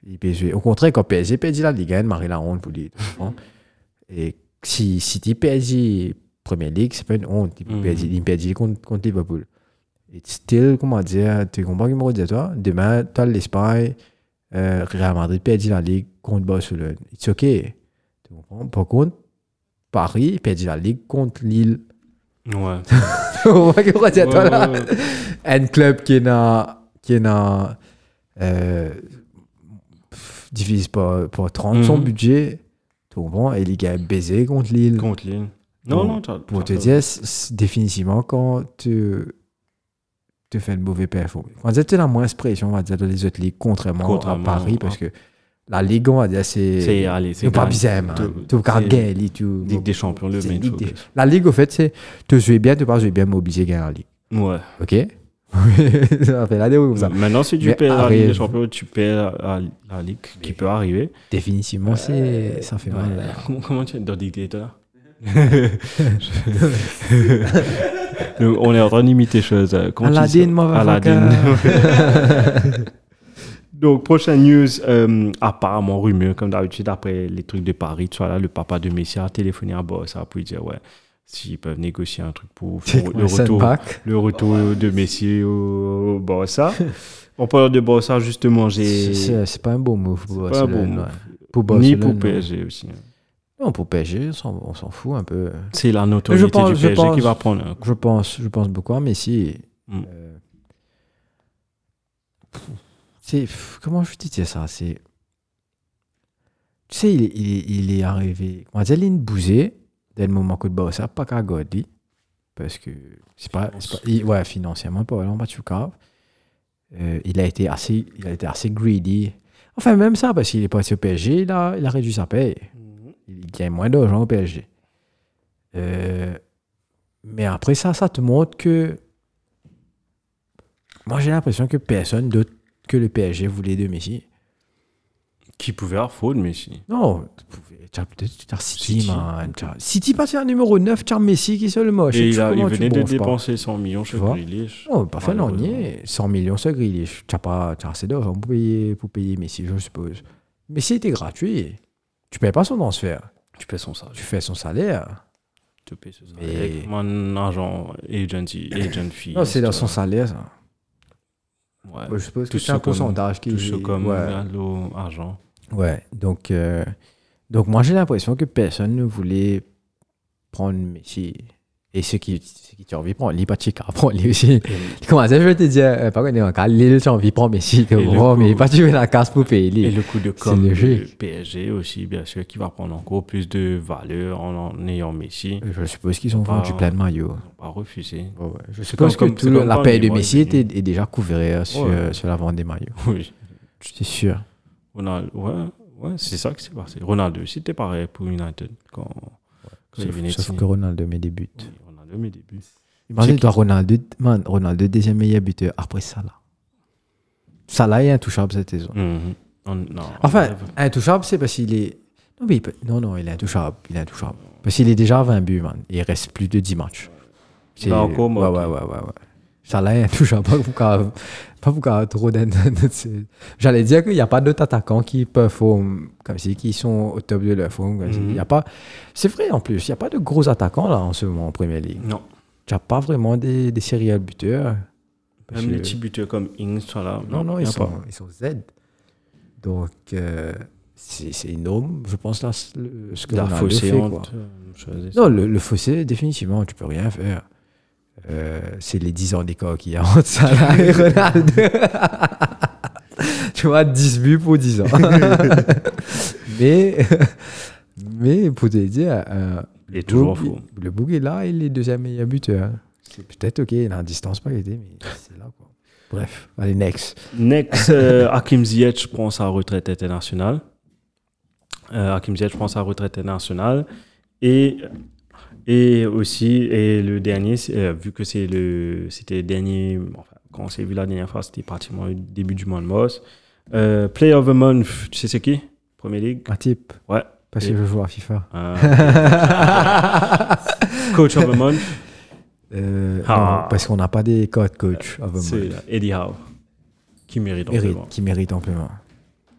il peut jouer. Au contraire, quand PSG perd la Ligue 1, Marie la honte pour lui. Et si, si tu PSG Première Ligue, c'est pas une honte. Il Mhm. perd il perd contre, contre Liverpool. Et still, comment dire, tu comprends ce que je dis à toi? Demain, tu as l'Espagne, euh, Real Madrid perd la Ligue contre Barcelone. C'est OK. Tu comprends? Par contre, Paris perd la Ligue contre Lille. Ouais. On va à toi là. Ouais, ouais, ouais. un club qui est dans qui est dans euh, divise par, par 30 son Mhm. budget tu comprends et il a baisé contre Lille Contre Lille. Non, Bon, non, t'as- pour te dire définitivement quand tu tu fais une mauvaise performance dire tu as moins de pression on va dire dans les autres ligues contrairement, Contrairement, à Paris parce que la Ligue on va dire c'est C'est, allez, c'est c'est pas bizarre tu regardes gagner tu Ligue des Champions, le main Ligue des- la Ligue au fait c'est tu joues bien tu pas jouer bien mais obligé de gagner la Ligue Ouais. ok? Ça fait la comme ça Maintenant, si tu perds la. Ligue des Champions, tu perds la, Ligue qui peut arriver. Définitivement, c'est ça fait mal. Comment, tu es dans Dictator Nous, On est en train d'imiter chose. euh, comment tu dis ça? Aladdin. Aladdin. Donc, prochaine news, euh, apparemment rumeur, comme d'habitude, après les trucs de Paris, tu vois, là, le papa de Messi a téléphoné à Bossa pour lui dire, ouais, s'ils peuvent négocier un truc pour le retour, le retour de Messi au, Barça. En parlant de Barça, justement, C'est j'ai... c'est- c'est pas un beau move pour pas un Barcelone. move. Pour Ni pour. PSG aussi. hein. Non, pour PSG, on s'en- fout un peu. C'est la notoriété pense- du PSG pense- qui va prendre un coup. Je pense, je pense beaucoup à Messi. Mm. Euh, c'est comment je te dire ça C'est tu sais, il, est- il, est- il est arrivé. Va dire, bousé dès le moment que le Barça pas qu'à garder parce que c'est pas, c'est pas il- ouais financièrement pas vraiment pas tout grave. Euh, il a été assez, il a été assez greedy. Enfin même ça parce qu'il est parti au PSG, il a, il a réduit sa paye. Il gagne moins d'argent au PSG. Euh, mais après ça, ça te montre que. Moi, j'ai l'impression que personne d'autre que le PSG voulait de Messi. Qui pouvait avoir faute, Messi. Non, City, City. man. City passe à numéro 9, tu as Messi qui est le moche. Et il, a- venait de dépenser 100 millions sur Grealish. Non, pas fait non, niais. 100 millions, c'est Grealish. Tu n'as pas assez d'argent pour payer, pour payer Messi, je suppose. Messi était gratuit. Tu payes pas son transfert. Tu paies son salaire. Tu fais son salaire. Tu payes son salaire. Avec mon argent, agency, agent fee. Non, c'est dans son vois. salaire, ça. Ouais. Je suppose Tout que c'est un pourcentage qui Tout comme ouais. allo, argent. Ouais, donc, euh, donc moi j'ai l'impression que personne ne voulait prendre Messi. Et ceux qui, ceux qui ont envie de prendre, lui, pas Chica, prendre lui aussi. Comment ça, je te dire, euh, par contre, Lille, tu as envie de prendre Messi, que bon, coup- mais pas tu la casse pour payer Et le coup de com. PSG aussi, bien sûr, qui va prendre encore plus de valeur en, en ayant Messi. Ils Je suppose qu'ils ont vendu plein de maillots. n'ont pas refusé. Ouais, ouais. Je suppose comme- que tout la paye de Messi était, est déjà couverte sur, Ouais. sur la vente des maillots. Oui. C'est sûr. Ronaldo, ouais, ouais c'est ça qui s'est passé. Ronaldo, c'était pareil pour United quand, quand il venait Sauf que Ronaldo met des buts. Mes débuts. Imagine toi, Ronaldo, man, Ronaldo, deuxième meilleur buteur après Salah. Salah est intouchable cette saison. Mhm. On- non, Enfin, on- intouchable, c'est parce qu'il est. Non, mais il peut- non, non, il est intouchable. Il est intouchable. Parce qu'il est déjà à 20 buts, man. Il reste plus de 10 matchs. C'est- Là encore, ouais, moi, ouais, ouais, ouais, ouais. Salah est intouchable. Pas pour pas trop J'allais dire qu'il n'y a pas d'autres attaquants qui performent comme si, qui sont au top de leur forme. Mhm. Il y a pas. C'est vrai en plus, il n'y a pas de gros attaquants là en ce moment en Premier League. Non. Tu n'as pas vraiment des, des serial buteurs. Même les que- petits buteurs comme Ings, soit là. non, non, ils sont, ils sont Z. Donc, euh, c'est énorme, je pense, là, ce- que La fossé fait, quoi. euh. Non, le, le fossé, définitivement, tu peux rien faire. Euh, c'est les 10 ans d'écart qu'il y a entre Salah et Ronaldo. tu vois, 10 buts pour 10 ans. mais, mais pour te dire, euh, Il est toujours faux. Le Boug est là, il est deuxième meilleur buteur. C'est peut-être ok, il a une distance pas été, mais c'est là quoi. Bref, allez, next. Next, euh, Hakim Ziyech prend sa retraite internationale. Euh, Hakim Ziyech prend sa retraite internationale. Et, et aussi, et le dernier, c'est, euh, vu que c'est le, c'était le dernier, enfin, quand on s'est vu la dernière fois, c'était pratiquement le début du mois de mars. Euh, Player of the Month, tu sais c'est qui? Premier League? Un type, Ouais. parce Et- que je joue à FIFA. Euh, Coach of the Month, Euh, Ah. non, parce qu'on n'a pas des codes coach of the c'est month. Eddie Howe. Qui mérite Mérite- amplement. qui mérite amplement.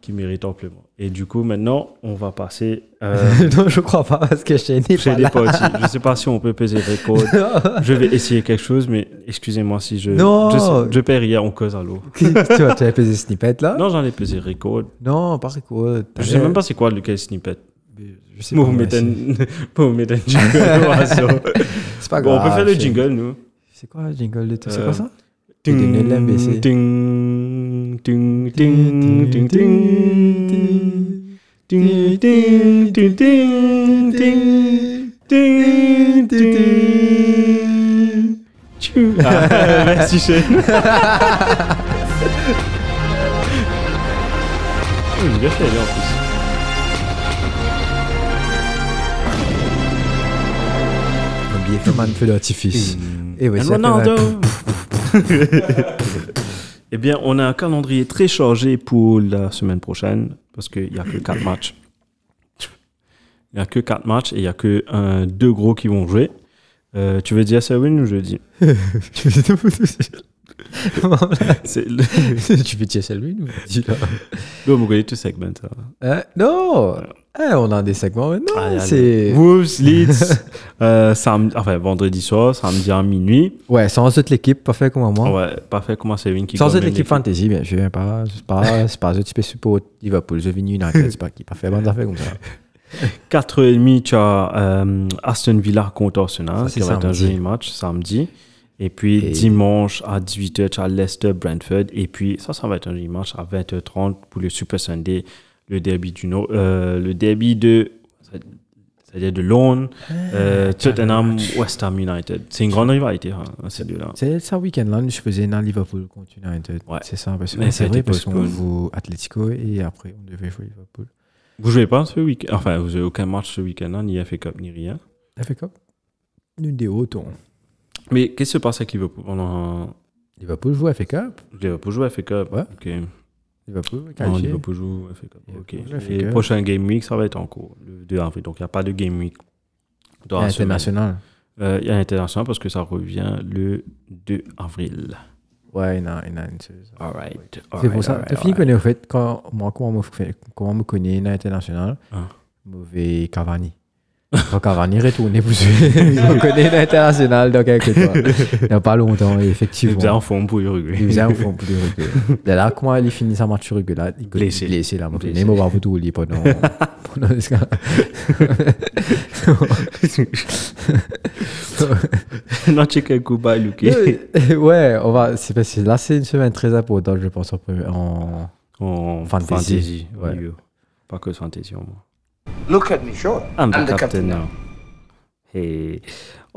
Qui mérite amplement. Et du coup, maintenant, on va passer. Euh, non, je crois pas, parce que chez n'est pas là. parties. Je ne sais pas si on peut peser record. je vais essayer quelque chose, mais excusez-moi si je. Non. Je, je perds hier en cause à l'eau. tu vois, tu as pesé snippet là Non, j'en ai pesé record. Non, pas record. Je sais même pas c'est quoi lequel snippet. Je sais pas. vous c'est- un jingle. C'est pas Bon, grave. on peut faire le jingle, nous. C'est quoi le jingle de tout C'est Euh, quoi ça Tu donnes merci, Shane. Oh, il est bien fait, lui, en plus. Un billet comme un feu d'artifice. Et oui, And ça fait Ronaldo. Eh bien, on a un calendrier très chargé pour la semaine prochaine parce qu'il n'y a que 4 matchs. Il n'y a que 4 matchs et il n'y a que un, deux gros qui vont jouer. Euh, tu veux dire Selwyn ou je dis? C'est le. tu veux dire lui nous dis-le. Vous connaissez tout segment. Euh, non Eh, On a des segments maintenant. Allez, c'est... Wolves, Leeds, euh, samedi, enfin vendredi soir, samedi à minuit. Ouais, sans toute l'équipe, pas fait comme moi. Ouais, parfait, comment Selwyn qui Sans toute l'équipe fantasy, bien sûr. Pas, c'est pas, c'est pas un petit peu pour Liverpool. Je viens United, c'est pas qui. Pas fait bonne affaire comme ça. 4h30, tu as euh, Aston Villa contre Arsenal, Ça, c'est qui va être un joli match samedi. Et puis Et- dimanche à 18h, tu as Leicester Brentford. Et puis ça, ça va être un joli match à 20h30 pour le Super Sunday, le derby du Nord, euh, le derby de. C'est-à-dire de Londres, euh, Tottenham, West Ham United. C'est une grande rivalité, hein, ces deux-là. C'est ça, week-end-là, je faisais dans Liverpool contre United. Ouais. C'est ça, parce que c'est vrai, parce qu'on joue Atletico et après, on devait jouer Liverpool. Vous jouez pas ce week-end Enfin, vous n'avez aucun match ce week-end, ni FA Cup, ni rien. FA Cup Nous, des hauts Mais qu'est-ce qui se passe avec Liverpool pendant Liverpool joue FA Cup Liverpool joue FA Cup Ouais. Ok. Liverpool, Non, qualifié. Liverpool joue FA Cup. Ok. Liverpool, Et le prochain Game Week, ça va être en cours, le 2 avril. Donc, il n'y a pas de Game Week. dans. International. Euh, Il y a international parce que ça revient le 2 avril. Ouais, il y en a, il y en a une. C'est pour ça. Tu finis connais au fait, quand, moi, comment me, fait- comment me connais dans l'international, Ah. mauvais Cavani. Quand Cavani jouer, je me connais dans l'international, donc avec toi. Il n'y a pas longtemps, et Il effectivement. faisait en forme pour Uruguay. Il faisait un fond pour. De là, comment il finit sa match sur rugby là, il Blessé. blessé là. Blessé. il m'a pas tout lié pendant. pendant ce cas. non, un coup, bye, Luke. ouais, on va. C'est parce que là, c'est une semaine très importante, je pense, en, en- En Fantasy. fantasy. Ouais. Pas que fantasy, au moins. Look at me, sure. I'm the, captain, now. Hey.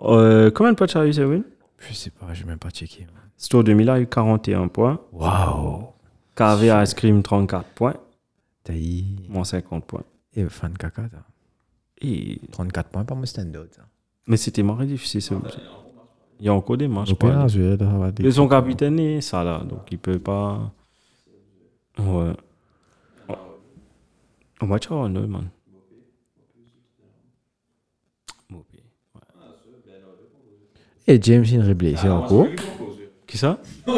Euh, combien de points tu as eu, Selwyn Je sais pas, je vais même pas checker. Store 2000 a eu 41 points. Waouh! KV Ice Cream 34 points. T'as eu. Moins 50 points. Et fan caca. Et... 34 points par mon stand-out. ça. Mais c'était marrant difficile. ça. Il y a encore des matchs. Et son capitaine est ça là, donc il peut pas. Ouais. On va non, man. Mauvais. Et James, en cours. Qui ça?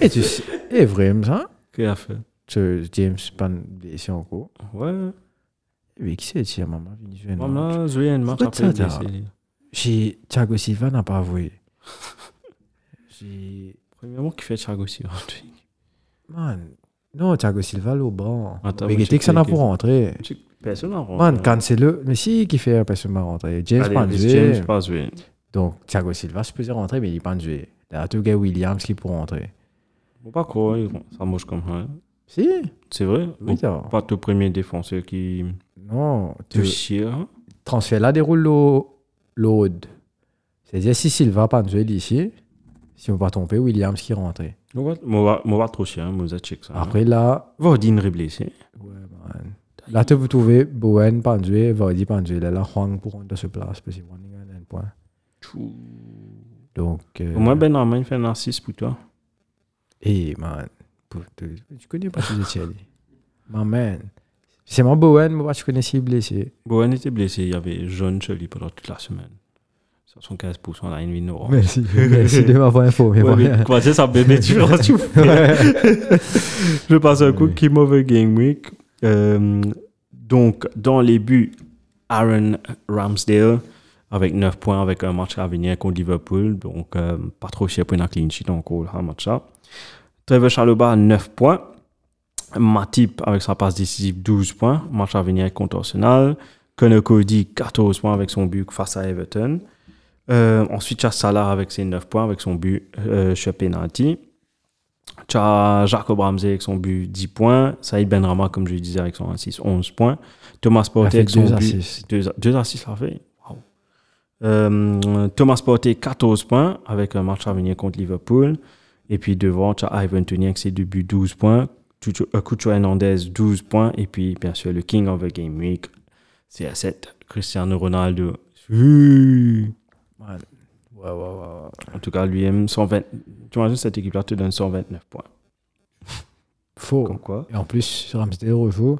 Et tu sais. Et vraiment, ça? Qui a fait? James, pas blessé en cours. Ouais. Mais qui c'est, tiens, maman? match. Maman, ça, t'as- blessé. J'ai Thiago Silva n'a pas avoué. J'ai Premièrement, qui fait Thiago Silva man non Thiago Silva le banc. Attends, Mais il était que ça n'a checker. pour Personne n'a Man Cancelo, mais si qui fait personne n'a rentré. James Allez, pas joué. James pas joué. Donc Thiago Silva se faisait rentrer mais il pas joué. Là tout gars Williams qui pour rentrer. Bon, pas quoi, ça marche comme ça. hein. Si C'est vrai? Oui, Pas le premier défenseur qui Non, tu chie. hein. transfert là déroule l'aude. C'est-à-dire si Silva pas joué ici, si on va tomber Williams qui rentrait. Moi, moi, moi, trop chien, moi, ça check ça. Après là, Vardine reblessé. Ouais, man. Là, tu peux trouver Bowen, Pandué, Vardy, Pandué. Là, là, Huang pour rentrer sur place, parce qu'il gagner un point. Donc, euh, Au moins, Ben Armand fait un assist pour toi. hey, man, pour te- tu connais pas ces Etienne. My man. C'est mon Bowen, moi, je connais s'il est blessé. Bowen était blessé, il y avait John Shirley pendant toute la semaine. 75% là, une vie noire. Merci, merci de m'avoir informé. C'est ça, bébé, tu verras, tu Je passe un coup qui mauvais game week. Euh, donc, dans les buts, Aaron Ramsdale avec 9 points avec un match à venir contre Liverpool. Donc, euh, pas trop cher pour une clean sheet un match. Trevor Chalobah, 9 points. Matip avec sa passe décisive, 12 points. Match à venir contre Arsenal. Connor Cody, 14 points avec son but face à Everton. Euh, ensuite, tu as Salah avec ses 9 points avec son but euh, sur penalty. Tu as Jacob Ramsey avec son but 10 points. Saïd Benrama, comme je le disais, avec son assist 11 points. Thomas fait avec son deux but. assists. Deux, deux assists, ça fait. Wow. Euh, Thomas Porter, 14 points avec un match à venir contre Liverpool. Et puis devant, tu as Ivan Tony avec ses deux buts 12 points. Cucho euh, Hernandez, 12 points. Et puis, bien sûr, le King of the Game Week, CR7, Cristiano Ronaldo. Oui. Ouais, ouais, ouais, ouais. En tout cas, lui aime 120. Tu imagines cette équipe-là te donne 129 points. Faux. Comme quoi Et en plus, Ramsdale rejoue,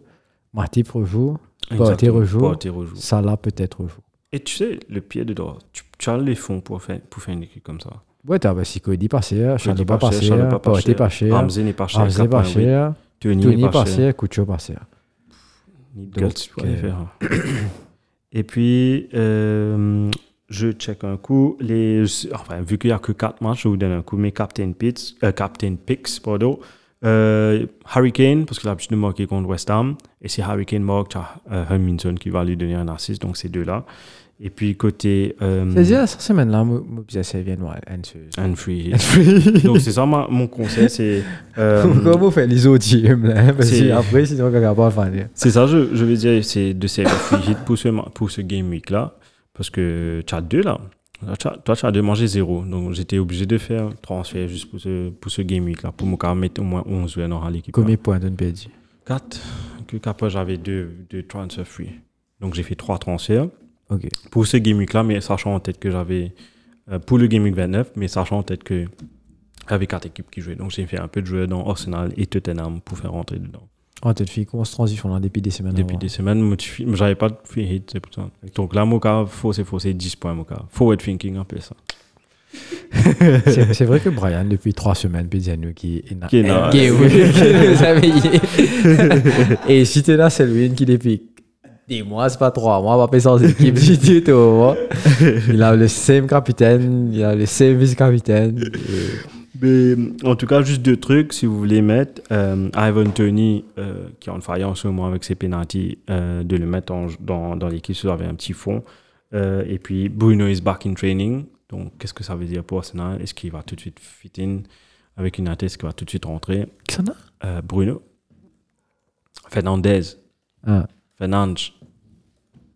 Matip rejoue, Exactement. rejoue. Rejoue. Salah peut-être rejoue. Et tu sais, le pied de droit, tu, tu as les fonds pour faire, pour faire une équipe comme ça. Ouais, t'as bah, si Cody pas cher, Chalobah pas cher, pas cher, pas cher, Ramsey n'est pas cher. Ramsey pas cher, Tony, pas cher, Coucho pas cher. Donc. Et puis, euh, je check un coup. Les, enfin, vu qu'il n'y a que 4 matchs, je vous donne un coup. Mes Captain, Pitts, euh, Captain Picks, pardon. Euh, Harry Kane, parce qu'il a l'habitude de marquer contre West Ham. Et si Harry Kane marque, tu as euh, Huminson qui va lui donner un assist. Donc, ces deux-là. Et puis, côté. Euh, C'est-à-dire, cette semaine-là, bien, ouais, une chose. and free. Donc, c'est ça ma- mon conseil. C'est. euh, Comment vous faites les autres teams, là? Parce c'est- que après, sinon, quelqu'un va pas faire. C'est ça, je, je vais dire, c'est de servir free hit pour ce, pour ce game week là. Parce que tu as deux là. As- Toi, tu as de manger zéro. Donc, j'étais obligé de faire transfert juste pour ce, pour ce game week là. Pour me mettre au moins 11 joueurs dans l'équipe. Combien de points tu perdu? 4. Que qu'après, j'avais deux, deux transfers free. Donc, j'ai fait trois transferts pour ce game week là, mais sachant en tête que j'avais. euh, pour le game week 29, mais sachant en tête que avec quatre équipes qui jouaient. Donc j'ai fait un peu de joueurs dans Arsenal et Tottenham pour faire rentrer dedans. Comment se transition là depuis des semaines Depuis avant. des semaines, moi, j'avais pas de free hit, c'est pour ça. Donc là, Moka, faut, c'est faux, c'est 10 points, Moka. Forward thinking, un peu ça. C'est vrai que Brian, depuis trois semaines, dire nous qui est Qui est là. qui est- oui, qui nous a veillé. Et si t'es là, c'est lui qui depuis des mois, c'est pas trois mois, on va pas sans équipe du tout. Il a le same capitaine, il a le same vice-capitaine. Et- Mais en tout cas, juste deux trucs, si vous voulez mettre euh, Ivan Tony, euh, qui est en fire en ce moment avec ses penalties, euh, de le mettre en- dans, dans l'équipe si vous avez un petit fond. Euh, et puis Bruno is back in training. Donc, qu'est-ce que ça veut dire pour Arsenal? Est-ce qu'il va tout de suite fit in avec une Est-ce qu'il va tout de suite rentrer? Qui s'en a Euh, Bruno Fernandez. Ah, Fernandes.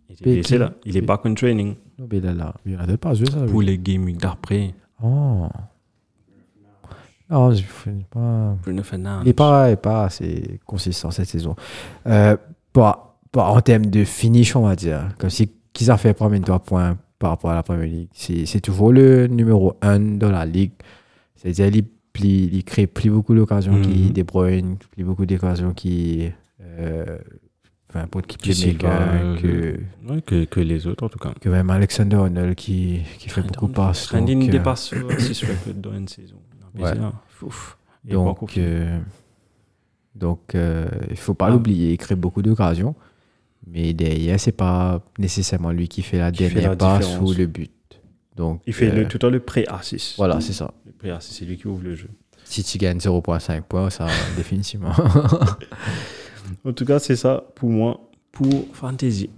Il est blessé qui- là. Il est back in training non, mais là. Il a peut-être pas joué ça. pour les game week d'après. Oh. Ne pas. Bruno Fernandes. Il n'est pas, pas assez consistant cette saison. Euh, pas, pas en termes de finish, on va dire. Comme si qu'ils ont fait premier trois points par rapport à la Première Ligue. C'est toujours le numéro 1 dans la Ligue. C'est-à-dire qu'il crée plus beaucoup d'occasions Mhm. qui De Bruyne, plus beaucoup d'occasions qui. Euh, enfin, pour qui Silva, playmaker, que, euh, Ouais, que, que les autres en tout cas. que même Alexander Arnold qui, qui fait beaucoup de passes. Euh, dépasse 6 records dans une saison. Ouais. Ouf. Donc, euh, donc euh, il faut pas Ah. l'oublier, il crée beaucoup d'occasions. Mais derrière, c'est pas nécessairement lui qui fait la Qui fait dernière la passe ou le but. Donc, il fait euh, le, tout le temps le pré-assist. voilà, c'est ça. Le pré-assist, c'est lui qui ouvre le jeu. Si tu gagnes 0.5 points, ça, définitivement. En tout cas, c'est ça pour moi, pour Fantasy.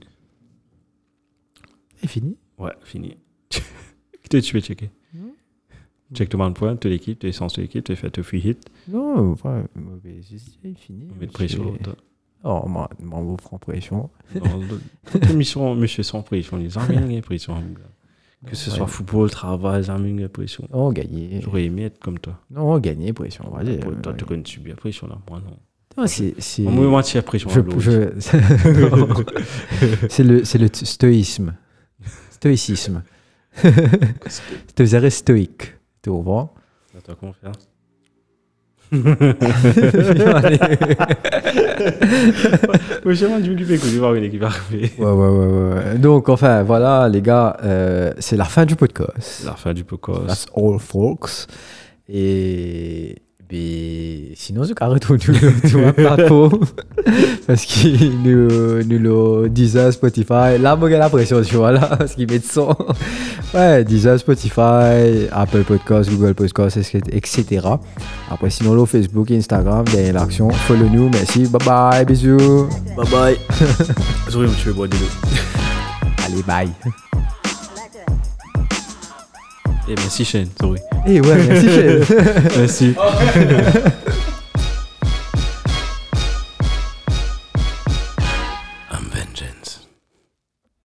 C'est fini. Ouais, fini. Qu'est-ce que tu veux checker? Check le monde point, toute l'équipe, tu es sans l'équipe, tu fais tout free hit, Non, pas mauvais. C'est fini. on met de pression. J'ai- Oh, moi, moi, vous prends pression. Toute émission, monsieur sans pression, les amis, pression. Que ce soit football, travail, amis, pression. Non, gagner. J'aurais aimé être comme toi. Non, gagner, pression, on va dire. Toi, tu connais subir la pression là, moi non. Non, c'est. Moi, moi, tu as pression. L'autre. c'est le, le stoïsme. Stoïcisme. C'est aux arrêts Tu vois À ta confiance. Oui, j'ai dû m'occuper que je vais voir une équipe arriver. ouais, ouais, ouais, ouais. Donc, enfin, voilà, les gars, euh, c'est la fin du podcast. La fin du podcast. That's all, folks. Et. Mais sinon, je tout sur la plateforme. parce qu'il nous, nous le Deezer, Spotify. Là, moi, j'ai la pression, tu vois, là, parce qu'ils mettent son. Ouais, Deezer, Spotify, Apple Podcast, Google Podcast, etc. Après, sinon, le Facebook, Instagram, derrière l'action. Follow-nous, merci. Bye bye, bisous. Bye bye. Sorry, tu veux boire de l'eau. Allez, bye. Et merci, Shane. Sorry. Et ouais, merci, chef. Merci.